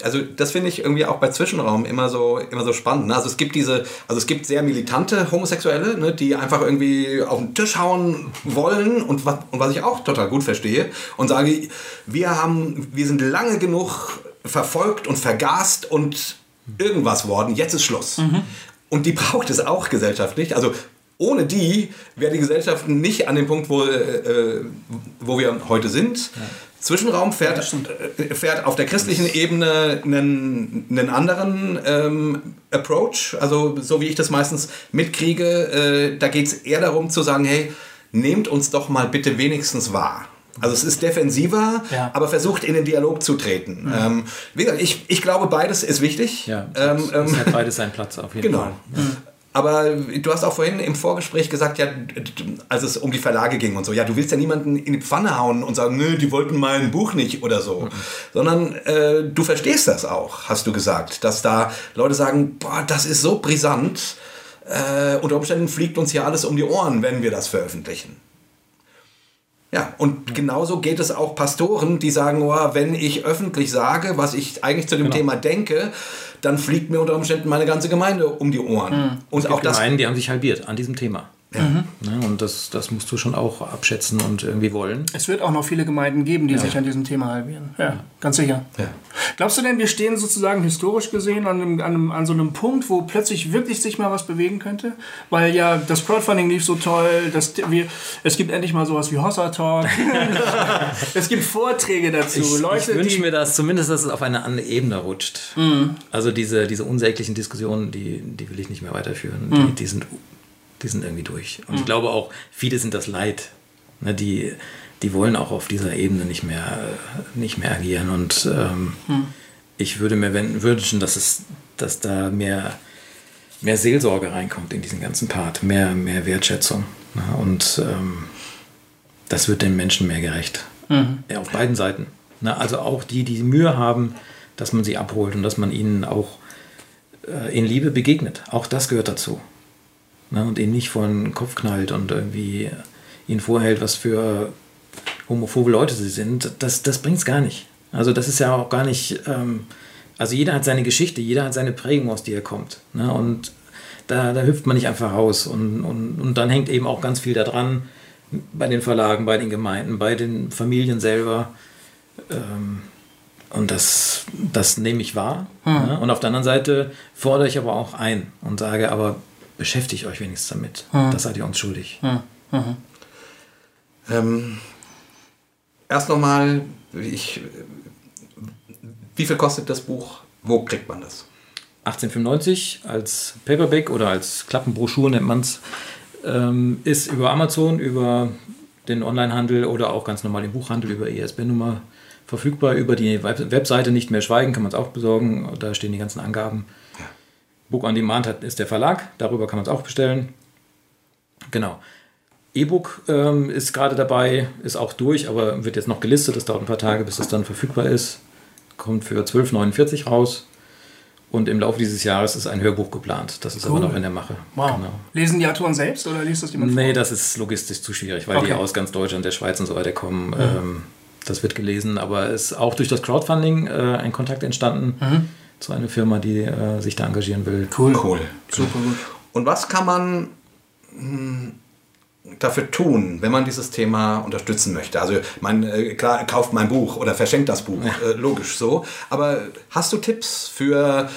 [SPEAKER 2] also das finde ich irgendwie auch bei Zwischenraum immer so, immer so spannend. Ne? Also es gibt diese, also es gibt sehr militante Homosexuelle, ne, die einfach irgendwie auf den Tisch hauen wollen und was, und was ich auch total gut verstehe und sage, wir haben, wir sind lange genug verfolgt und vergast und irgendwas worden, jetzt ist Schluss. Und die braucht es auch gesellschaftlich. Also ohne die wäre die Gesellschaft nicht an dem Punkt, wo, äh, wo wir heute sind. Zwischenraum fährt, äh, fährt auf der christlichen Ebene einen, einen anderen ähm, Approach. Also so wie ich das meistens mitkriege, äh, da geht es eher darum zu sagen, hey, nehmt uns doch mal bitte wenigstens wahr. Also es ist defensiver,
[SPEAKER 3] Ja.
[SPEAKER 2] aber versucht in den Dialog zu treten. Ähm, wie gesagt, ich, ich glaube, beides ist wichtig.
[SPEAKER 4] Ja,
[SPEAKER 2] ähm,
[SPEAKER 4] es
[SPEAKER 2] ähm,
[SPEAKER 4] hat beides seinen Platz auf jeden
[SPEAKER 2] Genau.
[SPEAKER 4] Fall.
[SPEAKER 2] Aber du hast auch vorhin im Vorgespräch gesagt, ja, als es um die Verlage ging und so, ja, du willst ja niemanden in die Pfanne hauen und sagen, nö, die wollten mein Buch nicht oder so. Sondern äh, du verstehst das auch, hast du gesagt, dass da Leute sagen, boah, das ist so brisant, äh, unter Umständen fliegt uns hier alles um die Ohren, wenn wir das veröffentlichen. Ja, und genauso geht es auch Pastoren, die sagen, oh, wenn ich öffentlich sage, was ich eigentlich zu dem
[SPEAKER 4] Genau.
[SPEAKER 2] Thema denke, dann fliegt mir unter Umständen meine ganze Gemeinde um die Ohren. Und auch das,
[SPEAKER 4] Gemeinden, die haben sich halbiert an diesem Thema. Ne, und das, das musst du schon auch abschätzen und irgendwie wollen.
[SPEAKER 3] Es wird auch noch viele Gemeinden geben, die sich an diesem Thema halbieren. Ja, ganz sicher.
[SPEAKER 2] Ja.
[SPEAKER 3] Glaubst du denn, wir stehen sozusagen historisch gesehen an, einem, an, einem, an so einem Punkt, wo plötzlich wirklich sich mal was bewegen könnte? Weil ja das Crowdfunding lief so toll, dass wir, es gibt endlich mal sowas wie Hossa Talk. es gibt Vorträge dazu.
[SPEAKER 4] Ich,
[SPEAKER 3] Leute,
[SPEAKER 4] ich wünsche mir das zumindest, dass es auf eine andere Ebene rutscht. Also diese, diese unsäglichen Diskussionen, die, die will ich nicht mehr weiterführen. Die, die, sind, die sind irgendwie durch. Und ich glaube auch, viele sind das leid. Ne, die, die wollen auch auf dieser Ebene nicht mehr, nicht mehr agieren. Und ähm, ich würde mir wünschen, dass, es, dass da mehr mehr Seelsorge reinkommt in diesen ganzen Part, mehr, mehr Wertschätzung. Ja, und ähm, das wird den Menschen mehr gerecht. Ja, auf beiden Seiten. Na, also auch die, die Mühe haben, dass man sie abholt und dass man ihnen auch äh, in Liebe begegnet. Auch das gehört dazu. Na, und ihnen nicht vor den Kopf knallt und irgendwie ihnen vorhält, was für homophobe Leute sie sind. Das, das bringt es gar nicht. Also das ist ja auch gar nicht... Ähm, also jeder hat seine Geschichte, jeder hat seine Prägung, aus die er kommt. Ne? Und da, da hüpft man nicht einfach raus. Und, und, und dann hängt eben auch ganz viel daran, bei den Verlagen, bei den Gemeinden, bei den Familien selber. Ähm, und das, das nehme ich wahr. Ne? Und auf der anderen Seite fordere ich aber auch ein und sage, aber beschäftigt euch wenigstens damit. Das seid ihr uns schuldig.
[SPEAKER 2] Ähm, erst nochmal, ich, wie viel kostet das Buch? Wo kriegt man das?
[SPEAKER 4] 1895 als Paperback oder als Klappenbroschur nennt man es, ähm, ist über Amazon, über den Onlinehandel oder auch ganz normal im Buchhandel über ESB-Nummer verfügbar. Über die Web Webseite nicht mehr schweigen kann man es auch besorgen. Da stehen die ganzen Angaben. Book on Demand hat, ist der Verlag, darüber kann man es auch bestellen. Genau. E-Book ähm, ist gerade dabei, ist auch durch, aber wird jetzt noch gelistet. Das dauert ein paar Tage, bis es dann verfügbar ist. Kommt für 12,49 raus. Und im Laufe dieses Jahres ist ein Hörbuch geplant. Das ist aber
[SPEAKER 3] Cool.
[SPEAKER 4] noch in der Mache.
[SPEAKER 3] Wow.
[SPEAKER 4] Genau.
[SPEAKER 3] Lesen die Autoren selbst oder liest das jemand
[SPEAKER 4] Nee,
[SPEAKER 3] vor?
[SPEAKER 4] das ist logistisch zu schwierig, weil die
[SPEAKER 3] Okay.
[SPEAKER 4] aus ganz Deutschland, der Schweiz und so weiter kommen. Ähm, das wird gelesen, aber es ist auch durch das Crowdfunding äh, ein Kontakt entstanden zu einer Firma, die äh, sich da engagieren will.
[SPEAKER 3] Cool.
[SPEAKER 2] Cool.
[SPEAKER 3] Super gut.
[SPEAKER 2] Und was kann man hm, dafür tun, wenn man dieses Thema unterstützen möchte? Also, man, äh, klar, kauft mein Buch oder verschenkt das Buch, äh, logisch so. Aber hast du Tipps für,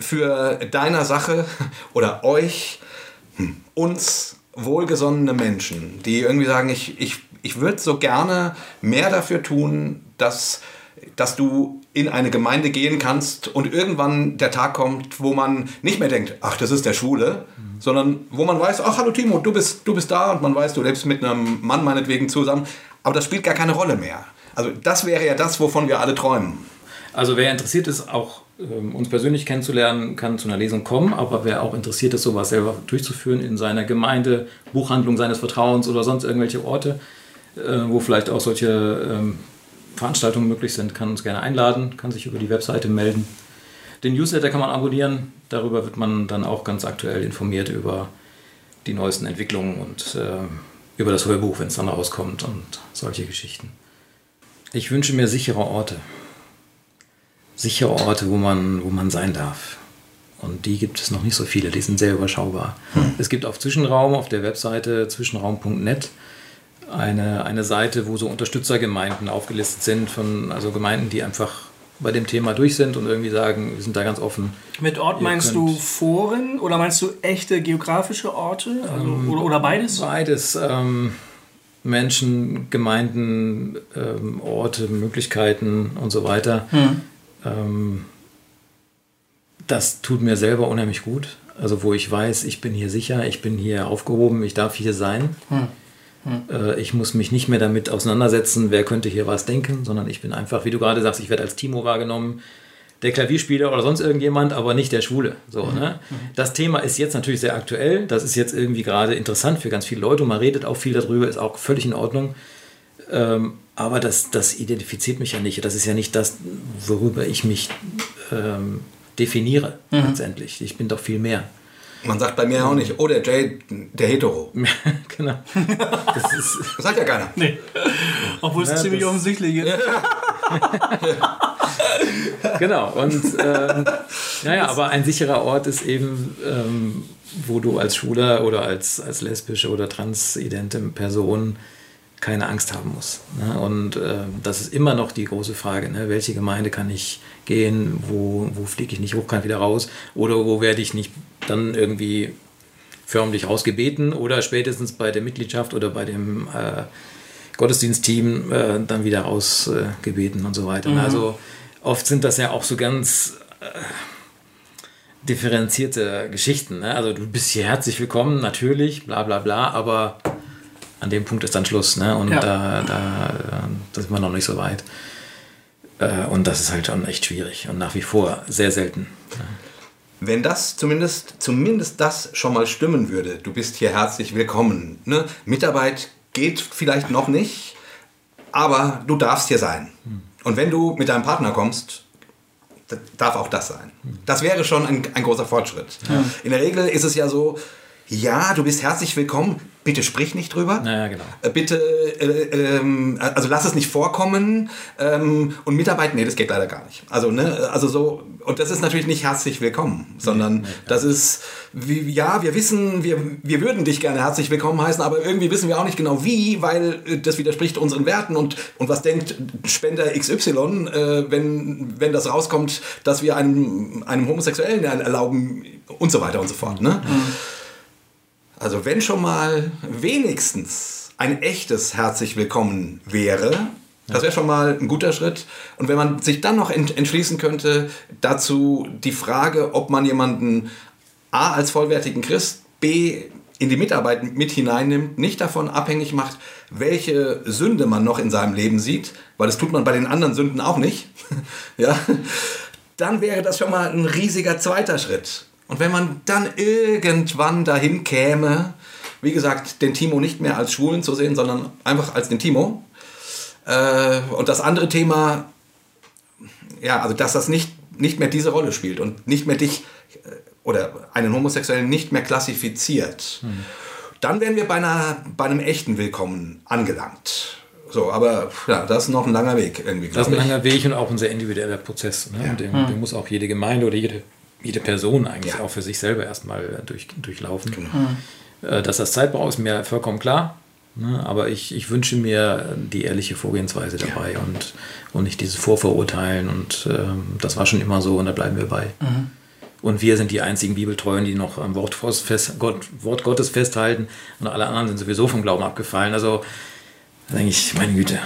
[SPEAKER 2] für deiner Sache oder euch, hm, uns wohlgesonnene Menschen, die irgendwie sagen, ich, ich, ich würde so gerne mehr dafür tun, dass, dass du in eine Gemeinde gehen kannst und irgendwann der Tag kommt, wo man nicht mehr denkt, ach, das ist der Schwule, sondern wo man weiß, ach, hallo Timo, du bist, du bist da und man weiß, du lebst mit einem Mann meinetwegen zusammen, aber das spielt gar keine Rolle mehr. Also das wäre ja das, wovon wir alle träumen.
[SPEAKER 4] Also wer interessiert ist, auch ähm, uns persönlich kennenzulernen, kann zu einer Lesung kommen, aber wer auch interessiert ist, sowas selber durchzuführen in seiner Gemeinde, Buchhandlung seines Vertrauens oder sonst irgendwelche Orte, äh, wo vielleicht auch solche ähm, Veranstaltungen möglich sind, kann uns gerne einladen, kann sich über die Webseite melden. Den Newsletter kann man abonnieren, darüber wird man dann auch ganz aktuell informiert über die neuesten Entwicklungen und äh, über das Hörbuch, wenn es dann rauskommt und solche Geschichten. Ich wünsche mir sichere Orte sichere Orte, wo man, wo man sein darf. Und die gibt es noch nicht so viele, die sind sehr überschaubar. Es gibt auf Zwischenraum, auf der Webseite zwischenraum.net, eine, eine Seite, wo so Unterstützergemeinden aufgelistet sind, von, also Gemeinden, die einfach bei dem Thema durch sind und irgendwie sagen, wir sind da ganz offen.
[SPEAKER 3] Mit Ort meinst du Foren oder meinst du echte geografische Orte? Also,
[SPEAKER 4] Ähm,
[SPEAKER 3] oder, oder beides?
[SPEAKER 4] Beides. Ähm, Menschen, Gemeinden, ähm, Orte, Möglichkeiten und so weiter. Ähm, das tut mir selber unheimlich gut. Also wo ich weiß, ich bin hier sicher, ich bin hier aufgehoben, ich darf hier sein. Äh, ich muss mich nicht mehr damit auseinandersetzen, wer könnte hier was denken, sondern ich bin einfach, wie du gerade sagst, ich werde als Timo wahrgenommen, der Klavierspieler oder sonst irgendjemand, aber nicht der Schwule. So, ne? Das Thema ist jetzt natürlich sehr aktuell. Das ist jetzt irgendwie gerade interessant für ganz viele Leute und man redet auch viel darüber, ist auch völlig in Ordnung. Ähm, aber das, das identifiziert mich ja nicht. Das ist ja nicht das, worüber ich mich ähm, definiere letztendlich. Ich bin doch viel mehr.
[SPEAKER 2] Man sagt bei mir auch nicht, oh, der Jay, der Hetero.
[SPEAKER 4] genau. Das ist,
[SPEAKER 2] Das sagt ja keiner.
[SPEAKER 3] Nee. Obwohl es
[SPEAKER 4] Ja,
[SPEAKER 3] ziemlich offensichtlich ist.
[SPEAKER 4] genau. Und ähm, naja, aber ein sicherer Ort ist eben, ähm, wo du als Schwuler oder als, als lesbische oder transidente Person keine Angst haben musst. Ne? Und ähm, das ist immer noch die große Frage, ne? welche Gemeinde kann ich gehen, wo, wo fliege ich nicht hoch, kann wieder raus oder wo werde ich nicht dann irgendwie förmlich rausgebeten oder spätestens bei der Mitgliedschaft oder bei dem äh, Gottesdienstteam äh, dann wieder rausgebeten äh, und so weiter. Also oft sind das ja auch so ganz äh, differenzierte Geschichten. Ne? Also du bist hier herzlich willkommen, natürlich, bla bla bla, aber an dem Punkt ist dann Schluss. Ne? Und
[SPEAKER 3] Ja.
[SPEAKER 4] da, da, äh, da sind wir noch nicht so weit. Äh, und das ist halt schon echt schwierig und nach wie vor sehr selten.
[SPEAKER 2] wenn das zumindest, zumindest das schon mal stimmen würde, du bist hier herzlich willkommen. Ne? Mitarbeit geht vielleicht noch nicht, aber du darfst hier sein. Und wenn du mit deinem Partner kommst, darf auch das sein. Das wäre schon ein, ein großer Fortschritt. In der Regel ist es ja so, ja, du bist herzlich willkommen, bitte sprich nicht drüber.
[SPEAKER 4] Naja, genau.
[SPEAKER 2] Äh, Bitte, äh, ähm, also lass es nicht vorkommen. Ähm, und Mitarbeit, nee, das geht leider gar nicht. Also, ne, also so, und das ist natürlich nicht herzlich willkommen, sondern das ist, wie, ja, wir wissen, wir, wir würden dich gerne herzlich willkommen heißen, aber irgendwie wissen wir auch nicht genau wie, weil äh, das widerspricht unseren Werten und, und was denkt Spender XY, äh, wenn, wenn das rauskommt, dass wir einem, einem Homosexuellen erlauben und so weiter und so fort. Ne? Also wenn schon mal wenigstens ein echtes herzlich willkommen wäre, das wäre schon mal ein guter Schritt. Und wenn man sich dann noch ent entschließen könnte, dazu die Frage, ob man jemanden A als vollwertigen Christ, B in die Mitarbeit mit hineinnimmt, nicht davon abhängig macht, welche Sünde man noch in seinem Leben sieht, weil das tut man bei den anderen Sünden auch nicht, ja, dann wäre das schon mal ein riesiger zweiter Schritt. Und wenn man dann irgendwann dahin käme, wie gesagt, den Timo nicht mehr als Schwulen zu sehen, sondern einfach als den Timo. Äh, und das andere Thema, ja, also dass das nicht, nicht mehr diese Rolle spielt und nicht mehr dich äh, oder einen Homosexuellen nicht mehr klassifiziert. Dann wären wir bei, einer, bei einem echten Willkommen angelangt. So, aber ja, das ist noch ein langer Weg irgendwie,
[SPEAKER 4] Das ist ein
[SPEAKER 2] ich.
[SPEAKER 4] langer Weg und auch ein sehr individueller Prozess. Ne? Und Den, den muss auch jede Gemeinde oder jede, jede Person eigentlich
[SPEAKER 2] Ja.
[SPEAKER 4] auch für sich selber erstmal durch, durchlaufen. Äh, Dass das Zeit braucht, ist mir vollkommen klar. Ne? Aber ich, ich wünsche mir die ehrliche Vorgehensweise dabei und, und nicht dieses Vorverurteilen. Und ähm, das war schon immer so und da bleiben wir bei. Und wir sind die einzigen Bibeltreuen, die noch am Wort, fest, Gott, Wort Gottes festhalten. Und alle anderen sind sowieso vom Glauben abgefallen. Also da denke ich, meine Güte,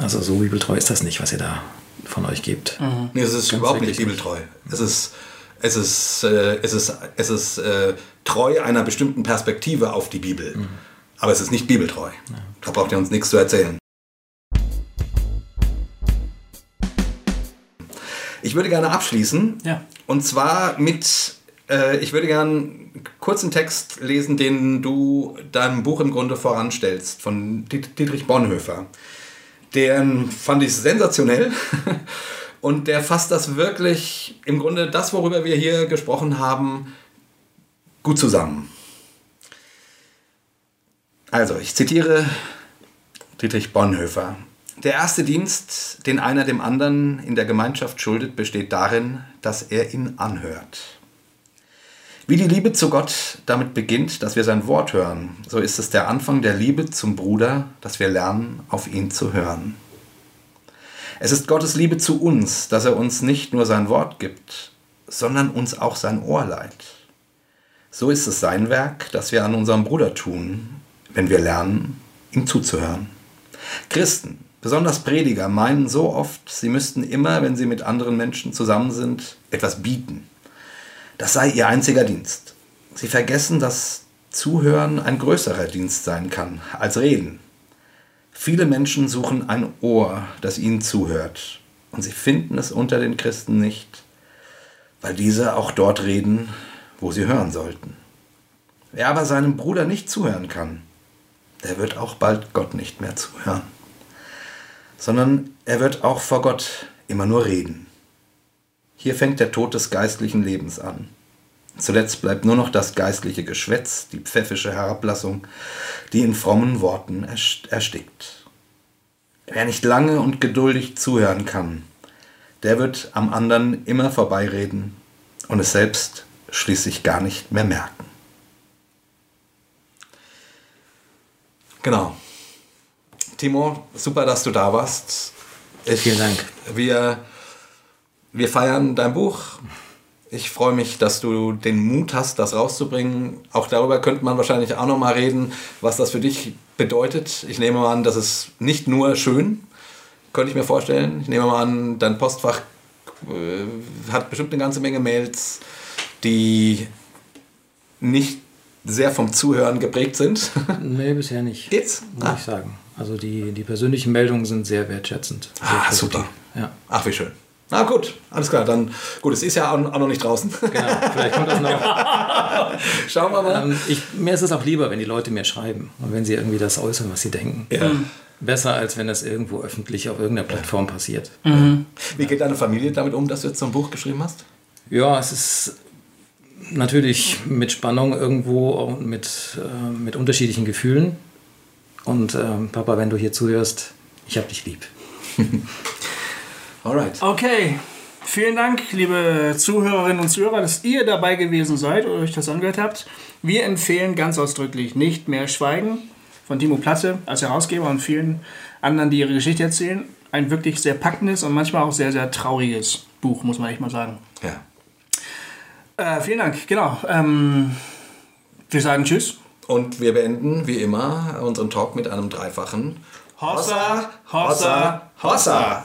[SPEAKER 4] also so bibeltreu ist das nicht, was ihr da von euch gebt.
[SPEAKER 2] Nee, es ist überhaupt nicht bibeltreu. Es ist, es ist, äh, es ist, es ist äh, treu einer bestimmten Perspektive auf die Bibel. Aber es ist nicht bibeltreu. Da braucht ihr uns nichts zu erzählen. Ich würde gerne abschließen.
[SPEAKER 3] Ja.
[SPEAKER 2] Und zwar mit, äh, ich würde gerne einen kurzen Text lesen, den du deinem Buch im Grunde voranstellst, von Diet- Dietrich Bonhoeffer. Den fand ich sensationell. Und der fasst das wirklich, im Grunde das, worüber wir hier gesprochen haben, gut zusammen. Also, ich zitiere Dietrich Bonhoeffer. Der erste Dienst, den einer dem anderen in der Gemeinschaft schuldet, besteht darin, dass er ihn anhört. Wie die Liebe zu Gott damit beginnt, dass wir sein Wort hören, so ist es der Anfang der Liebe zum Bruder, dass wir lernen, auf ihn zu hören. Es ist Gottes Liebe zu uns, dass er uns nicht nur sein Wort gibt, sondern uns auch sein Ohr leiht. So ist es sein Werk, das wir an unserem Bruder tun, wenn wir lernen, ihm zuzuhören. Christen, besonders Prediger, meinen so oft, sie müssten immer, wenn sie mit anderen Menschen zusammen sind, etwas bieten. Das sei ihr einziger Dienst. Sie vergessen, dass Zuhören ein größerer Dienst sein kann als Reden. Viele Menschen suchen ein Ohr, das ihnen zuhört, und sie finden es unter den Christen nicht, weil diese auch dort reden, wo sie hören sollten. Wer aber seinem Bruder nicht zuhören kann, der wird auch bald Gott nicht mehr zuhören, sondern er wird auch vor Gott immer nur reden. Hier fängt der Tod des geistlichen Lebens an. Zuletzt bleibt nur noch das geistliche Geschwätz, die pfäffische Herablassung, die in frommen Worten erst- erstickt. Wer nicht lange und geduldig zuhören kann, der wird am anderen immer vorbeireden und es selbst schließlich gar nicht mehr merken. Genau. Timo, super, dass du da warst. Ich,
[SPEAKER 4] Vielen Dank.
[SPEAKER 2] Wir, wir feiern dein Buch. Ich freue mich, dass du den Mut hast, das rauszubringen. Auch darüber könnte man wahrscheinlich auch noch mal reden, was das für dich bedeutet. Ich nehme mal an, das ist nicht nur schön, könnte ich mir vorstellen. Ich nehme mal an, dein Postfach äh, hat bestimmt eine ganze Menge Mails, die nicht sehr vom Zuhören geprägt sind.
[SPEAKER 4] Nee, bisher nicht.
[SPEAKER 2] Geht's?
[SPEAKER 4] Muss
[SPEAKER 2] Ah.
[SPEAKER 4] ich sagen. Also die, die persönlichen Meldungen sind sehr wertschätzend. Sehr
[SPEAKER 2] Ah,
[SPEAKER 4] positiv.
[SPEAKER 2] super.
[SPEAKER 4] Ja.
[SPEAKER 2] Ach, wie schön. Na gut, alles klar. Dann gut, es ist ja auch, noch nicht draußen.
[SPEAKER 4] Genau, vielleicht kommt das noch.
[SPEAKER 2] Schauen wir mal.
[SPEAKER 4] Ähm, ich, mir ist es auch lieber, wenn die Leute mir schreiben und wenn sie irgendwie das äußern, was sie denken.
[SPEAKER 2] Ja.
[SPEAKER 4] Besser, als wenn das irgendwo öffentlich auf irgendeiner Plattform passiert.
[SPEAKER 2] Wie geht deine Familie damit um, dass du jetzt so ein Buch geschrieben hast?
[SPEAKER 4] Ja, es ist natürlich mit Spannung irgendwo und mit, äh, mit unterschiedlichen Gefühlen. Und ähm, Papa, wenn du hier zuhörst, ich hab dich lieb.
[SPEAKER 2] Alright.
[SPEAKER 3] Okay. Vielen Dank, liebe Zuhörerinnen und Zuhörer, dass ihr dabei gewesen seid oder euch das angehört habt. Wir empfehlen ganz ausdrücklich nicht mehr Schweigen von Timo Platte als Herausgeber und vielen anderen, die ihre Geschichte erzählen. Ein wirklich sehr packendes und manchmal auch sehr, sehr trauriges Buch, muss man echt mal sagen.
[SPEAKER 2] Ja.
[SPEAKER 3] Äh, vielen Dank, genau. Ähm, wir sagen Tschüss.
[SPEAKER 2] Und wir beenden wie immer unseren Talk mit einem dreifachen
[SPEAKER 3] Hossa, Hossa,
[SPEAKER 2] Hossa.